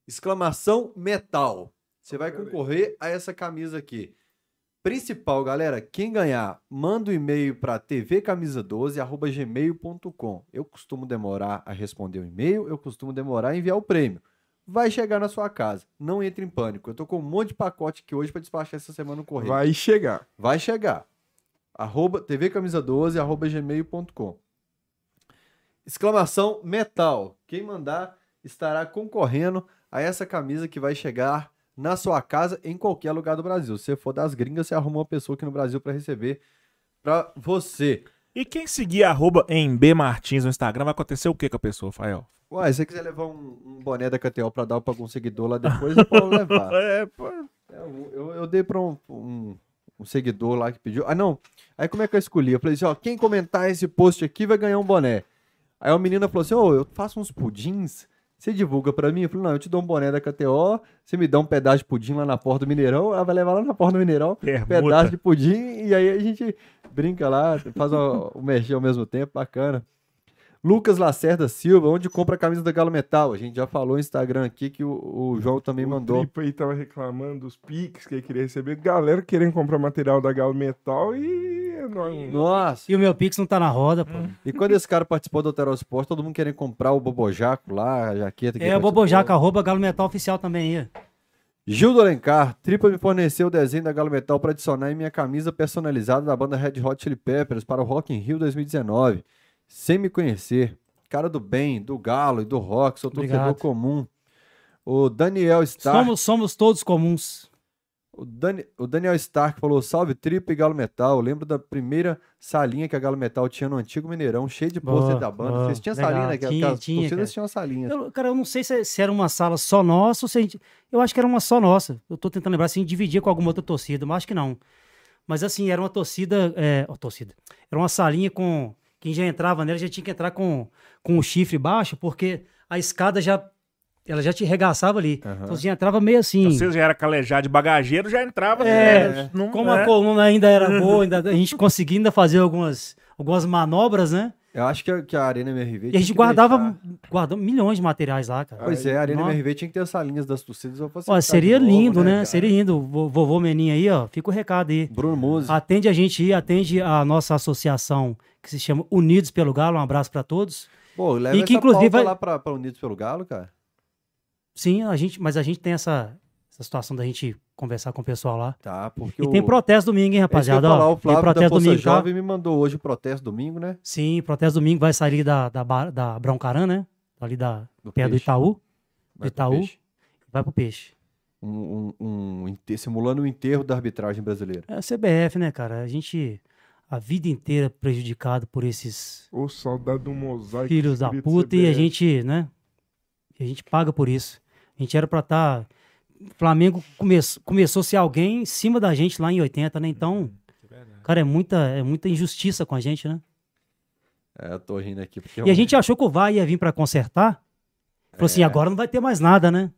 Exclamação metal. Você vai concorrer a essa camisa aqui. Principal, galera, quem ganhar, manda um e-mail para tvcamisa12@gmail.com. Eu costumo demorar a responder o e-mail, eu costumo demorar a enviar o prêmio. Vai chegar na sua casa. Não entre em pânico. Eu tô com um monte de pacote aqui hoje para despachar essa semana no correio. Vai chegar. Vai chegar. Arroba tvcamisa12, arroba gmail.com. Exclamação metal. Quem mandar estará concorrendo a essa camisa que vai chegar na sua casa em qualquer lugar do Brasil. Se você for das gringas, você arruma uma pessoa aqui no Brasil para receber para você. E quem seguir arroba em B Martins no Instagram, vai acontecer o que com a pessoa, Fael? Uai, se você quiser levar um, um boné da KTO para dar para algum seguidor lá depois, eu posso <laughs> levar. É, pô. É, Eu, eu, eu dei pra um, um, um seguidor lá que pediu. Ah, não. Aí como é que eu escolhi? Eu falei assim, ó, quem comentar esse post aqui vai ganhar um boné. Aí a menina falou assim, ô, eu faço uns pudins, você divulga pra mim? Eu falei, não, eu te dou um boné da KTO, você me dá um pedaço de pudim lá na porta do Mineirão, ela vai levar lá na porta do Mineirão, Permuta. pedaço de pudim, e aí a gente brinca lá, faz o, o mexer ao mesmo tempo, bacana. Lucas Lacerda Silva, onde compra a camisa da Galo Metal? A gente já falou no Instagram aqui que o, o João também o mandou. Tripa aí tava reclamando dos Pix que ele queria receber. Galera querendo comprar material da Galo Metal e. Não, Nossa! E o meu Pix não tá na roda, pô. E quando esse cara participou do Alterosport, todo mundo querendo comprar o Bobojaco lá, a jaqueta. que É, o. Bobojaca, arroba Galo Metal Oficial também aí. Gil do Alencar, Tripa me forneceu o desenho da Galo Metal para adicionar em minha camisa personalizada da banda Red Hot Chili Peppers para o Rock in Rio 2019. Sem me conhecer. Cara do bem, do Galo e do Rock, sou torcedor Obrigado. comum. O Daniel Stark. Somos, somos todos comuns. O, Dani- o Daniel Stark falou: Salve Tripa e Galo Metal. Eu lembro da primeira salinha que a Galo Metal tinha no antigo Mineirão, cheio de pôster da banda. boa, Vocês tinham legal. salinha, né? Tinha, tinha, torcidas cara. tinham salinha. Eu, cara, eu não sei se, se era uma sala só nossa ou se a gente. Eu acho que era uma só nossa. Eu tô tentando lembrar se a gente dividia com alguma outra torcida, mas acho que não. Mas assim, era uma torcida. É, ó, torcida. Era uma salinha com. Quem já entrava nela já tinha que entrar com, com o chifre baixo, porque a escada já. Ela já te regaçava ali. Aham. Então você já entrava meio assim. Você já era calejado de bagageiro, já entrava. É, né? Como é. a coluna ainda era <laughs> boa, ainda, a gente conseguia ainda fazer algumas, algumas manobras, né? Eu acho que a, que a Arena MRV. E a tinha gente que guardava, guardava milhões de materiais lá, cara. Pois é, a Arena Nossa. MRV tinha que ter as salinhas das torcidas. Ó, seria novo, lindo, né? cara? Seria lindo. Vo- Vovô Meninho aí, ó. Fica o recado aí. Bruno Musi. Atende a gente aí, atende a nossa associação que se chama Unidos pelo Galo. Um abraço pra todos. Pô, leva e que inclusive vai- lá pra Unidos pelo Galo, cara. Sim, a gente, mas a gente tem essa, essa situação da gente conversar com o pessoal lá. Tá, porque E o... tem protesto domingo, hein, rapaziada? falar, ó, o tem Flávio da protesto Força domingo, tá? Jovem me mandou hoje o protesto domingo, né? Sim, protesto domingo vai sair da, da, da né? Ali da, Do perto do peixe. Itaú. Vai pro Itaú. peixe. Vai pro peixe. Um, um, um simulando o enterro da arbitragem brasileira. É a CBF, né, cara? A gente a vida inteira prejudicado por esses Ô, saudade do mosaico. filhos da puta e a gente, né? A gente paga por isso. A gente era pra estar. Flamengo come... começou a ser alguém em cima da gente lá em 80, né? Então, cara, é muita, é muita injustiça com a gente, né? É, eu tô rindo aqui porque... E a gente achou que o VAR ia vir pra consertar. Falou assim, agora não vai ter mais nada, né?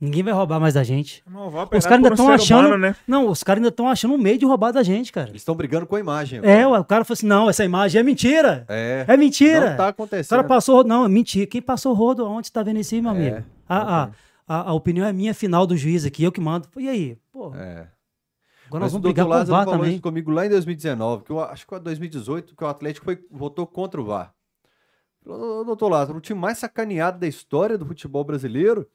Ninguém vai roubar mais da gente. Não, Os caras ainda um estão ser achando. humano, né? Não, os caras ainda estão achando um meio de roubar da gente, cara. Eles estão brigando com a imagem. É, agora. ué, o cara falou assim: não, essa imagem é mentira. É. É mentira. Não tá O acontecendo. cara passou. Não, é mentira. Quem passou rodo? Onde você tá vendo isso aí, meu amigo? É, A, a, a, a opinião é minha final do juiz aqui, eu que mando. E aí? Pô, É. agora Mas nós o vamos doutor brigar com o Lázaro VAR falou também. isso comigo lá em 2019, que eu acho que foi 2018, que o Atlético foi, votou contra o VAR. Falou, "Ô, doutor Lázaro, o time mais sacaneado da história do futebol brasileiro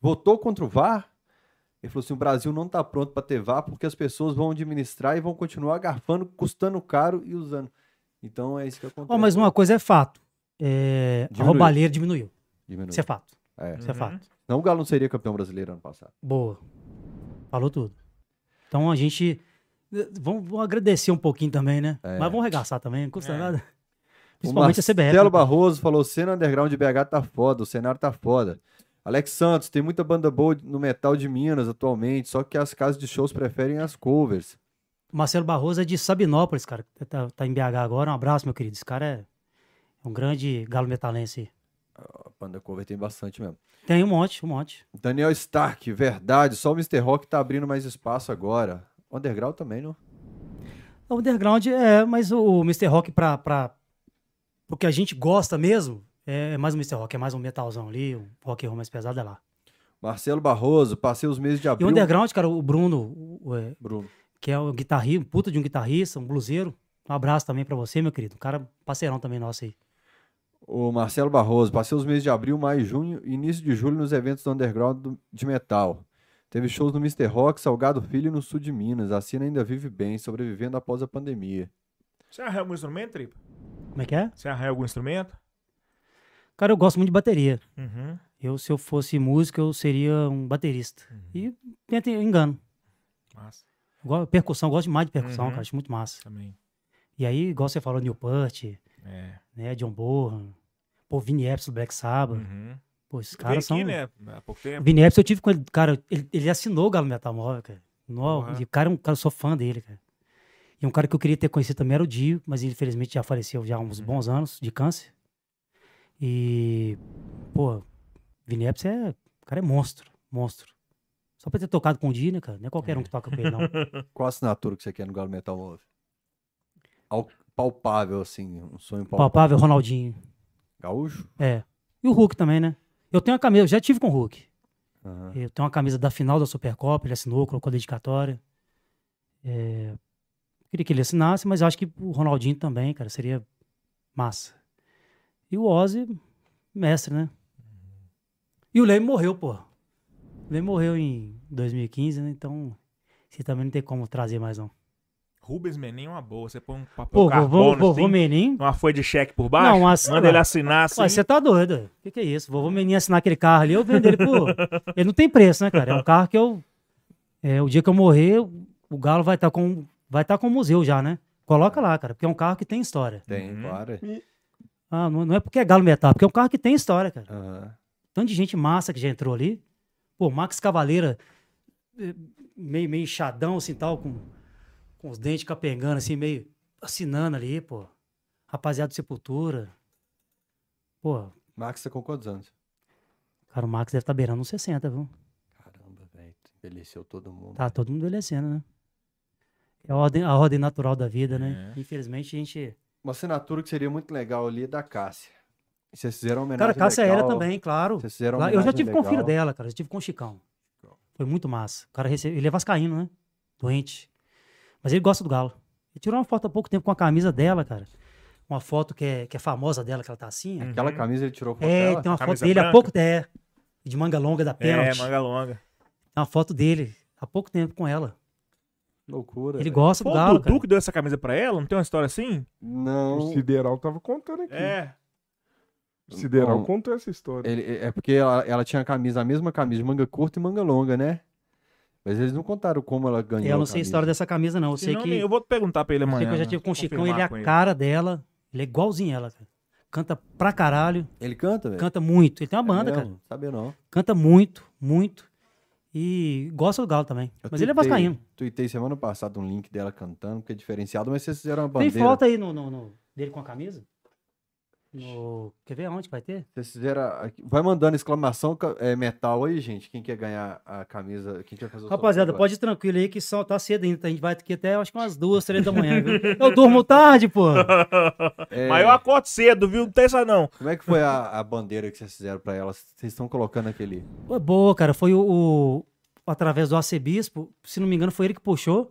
votou contra o VAR. Ele falou assim: o Brasil não está pronto para ter VAR porque as pessoas vão administrar e vão continuar garfando, custando caro e usando. Então é isso que acontece. Ó, mas uma coisa é fato. É, a Diminuiu. roubalheira diminuiu. Diminui. Isso é fato. É. Isso é Uhum. fato. Não, o Galo não seria campeão brasileiro ano passado. Boa. Falou tudo. Então a gente. Vamos, vamos agradecer um pouquinho também, né? É. Mas vamos regaçar também, não custa É. nada. O Principalmente a CBF. Marcelo? Barroso falou: cena underground de BH tá foda, o cenário tá foda. Alex Santos, tem muita banda boa no metal de Minas atualmente, só que as casas de shows preferem as covers. Marcelo Barroso é de Sabinópolis, cara. Tá, tá em BH agora. Um abraço, meu querido. Esse cara é um grande galo metalense. A banda cover tem bastante mesmo. Tem um monte, um monte. Daniel Stark, verdade, só o Mr. Rock tá abrindo mais espaço agora. Underground também, não? O underground é, mas o Mr. Rock pra, pra. O que a gente gosta mesmo é mais o Mr. Rock, é mais um metalzão ali, um rock and roll mais pesado é lá. Marcelo Barroso, passei os meses de E o abril. underground, cara, o Bruno, o- o- é, Bruno. que é o guitarrista, um puta de um guitarrista, um bluseiro. Um abraço também pra você, meu querido. Um cara parceirão também nosso aí. O Marcelo Barroso, passei os meses de abril, maio, junho e início de julho nos eventos do underground do- de metal. Teve shows no Mr. Rock, Salgado Filho e no sul de Minas. A cena ainda vive bem, sobrevivendo após a pandemia. Você arranha algum instrumento, Tripa? Como é que é? Você arranha algum instrumento? Cara, eu gosto muito de bateria. Uhum. Eu, se eu fosse músico, eu seria um baterista. E tenta engano. Massa. Igual, percussão, eu gosto demais de percussão, Uhum. cara. Acho muito massa. Também. E aí, igual você falou, Neil É. né? John Bonham, pô, Vini Epps do Black Sabbath. Uhum. Pô, esses caras são... aqui, né? Há pouco tempo. Vini Epps, eu tive com ele, cara, ele, ele assinou o Galo Metal Móvel, cara. No, Porra. e o cara, é um cara, eu sou fã dele, cara. E um cara que eu queria ter conhecido também era o Dio, mas ele, infelizmente já faleceu já há Uhum. uns bons anos de câncer. E, pô, Vini Epps é, o cara é monstro, monstro. Só pra ter tocado com o Dio, né, cara? Não é qualquer um que toca com ele, não. <laughs> Qual a assinatura que você quer no Galo Metal? Al- Palpável, assim, um sonho palpável. Palpável, Ronaldinho. Gaúcho? É. E o Hulk também, né? Eu tenho uma camisa, eu já tive com o Hulk. Aham. Eu tenho uma camisa da final da Supercopa, ele assinou, colocou a dedicatória. É, Queria que ele assinasse, mas acho que o Ronaldinho também, cara, seria massa. E o Ozzy, mestre, né? E o Leme morreu, pô. O Leme morreu em 2015, né? Então, você também não tem como trazer mais, não. Rubens Menin é uma boa. Você põe um papel Pô, vovô, carbono, vovô assim, Menin. uma folha de cheque por baixo, Não, mas- manda ele assinar assim. Ué, você tá doido. O que, que é isso? Vovô Menin assinar aquele carro ali, eu vendo ele por. Ele não tem preço, né, cara? É um carro que eu. É, o dia que eu morrer, o Galo vai estar com. Vai estar com o museu já, né? Coloca lá, cara, porque é um carro que tem história. Tem, Uhum. claro. Ah, não, não é porque é Galo Metal, porque é um carro que tem história, cara. Aham. Tanto de gente massa que já entrou ali. Pô, Max Cavaleira, eh, meio, meio inchadão, assim, tal, com, com os dentes capengando, assim, meio assinando ali, pô. Rapaziada do Sepultura. Pô, Max tá com quantos anos? cara, o Max deve estar beirando uns 60, viu? Caramba, velho. Envelheceu todo mundo. Tá todo mundo envelhecendo, né? É a ordem, a ordem natural da vida, né? É. Infelizmente a gente. Uma assinatura que seria muito legal ali é da Cássia. E Vocês fizeram uma Cara, homenagem Cássia era legal. também, claro. Vocês fizeram Eu já homenagem tive com o filho legal. dela, cara. Eu tive com o Chicão. Foi muito massa. O cara recebe... Ele é vascaíno, né? Doente. Mas ele gosta do Galo. Ele tirou uma foto há pouco tempo com a camisa dela, cara. Uma foto que é, que é famosa dela, que ela tá assim. Uhum. Aquela camisa ele tirou foto É, dela? tem uma foto Camisa dele há branca? pouco tempo. De manga longa da É, pênalti. manga longa. Tem uma foto dele há pouco tempo com ela. Loucura. Ele gosta Foi do o Galo, Dudu cara. que deu essa camisa pra ela? Não tem uma história assim? Não. O Sideral tava contando aqui. É. O Sideral Bom, contou essa história. Ele- é porque ela, ela tinha a camisa, a mesma camisa de manga curta e manga longa, né? Mas eles não contaram como ela ganhou. Eu não sei a história dessa camisa, não. Eu sei Senão, que. Eu vou perguntar pra ele Eu sei amanhã. que eu já tive com o Chicão, ele é a cara dela. Ele é igualzinho ela, cara. Canta pra caralho, Ele canta, velho? canta muito. Ele tem uma É banda, cara. mesmo? Sabia não. Canta muito, muito. E gosta do Galo também. Eu Mas ele é tuitei- vascaíno. Tuitei semana passada um link dela cantando, que é diferenciado, mas vocês fizeram uma Tem bandeira. foto aí no, no- no- dele com a camisa? No... Quer ver aonde que vai ter? Vocês fizeram. aqui- Vai mandando exclamação é, metal aí, gente. Quem quer ganhar a camisa? Quem quer fazer o Rapaziada, pode ir tranquilo aí que só tá cedo ainda. tá? A gente vai aqui até acho que umas duas, três da manhã, viu? <laughs> Eu durmo tarde, pô. É, Mas eu acordo cedo, viu? Não tem essa não. Como é que foi a, a bandeira que vocês fizeram pra ela? Vocês estão colocando aquele. Foi boa, cara. Foi o, o- através do arcebispo, se não me engano, foi ele que puxou.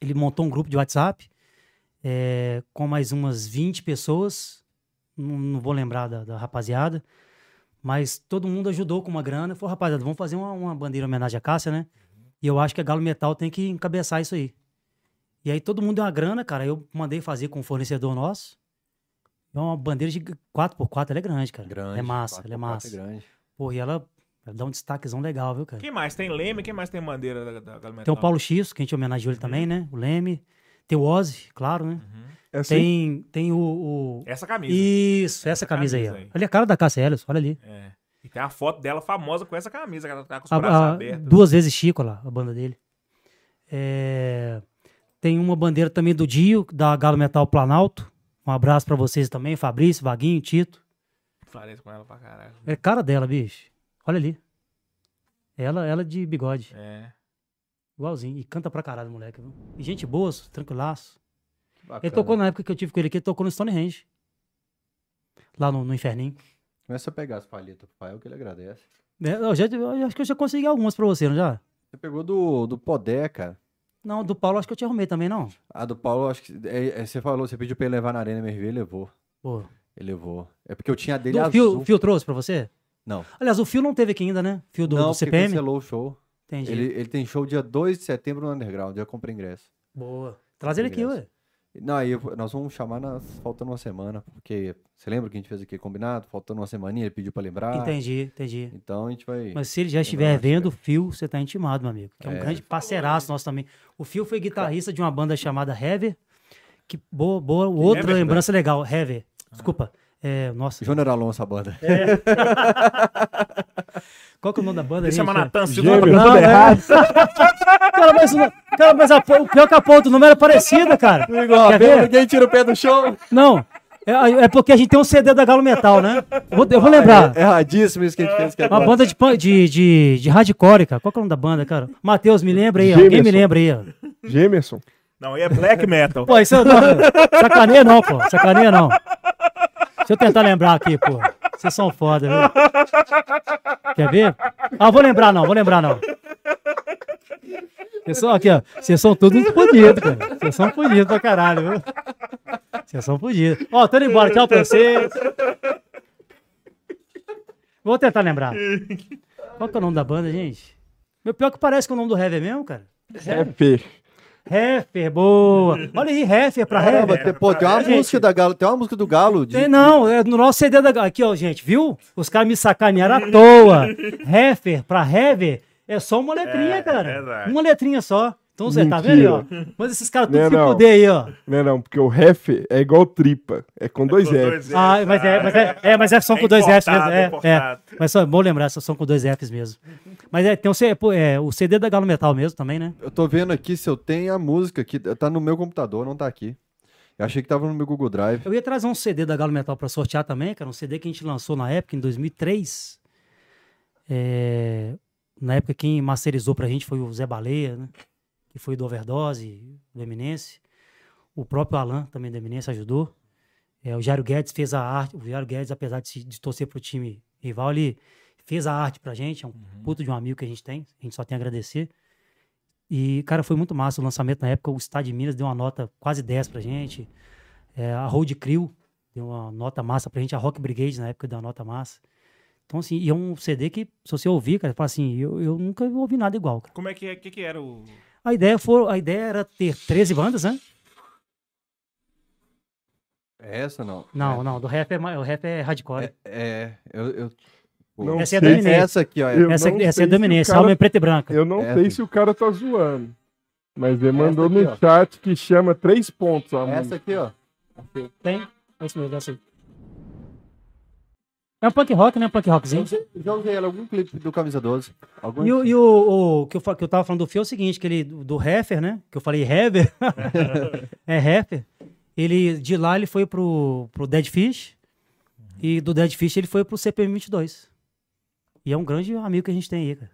Ele montou um grupo de WhatsApp é, com mais umas 20 pessoas. Não, não vou lembrar da, da rapaziada. Mas todo mundo ajudou com uma grana. Falou, rapaziada, vamos fazer uma, uma bandeira em homenagem à Cássia, né? E eu acho que a Galo Metal tem que encabeçar isso aí. E aí todo mundo deu uma grana, cara. Eu mandei fazer com um fornecedor nosso. É uma bandeira de 4x4, ela é grande, cara. Grande. É massa, ela é quatro massa. grande. Pô, e ela, ela dá um destaquezão legal, viu, cara? Quem mais? Tem Leme? Quem mais tem bandeira da, da Galo Tem o Metal? Paulo X, que a gente homenageou ele também, né? O Leme. Tem o Ozzy, claro, né? É assim? Tem, tem o, o- Essa camisa. Isso, essa, Essa camisa, aí, ó. camisa aí. Olha a cara da Cássia Ellis, olha ali. É. E tem a foto dela famosa com essa camisa, que ela tá com os A- braços a- abertos. duas vezes Chico lá, a banda dele. É, tem uma bandeira também do Dio, da Galo Metal Planalto. Um abraço pra vocês também, Fabrício, Vaguinho, Tito. Parece com ela pra caralho. É cara dela, bicho. Olha ali. Ela, ela de bigode. É. Igualzinho. E canta pra caralho, moleque. Viu? E gente boa, tranquilaço. Bacana. Ele tocou na época que eu tive com ele aqui, ele tocou no Stonehenge. Lá no, no Inferninho. Começa a pegar as palhetas pro Fael que ele agradece. É, eu, já, eu acho que eu já consegui algumas pra você, não já? Você pegou do, do Podé, cara. Não, do Paulo acho que eu te arrumei também, não. A do Paulo, acho que. é- é, você falou, você pediu pra ele levar na Arena MRV, ele levou. Pô. Ele levou. É porque eu tinha a dele Do azul. fio, fio trouxe pra você? Não. Aliás, o Fio não teve aqui ainda, né? Fio do, não, do CPM. cancelou o show. Entendi. Ele, ele tem show dia 2 de setembro no Underground. Já comprei ingresso. Boa. Traz ele aqui, Ingresso. ué. Não, aí nós vamos chamar nas, faltando uma semana. Porque você lembra que a gente fez aqui combinado? Faltando uma semaninha, ele pediu pra lembrar. Entendi, entendi. Então a gente vai. Mas se ele já estiver vendo o Fio, você tá intimado, meu amigo. Que é um É. grande parceiraço nosso também. O Fio foi guitarrista de uma banda chamada Heaver. Que boa, boa. Outra Heaver, lembrança legal. Heaver. Desculpa. É, nossa. Júnior Alonso, a banda. <laughs> Qual que é o nome da banda? Ele gente? chama Natan Silva. Tá Não, tudo é. errado. cara, mas, o- cara, mas a, po- o pior que a ponta do número é parecida, cara. Quer ver? Ninguém tira o pé do chão. Não. É, é porque a gente tem um CD da Galo Metal, né? Eu vou, eu vou lembrar. É erradíssimo isso que a gente fez. Que Uma agora. banda de, de, de, de hardcore, cara. Qual que é o nome da banda, cara? Matheus, me lembra aí. Alguém me lembra aí, ó. Gemerson. Não, aí é black metal. Pô, isso não. Sacaneia não, pô. Sacaneia não. Deixa eu tentar lembrar aqui, pô. Vocês são foda, viu? Quer ver? Ah, vou lembrar não, vou lembrar não. Vocês são aqui, ó. Vocês são todos fodidos, cara. Vocês são fodidos pra caralho, viu? Vocês são fodidos. Ó, tô indo embora. Tchau pra vocês. Vou tentar lembrar. Qual que é o nome da banda, gente? Meu pior que parece que é o nome do Heavy mesmo, cara. Rapper. Heffer, boa. Olha aí, Heffer pra Caramba, Heffer. tem, pô, tem uma Gente. música da Galo. Tem uma música do Galo. de- Tem, não, é no nosso CD da. Aqui, ó, gente, viu? Os caras me sacanearam à toa. <laughs> Heffer pra Hever é só uma letrinha, É, cara. verdade. Uma letrinha só. Então você tá vendo aí, ó? Mas esses caras tudo Não, se não. fuder aí, ó. Não, não, porque o ref é igual tripa. É com dois Com dois Fs, Ah, mas é, mas é, é, mas é som É com dois Fs mesmo. É, é. importado. Mas só é bom lembrar, só são com dois Fs mesmo. Mas é, tem o, C- pô, é, o CD da Galo Metal mesmo também, né? Eu tô vendo aqui se eu tenho a música aqui. Tá no meu computador, não tá aqui. Eu achei que tava no meu Google Drive. Eu ia trazer um CD da Galo Metal pra sortear também, cara. Um CD que a gente lançou na época, em 2003. É, Na época, quem masterizou pra gente foi o Zé Baleia, né? Que foi do Overdose, do Eminence. O próprio Alan, também do Eminence, ajudou. É, o Jairo Guedes fez a arte. O Jairo Guedes, apesar de, se- de torcer pro time rival, ele fez a arte pra gente. É um puto de um amigo que a gente tem. A gente só tem a agradecer. E, cara, foi muito massa o lançamento na época. O Estado de Minas deu uma nota quase 10 pra gente. É, a Road Crew deu uma nota massa pra gente. A Rock Brigade na época deu uma nota massa. Então, assim, e é um CD que, se você ouvir, cara, fala assim, eu, eu nunca ouvi nada igual, cara. Como é que, é- que, que era o. A ideia, for, a ideia era ter 13 bandas, né? É essa não? Não, não, do rap é, o rap é hardcore. É, é eu, eu- Não Essa é Eminence. essa aqui, ó. Eu essa não essa é sei do se o Eminence, cara- Alma em preto e branca. Eu não Essa sei aqui. se o cara tá zoando. Mas ele mandou aqui, no ó. chat que chama três pontos a Essa música. aqui, ó. Tem? É isso mesmo, essa aí. É um punk rock, né? Um punk rockzinho. Eu já usei ela em algum clipe do Camisa 12. Algum E, o, e o, o que, eu, que eu tava falando do Fio é o seguinte, que ele, do, Heffer, né? Que eu falei Hever. <laughs> é Heffer. Ele, de lá ele foi pro, pro Dead Fish. E do Dead Fish ele foi pro CPM 22. E é um grande amigo que a gente tem aí, cara.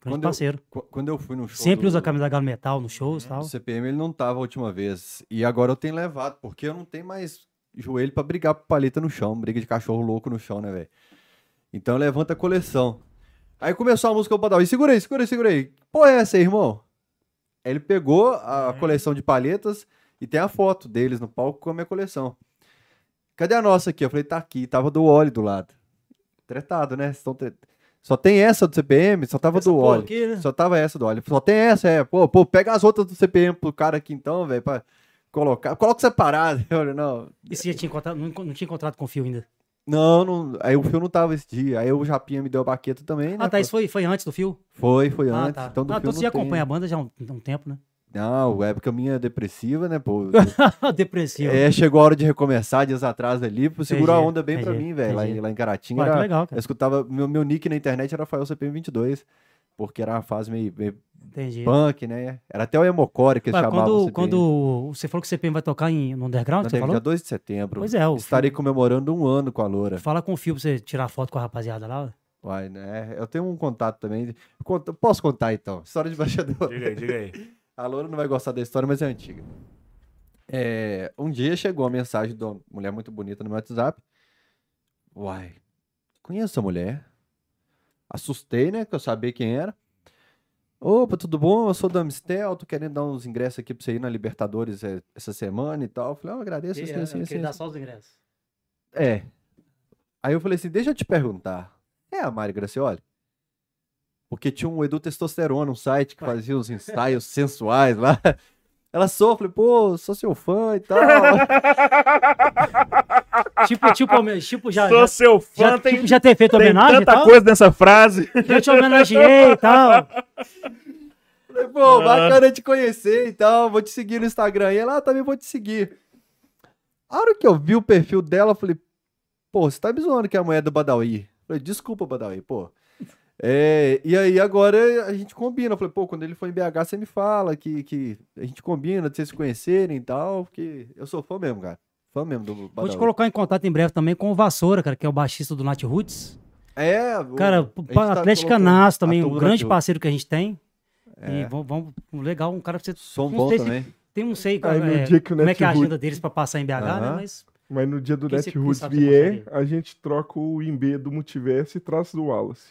Grande Quando eu- parceiro. Qu- Quando eu fui no show. Sempre do- usa a camisa da Galo Metal nos shows e tal. do CPM, ele não tava a última vez. E agora eu tenho levado, porque eu não tenho mais joelho pra brigar por paleta no chão. Briga de cachorro louco no chão, né, velho? Então levanta a coleção. Aí começou a música do Badawi. Segura aí, segura aí, segura aí. Pô, é essa aí, irmão? Ele pegou a Uhum. coleção de palhetas e tem a foto deles no palco com a minha coleção. Cadê a nossa aqui? Eu falei, tá aqui. Tava do óleo do lado. Tretado, né? Estão tre- Só tem essa do CPM, só tava Essa do óleo. aqui, né? Só tava essa do óleo. Só tem essa, é. Pô, pô, pega as outras do CPM pro cara aqui então, velho, pra colocar. Coloca separado. Eu <laughs> falei, não. E você já tinha encontrado, não, não tinha encontrado com o Fio ainda? Não, não. Aí o fio não tava esse dia. Aí o Japinha me deu a baqueta também, né? Ah, tá, pô? isso foi, foi antes do Fio? Foi, foi Ah, antes. tá. Então do ah, então você não já tem. acompanha a banda já há um, um tempo, né? Não, época minha depressiva, né, pô? <laughs> Depressivo. é, chegou a hora de recomeçar dias atrás ali, pô, segurou a onda bem pra mim, velho. Lá, lá em Caratinga. Ué, era- legal, Eu cara. escutava. Meu, meu nick na internet era Rafael CPM22. Porque era uma fase meio, meio Entendi. punk, né? Era até o Emocore que eles Ué, chamavam. o quando, CPM. quando você falou que o CPM vai tocar em, no Underground, Na você dia falou? 2 de setembro. Pois é, o Estarei comemorando um ano com a Loura. Fala com o Fio pra você tirar foto com a rapaziada lá. Uai, né? Eu tenho um contato também. Conta- Posso contar então? História de bastidor. Diga aí, diga aí. <laughs> A Loura não vai gostar da história, mas é antiga. É, um dia chegou a mensagem de uma mulher muito bonita no meu WhatsApp. Uai, conheço a mulher. Assustei, né? Que eu sabia quem era. Opa, tudo bom? Eu sou do Amistel, tô querendo dar uns ingressos aqui pra você ir na Libertadores eh, essa semana e tal. Eu falei, ah, agradeço, assim, assim, assim. dá assim. só os ingressos. É. Aí eu falei assim, deixa eu te perguntar. É a Mari Gracioli? Porque tinha um Edu Testosterona, um site que fazia os ensaios <laughs> sensuais lá. Ela sofre, pô, sou seu fã e tal. <laughs> tipo, tipo, tipo, já, Sou já, seu fã, já, tem, tipo, já ter feito tem homenagem e tanta tal? coisa nessa frase. Já te homenageei e tal. Falei, pô, Ah. bacana te conhecer e tal, vou te seguir no Instagram. E ela, ah, também vou te seguir. A hora que eu vi o perfil dela, eu falei, pô, você tá me zoando que é a mulher do Badawi. Falei, desculpa, Badawi, pô. É, e aí agora a gente combina. Eu falei, pô, quando ele for em BH, você me fala que, que a gente combina de vocês se conhecerem e tal, porque eu sou fã mesmo, cara. Fã mesmo do Vou te colocar em contato em breve também com o Vassoura, cara, que é o baixista do Nat Roots. É, o- Cara, a o tá Atlético Canaço a também, um grande parceiro que a gente tem. É. E vamos, vamos, legal, um cara pra você. Som bom sei se também. Tem, não sei Aí no é, dia que o como é que é a agenda deles pra passar em BH, né? Aham. Mas Mas no dia do Netroots vier, a gente troca o IMB do multiverso e traz do Wallace.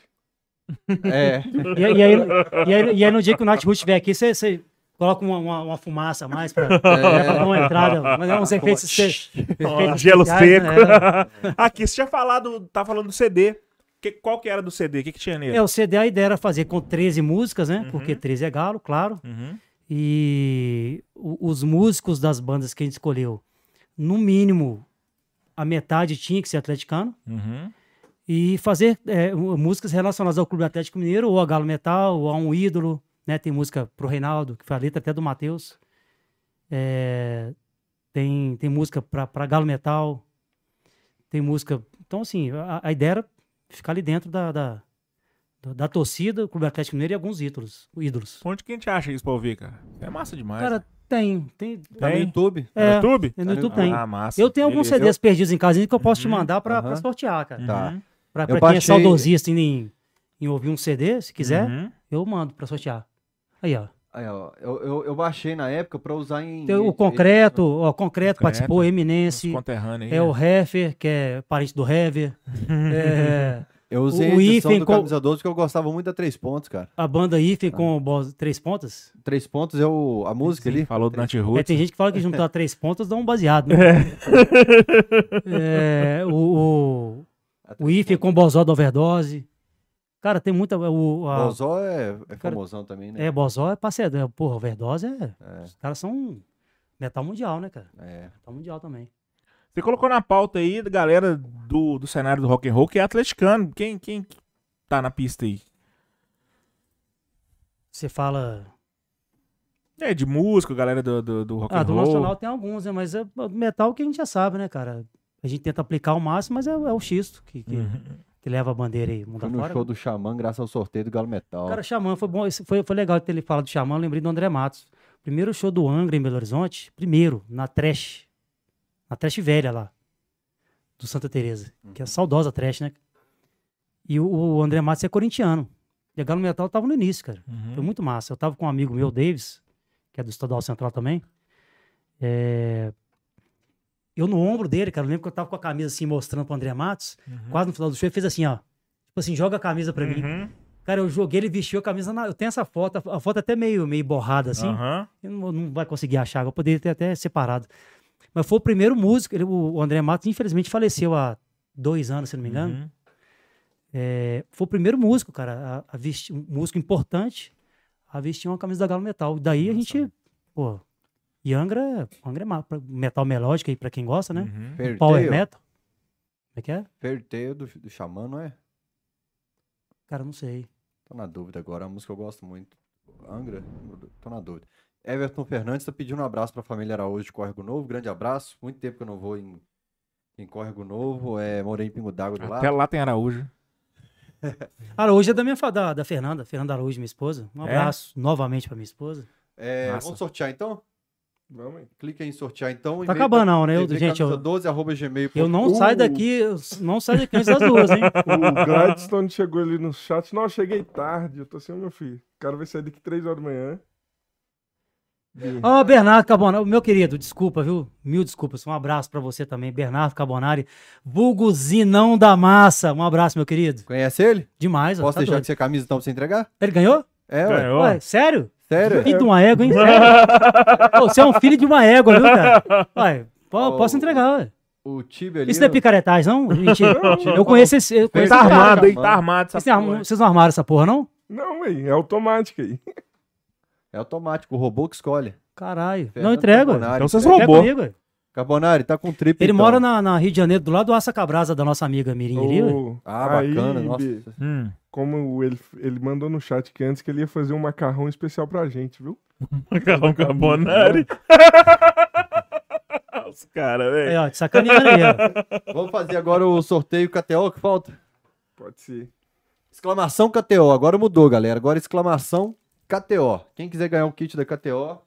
É. E, aí- e aí, e, aí, e aí no dia que o Nat Roots estiver aqui, você, você coloca uma, uma, uma fumaça a mais pra, pra dar uma entrada. Mas é uns efeitos, efeitos gelo especiais, seco. né? <laughs> Aqui, você tinha falado, tá falando do CD. Que, qual que era do CD? O que, que tinha nele? É, o CD a ideia era fazer com 13 músicas, né? Uhum. Porque 13 é galo, claro. Uhum. E o- os músicos das bandas que a gente escolheu, no mínimo, a metade tinha que ser atleticano. Uhum. E fazer é, músicas relacionadas ao Clube Atlético Mineiro, ou a Galo Metal, ou a um ídolo. Né? Tem música pro Reinaldo, que foi a letra até do Matheus. É, tem, tem música pra, pra Galo Metal. Tem música. Então, assim, a, a ideia era ficar ali dentro da, da, da, da torcida, o Clube Atlético Mineiro e alguns ídolos. ídolos. Onde que a gente acha isso pra ouvir, cara? É massa demais. Cara, tem. tem Tá no Tem? YouTube. no é, YouTube? no YouTube tem. Ah, massa. Eu tenho alguns. CDs perdidos em casa que eu posso te Uhum, mandar pra, pra aham. sortear, cara. Tá. Uhum. Pra, pra quem é saudosista em, em ouvir um CD, se quiser, Uhum. eu mando pra sortear. Aí, ó. Aí, ó, eu, eu, eu baixei na época pra usar em. Tem o Concreto, ó, o Concreto Concreto. participou, Eminence, é o né? Heffer, que é parente do Hever, <laughs> é, Eu usei o a edição do com- Camisa 12 porque eu gostava muito da Três Pontos, cara. a banda Ifen com bo- três pontas. Três Pontos é o, a música ali. Falou do Nat É, Roots. tem gente que fala que juntar <laughs> três pontas dá um baseado, né? É, o, o, o Ifen com Bozó da Overdose. Cara, tem muita... O, a, Bozó é, é Cara, famosão também, né? é, Bozó é parceiro. é, Porra, Overdose é... É, Os caras são metal mundial, né, cara? é. Metal mundial também. Você colocou na pauta aí da galera do, do cenário do rock and roll que é atleticano. Quem, quem tá na pista aí? Você fala... É, de música, galera do, do, do rock Ah, and do roll. Nacional tem alguns, né? Mas é o metal que a gente já sabe, né, cara? A gente tenta aplicar o máximo, mas é, é o xisto que, que, Uhum. que leva a bandeira aí, mundo Fui no afora. show do Xamã, graças ao sorteio do Galo Metal. Cara, Xamã, foi bom, foi, foi legal ter ele falado do Xamã, eu lembrei do André Matos. Primeiro show do Angra em Belo Horizonte, primeiro, na Trash. Na Trash Velha lá. Do Santa Teresa. Que é a saudosa Trash, né? E o, o André Matos é corintiano. E a Galo Metal tava no início, cara. Uhum. Foi muito massa. Eu tava com um amigo meu, Davis, que é do Estadual Central também. É, Eu no ombro dele, cara, eu lembro que eu tava com a camisa assim, mostrando pro André Matos. Quase no final do show, ele fez assim, ó. Tipo assim, joga a camisa pra mim. Uhum. Cara, eu joguei, ele vestiu a camisa. Na... Eu tenho essa foto, a foto é até meio, meio borrada assim. Eu não, não vai conseguir achar, eu poderia ter até separado. Mas foi o primeiro músico, ele- o André Matos, infelizmente, faleceu há dois anos, se não me engano. Uhum. É, foi o primeiro músico, cara, a, a vestir, um músico importante a vestir uma camisa da Galo Metal. Daí a gente, pô, e Angra, Angra é metal melódico aí pra quem gosta, né? Uhum. Power metal. Como é que é? Tail do, do Xamã, não é? Cara, não sei. Tô na dúvida agora, é uma música que eu gosto muito. Angra? Tô na dúvida. Everton Fernandes tá pedindo um abraço pra família Araújo de Córrego Novo. Grande abraço. Muito tempo que eu não vou em, em Córrego Novo. É, morei em Pingo d'Água do Até lado. lá tem Araújo. <laughs> Araújo é da minha da, da Fernanda, Fernanda Araújo, minha esposa. Um É? abraço novamente pra minha esposa. É, vamos sortear então? Vamos aí. Clica em sortear então. Tá acabando não, né? Eu, gente, eu, camisa 12 arroba gmail. eu não Uh! saio daqui, não saio daqui antes das duas, hein? <laughs> O Gladstone chegou ali no chat. Não, eu cheguei tarde. Eu tô assim, ô, meu filho. O cara vai sair daqui 3 horas da manhã. Ó, Bernardo Carbonari, meu querido, desculpa, viu? Mil desculpas. Um abraço pra você também, Bernardo Carbonari, vulgo Zinão da Massa. Um abraço, meu querido. Conhece ele? Demais, ó. Posso tá deixar doido. que você camisa então pra você entregar? Ele ganhou? É. Ganhou. Ué, sério? Sério? Filho de uma égua, hein? <laughs> Sério? Ô, você é um filho de uma égua, viu, cara? Ué, po- Ô, posso entregar, ué. O Tibia ali. Isso não é picaretagem, não? Gente, eu conheço esse. Eu conheço Tá esse cara. armado, hein? Tá armado essa Vocês não- porra. Vocês não armaram essa porra, não? Não, véi, é automático aí. É automático, o robô que escolhe. Caralho. Não entrega. Então vocês roubou. comigo, ué. Carbonari, tá com trip Ele então. mora na, na Rio de Janeiro, do lado do Aça Cabrasa, da nossa amiga Mirim. Ô, Ah, aí, bacana. nossa. Bi, Hum. como ele, ele mandou no chat que antes que ele ia fazer um macarrão especial pra gente, viu? <laughs> Macarrão Carbonari. <laughs> Os caras, Aí, velho. ó, te sacaneando aí, ó. <laughs> Vamos fazer agora o sorteio KTO que falta. Pode ser. Exclamação KTO. Agora mudou, galera. Agora exclamação KTO. Quem quiser ganhar o kit da KTO.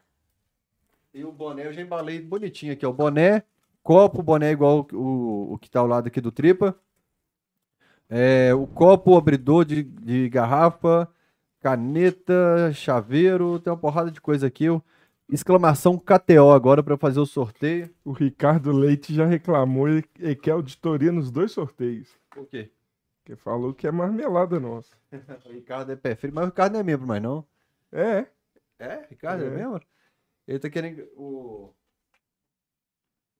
E o boné, eu já embalei bonitinho aqui, ó. O boné, copo, boné igual o, o que tá ao lado aqui do Tripa. É, o copo, o abridor de, de garrafa, caneta, chaveiro, tem uma porrada de coisa aqui. ó. Exclamação KTO agora para fazer o sorteio. O Ricardo Leite já reclamou, ele quer auditoria nos dois sorteios. Por quê? Porque falou que é marmelada nossa. <laughs> O Ricardo é pé frio, mas o Ricardo não é membro mais não. É, É? Ricardo é, É. membro? Ele tá querendo o...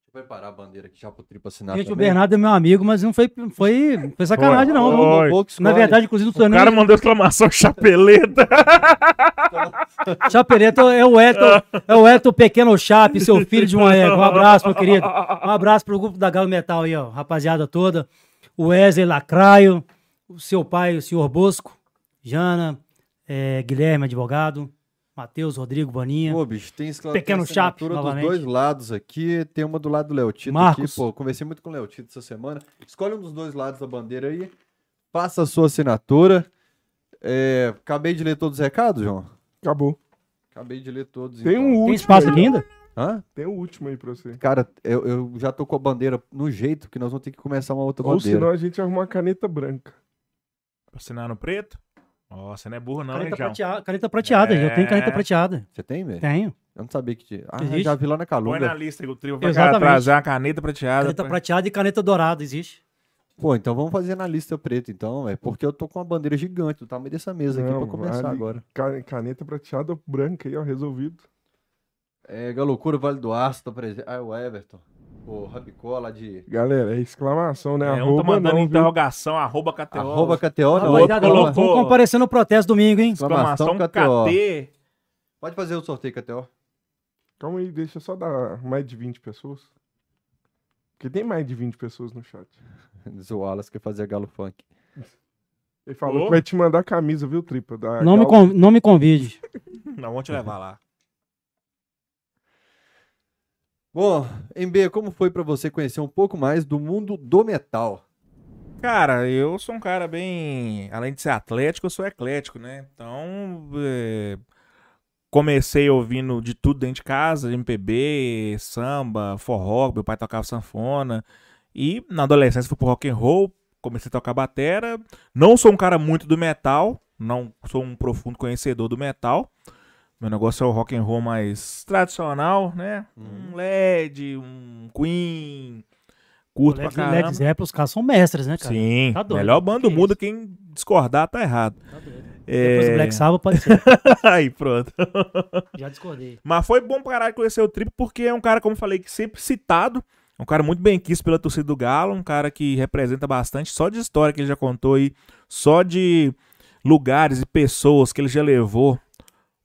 Deixa eu preparar a bandeira aqui já pro Tripa assinar Gente, o também. Bernardo é meu amigo, mas não foi, foi, foi sacanagem, não. Foi. viu? Oi. Pouco Na verdade, inclusive, não O sou nem. cara mandou exclamação chapeleta. <laughs> Chapeleto é o Eto, é o Eto Pequeno Chape, seu filho de uma égua. Um abraço, meu querido. Um abraço pro grupo da Galo Metal aí, ó, rapaziada toda. O Wesley Lacraio, o seu pai, o senhor Bosco, Jana, eh, Guilherme, advogado, Matheus, Rodrigo, Boninha. Pô, bicho, tem Pequeno tem Chape, dos novamente. dois lados aqui. Tem uma do lado do Leotito Marcos. aqui. Pô, conversei muito com o Leotito essa semana. Escolhe um dos dois lados da bandeira aí. Faça a sua assinatura. É, acabei de ler todos os recados, João? acabou. Acabei de ler todos. Tem então. um último. Tem espaço aí, aqui ainda? Hã? Tem o último aí pra você. Cara, eu, eu já tô com a bandeira no jeito que nós vamos ter que começar uma outra Ou bandeira. senão a gente arruma uma caneta branca. Pra assinar no preto? Você não é burro não, hein, Caneta, João? prateada, caneta prateada, eu tenho caneta É. prateada. Você tem, velho? Tenho. Eu não sabia que tinha. Ah, Existe? já vi lá na Põe na Calunga. lista que o trio vai trazer uma caneta prateada. Caneta pra- prateada e caneta dourada, existe. Pô, então vamos fazer na lista preta, então, velho. Porque eu tô com uma bandeira gigante do tamanho dessa mesa aqui Não, pra começar ali- agora. Ca- Caneta prateada branca aí, ó, resolvido. É, Galocura, Vale do Aço, tá presente. Ah, o Everton. O Rabicó lá de. Galera, é exclamação, né? É, um tá Arroba mandando não, viu? interrogação, arroba KTO. Arroba KTO, não. outro Rapaziada, vamos, colocou- vamos comparecer no protesto domingo, hein? Exclamação Exclamação KT. Pode fazer o sorteio KTO. Calma aí, deixa só dar mais de 20 pessoas. Porque tem mais de 20 pessoas no chat. <laughs> Diz o Wallace que fazia Galo Funk. Ele falou Ô. que vai te mandar a camisa, viu, Tripa? Da Não me, Gal- con- não me convide. <laughs> Não, vamos te levar lá. Bom, MB, como foi pra você conhecer um pouco mais do mundo do metal? Cara, eu sou um cara bem. Além de ser atlético, eu sou eclético, né? Então. é, comecei ouvindo de tudo dentro de casa, MPB, samba, forró, meu pai tocava sanfona. E na adolescência fui pro rock and roll, comecei a tocar batera. Não sou um cara muito do metal, não sou um profundo conhecedor do metal. Meu negócio é o rock and roll mais tradicional, né? Um LED, um Queen, curto pra Led, caramba. Led Zeppelin, os caras são mestres, né, cara? Sim, Tá doido. melhor bando Que muda, isso? quem discordar tá errado. Tá doido. É... Depois do Black Sabbath pode ser. <laughs> Aí, pronto. <laughs> Já discordei. Mas foi bom pra caralho conhecer o Trip, porque é um cara, como eu falei, que sempre citado. Um cara muito bem quisto pela torcida do Galo, um cara que representa bastante, só de história que ele já contou aí, só de lugares e pessoas que ele já levou.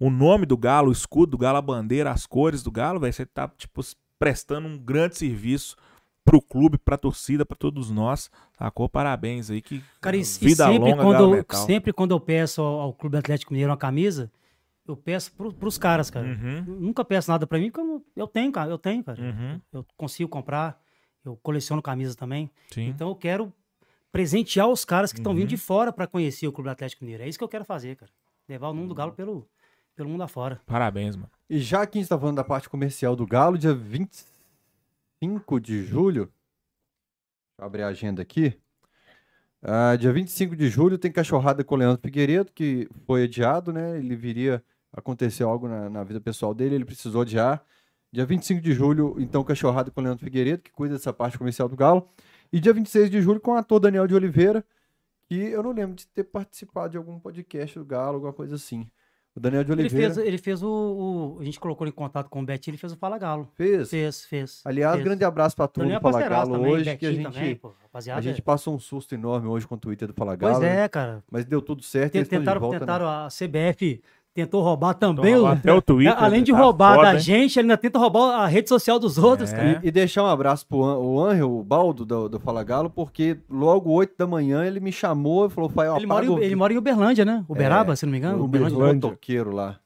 O nome do Galo, o escudo do Galo, a bandeira, as cores do Galo, velho, você tá, tipo, prestando um grande serviço pro clube, pra torcida, pra todos nós. Sacou? Parabéns aí, que Cara, e, e vida sempre, longa, quando, Galo eu- Metal. sempre quando eu peço ao, ao Clube Atlético Mineiro uma camisa, eu peço pro, pros caras, cara. Uhum, Nunca peço nada pra mim, porque eu, não- eu tenho, cara. Eu tenho, cara. uhum, Eu consigo comprar. Eu coleciono camisas também. sim. Então eu quero presentear os caras que estão Uhum. vindo de fora pra conhecer o Clube Atlético Mineiro. É isso que eu quero fazer, cara. Levar o nome do Galo pelo, pelo mundo afora. Parabéns, mano. E já que a gente tá falando da parte comercial do Galo, dia 25 de julho. Deixa eu abrir a agenda aqui. Ah, dia 25 de julho tem cachorrada com o Leandro Figueiredo, que foi adiado, né? Ele viria acontecer algo na, na vida pessoal dele, ele precisou adiar. Dia 25 de julho, então, cachorrada com o Leandro Figueiredo, que cuida dessa parte comercial do Galo. E dia 26 de julho com o ator Daniel de Oliveira, que eu não lembro de ter participado de algum podcast do Galo, alguma coisa assim. O Daniel de Ele Oliveira fez, ele fez o, o- A gente colocou ele em contato com o Betinho, ele fez o Fala Galo. fez. Fez, fez. Aliás, fez. grande abraço pra turma Daniel do Fala Galo também, hoje, que a gente, também, pô. A gente passou um susto enorme hoje com o Twitter do Fala Galo, Pois né? é, cara. mas deu tudo certo, Tentaram, volta, né? tentaram a CBF tentou roubar também o, Até o <laughs> Twitter. além de tá roubar foda, da hein? gente, ele ainda tenta roubar a rede social dos outros, É. cara. E, e deixar um abraço pro An- o Angel, o Baldo do, do Fala Galo, porque logo 8 da manhã ele me chamou e falou, Fael, Ele mora, em, ele mora em Uberlândia, né? Uberaba, se não me engano. Uberlândia. Uberlândia. motoqueiro lá.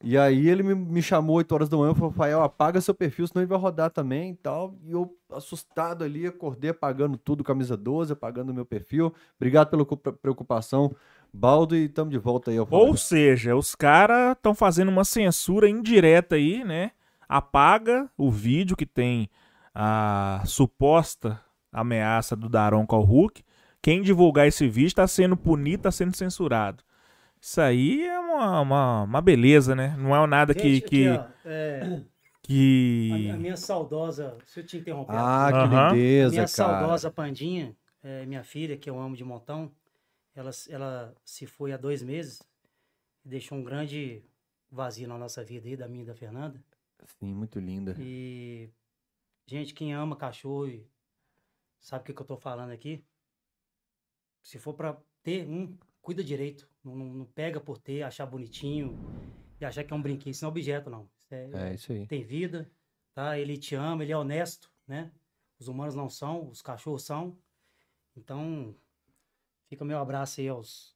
E aí ele me, me chamou 8 horas da manhã e falou, Fael, apaga seu perfil, senão ele vai rodar também e tal. E eu, assustado ali, acordei apagando tudo, camisa 12, apagando meu perfil. Obrigado pela cu- preocupação, Baldo, e tamo de volta aí ao Fala Ou seja, os caras estão fazendo uma censura indireta aí, né? Apaga o vídeo que tem a suposta ameaça do Daronco ao Hulk. Quem divulgar esse vídeo tá sendo punido, tá sendo censurado. Isso aí é uma, uma, uma beleza, né? Não é nada que. Gente, que, aqui, ó, é, que... a, a minha saudosa, se eu te interromper, Ah, que Aham. lindeza, minha cara. saudosa Pandinha, é, minha filha, que eu amo de montão, ela, ela se foi há dois meses e deixou um grande vazio na nossa vida aí, da minha e da Fernanda. Sim, muito linda. E, gente, quem ama cachorro e sabe o que, que eu tô falando aqui? Se for pra ter um, cuida direito. Não, não- não pega por ter, achar bonitinho e achar que é um brinquedo. Isso não é objeto, não. Isso é- É isso aí. tem vida, tá? Ele te ama, ele é honesto, né? Os humanos não são, os cachorros são. Então, fica meu abraço aí aos,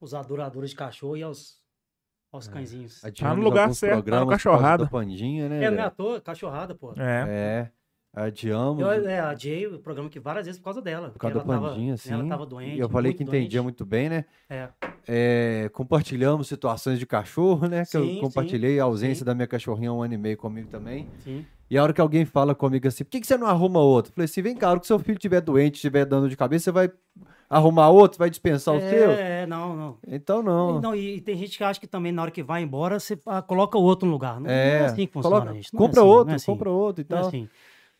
aos adoradores de cachorro e aos, aos cãezinhos. Adiamos lugar alguns certo, tá no cachorrada. da Pandinha, né? É, não é à toa, cachorrada, pô. É. É, adiamos. Eu é, adiei o programa que várias vezes por causa dela. Por causa da Pandinha, sim. Ela tava doente. E eu falei que entendia doente. muito bem, né? É. É, compartilhamos situações de cachorro, né? Que eu Sim, compartilhei a ausência sim. da minha cachorrinha há um ano e meio comigo também. Sim. E a hora que alguém fala comigo assim, por que, que você não arruma outro? Eu falei assim, vem cá, a hora que seu filho estiver doente, estiver dando de cabeça, você vai arrumar outro, vai dispensar o seu? É, não, não. Então não. Não, e, e tem gente que acha que também na hora que vai embora, você ah, coloca o outro no lugar. Não, não É, é assim que funciona, coloca- gente. Não é compra assim, não é outro, assim. compra outro e Não é tal. assim.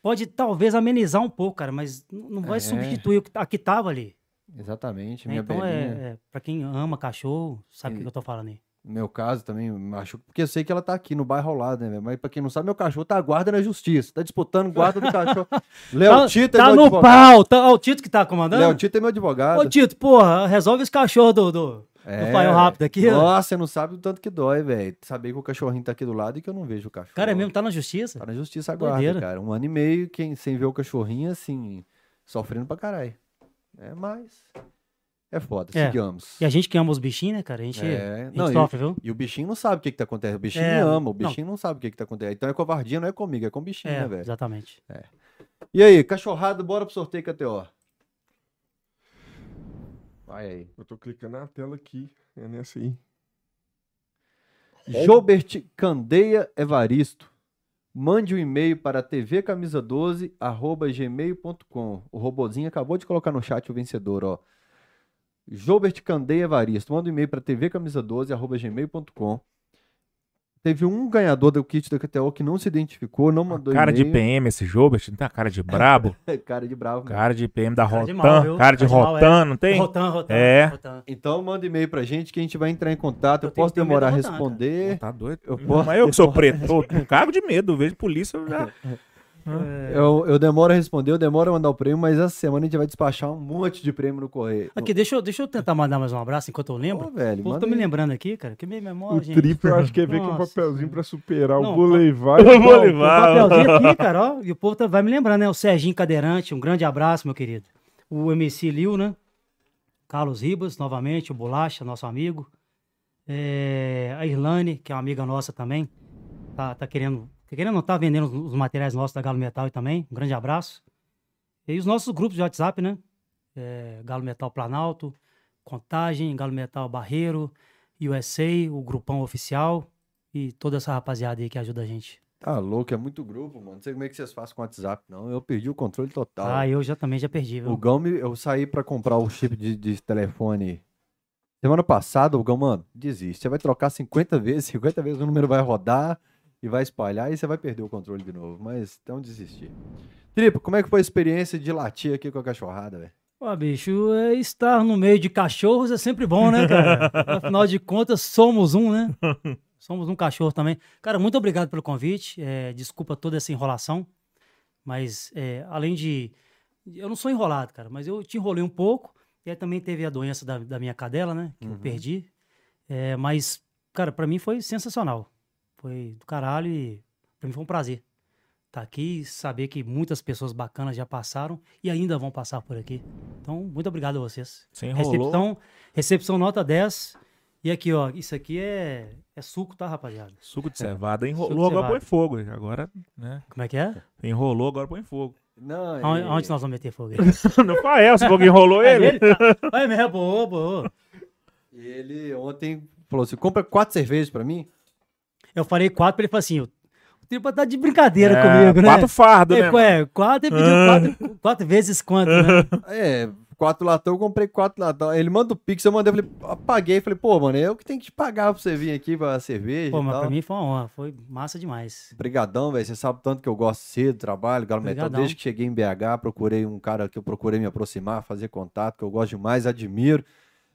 Pode talvez amenizar um pouco, cara, mas não vai É. substituir o que, tá- a que tava ali. Exatamente, né? minha Então belinha. é, é para quem ama cachorro, sabe o que eu tô falando aí. No meu caso também, acho porque eu sei que ela tá aqui no bairro ao lado, né? Mas pra quem não sabe, meu cachorro tá guarda na justiça. Tá disputando guarda do cachorro. <laughs> Léo tá Tito é tá meu no advogado. pau, tá, ó, o Tito que tá comandando. Léo Tito é meu advogado. Ô, Tito, porra, resolve esse cachorro do, do, É, do Fael Rápido aqui. ó. Nossa, você não sabe o tanto que dói, velho. Saber que o cachorrinho tá aqui do lado e que eu não vejo o cachorro. Cara, é mesmo, tá na justiça. Tá na justiça agora, cara. Um ano e meio quem, sem ver o cachorrinho, assim, sofrendo pra caralho. É, mas. É foda, É. sigamos. E a gente que ama os bichinhos, né, cara? A gente, É, a gente não, e- sofre, viu? E o bichinho não sabe o que que tá acontecendo. O bichinho É, ama, o não. bichinho não, sabe o que que tá acontecendo. Então é covardia, não é comigo, é com o bichinho, É, né, velho? exatamente. E aí, cachorrada, bora pro sorteio KTO. Vai aí. Eu tô clicando na tela aqui. É nessa aí. Jobert Candeia Evaristo. Mande um e-mail para tvcamisa12@gmail.com. O robozinho acabou de colocar no chat o vencedor, ó. Jobert Candeia Evaristo. Manda um e-mail para tvcamisa12@gmail.com. Teve um ganhador do kit da KTO que não se identificou, não mandou Cara de. PM esse Jobert, não tem a cara de brabo? <laughs> Cara de bravo. mesmo. cara de PM da Cara de Rotan, mal, cara de Cara de mal, Rotan, não tem? Rotan, Rotan. É. Rotan. Então manda e-mail pra gente que a gente vai entrar em contato. Eu, Eu posso demorar a Rotan, responder. Tá doido? Eu posso- Mas eu que sou preto, tô com cago de medo, vejo polícia, eu já... <laughs> Eu, eu demoro a responder, eu demoro a mandar o prêmio, mas essa semana a gente vai despachar um monte de prêmio no correio. Aqui, deixa eu, deixa eu tentar mandar mais um abraço enquanto eu lembro. Ô, velho, o povo tá me lembrando aqui, cara, que minha memória, O gente. trip eu acho que é ver que é um papelzinho pra superar Não, <laughs> o vou <laughs> O levar. papelzinho aqui, cara, ó, e o povo tá- vai me lembrando, né? O Serginho Cadeirante, um grande abraço, meu querido. O MC Liu, né? Carlos Ribas, novamente, o Bolacha, nosso amigo. É, a Irlane, que é uma amiga nossa também, tá, tá querendo, tá querendo não tá vendendo os, os materiais nossos da Galo Metal aí também. Um grande abraço. E os nossos grupos de WhatsApp, né? É, Galo Metal Planalto, Contagem, Galo Metal Barreiro, USA, o grupão oficial e toda essa rapaziada aí que ajuda a gente. Tá louco, é muito grupo, mano. Não sei como é que vocês fazem com o WhatsApp, não. Eu perdi o controle total. Ah, eu já também já perdi, viu? O Gão, me- eu saí pra comprar o chip de, de telefone semana passada. O Gão, mano, desiste. Você vai trocar 50 vezes, <laughs> 50 vezes o número vai rodar e vai espalhar e você vai perder o controle de novo. Mas então desistir. Tripo, como é que foi a experiência de latir aqui com a cachorrada, velho? Ó, bicho, é, estar no meio de cachorros é sempre bom, né, cara? <laughs> Afinal de contas, somos um, né? Somos um cachorro também. Cara, muito obrigado pelo convite. é, desculpa toda essa enrolação. Mas, é, além de. Eu não sou enrolado, cara, mas eu te enrolei um pouco. E aí também teve a doença da, da minha cadela, né? Que eu Uhum. perdi. É, mas, cara, pra mim foi sensacional. Foi do caralho e pra mim foi um prazer estar aqui e saber que muitas pessoas bacanas já passaram e ainda vão passar por aqui. Então, muito obrigado a vocês. Você enrolou. Recepção, recepção nota 10. E aqui, ó, isso aqui é, é suco, tá, rapaziada? Suco de cevada. Suco Enrolou, de agora põe cevada. fogo. Agora, né? Como é que é? Enrolou, agora põe fogo. Não, e- aonde nós vamos meter fogo? <laughs> Não foi ela, se fogo enrolou É ele. ele? Tá. Vai mesmo, boa, boa. E ele ontem falou assim: compra quatro cervejas pra mim. Eu falei quatro pra ele falar assim: o Tripa tá de brincadeira É, comigo, né? Quatro fardos, né? É, ué, quatro, ele pediu quatro, quatro vezes quanto, né? <laughs> É, quatro latão, eu comprei quatro latão. Ele manda o Pix, eu mandei, eu falei, apaguei. Falei, pô, mano, eu que tenho que te pagar pra você vir aqui pra cerveja. Pô, mas tal. pra mim foi uma honra, foi massa demais. Brigadão, velho. Você sabe tanto que eu gosto cedo do trabalho, Galo Metal. Desde que cheguei em BH, procurei um cara que eu procurei me aproximar, fazer contato, que eu gosto demais, admiro.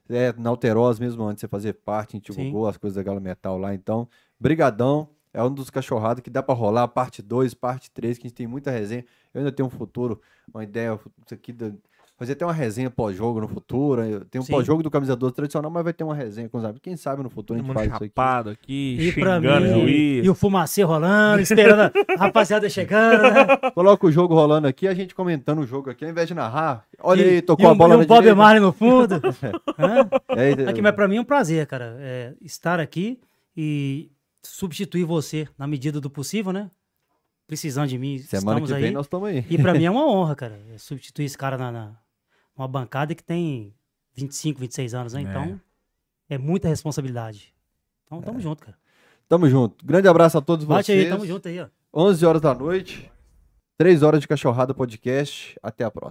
É, na Alterosa mesmo, antes de você fazer parte, a gente divulgou as coisas da Galo Metal lá. Então, brigadão. É um dos cachorrados que dá pra rolar, parte 2, parte 3, que a gente tem muita resenha. Eu ainda tenho um futuro, uma ideia, isso aqui, da- fazer até uma resenha pós-jogo no futuro. Tenho um pós-jogo do camisa 12 tradicional, mas vai ter uma resenha com os amigos. Quem sabe no futuro a gente faz isso aqui. chapado aqui, E xingando o mim, juiz. e o fumacê rolando, esperando a rapaziada chegando, né? <laughs> Coloca o jogo rolando aqui, a gente comentando o jogo aqui, ao invés de narrar. Olha E- aí, tocou e a um- bola e na um Bob direita. Marley no fundo. <laughs> Hã? E aí, Aqui, mas pra mim é um prazer, cara, é, estar aqui e substituir você na medida do possível, né? Precisando de mim, Semana estamos que aí. vem nós estamos aí. E pra mim é uma <laughs> honra, cara, é substituir esse cara na, na uma bancada que tem 25, 26 anos, né? É. Então, é muita responsabilidade. Então, tamo junto, cara. Tamo junto. Grande abraço a todos Bate vocês. aí, tamo junto aí, ó. 11 horas da noite, 3 horas de cachorrada podcast. Até a próxima.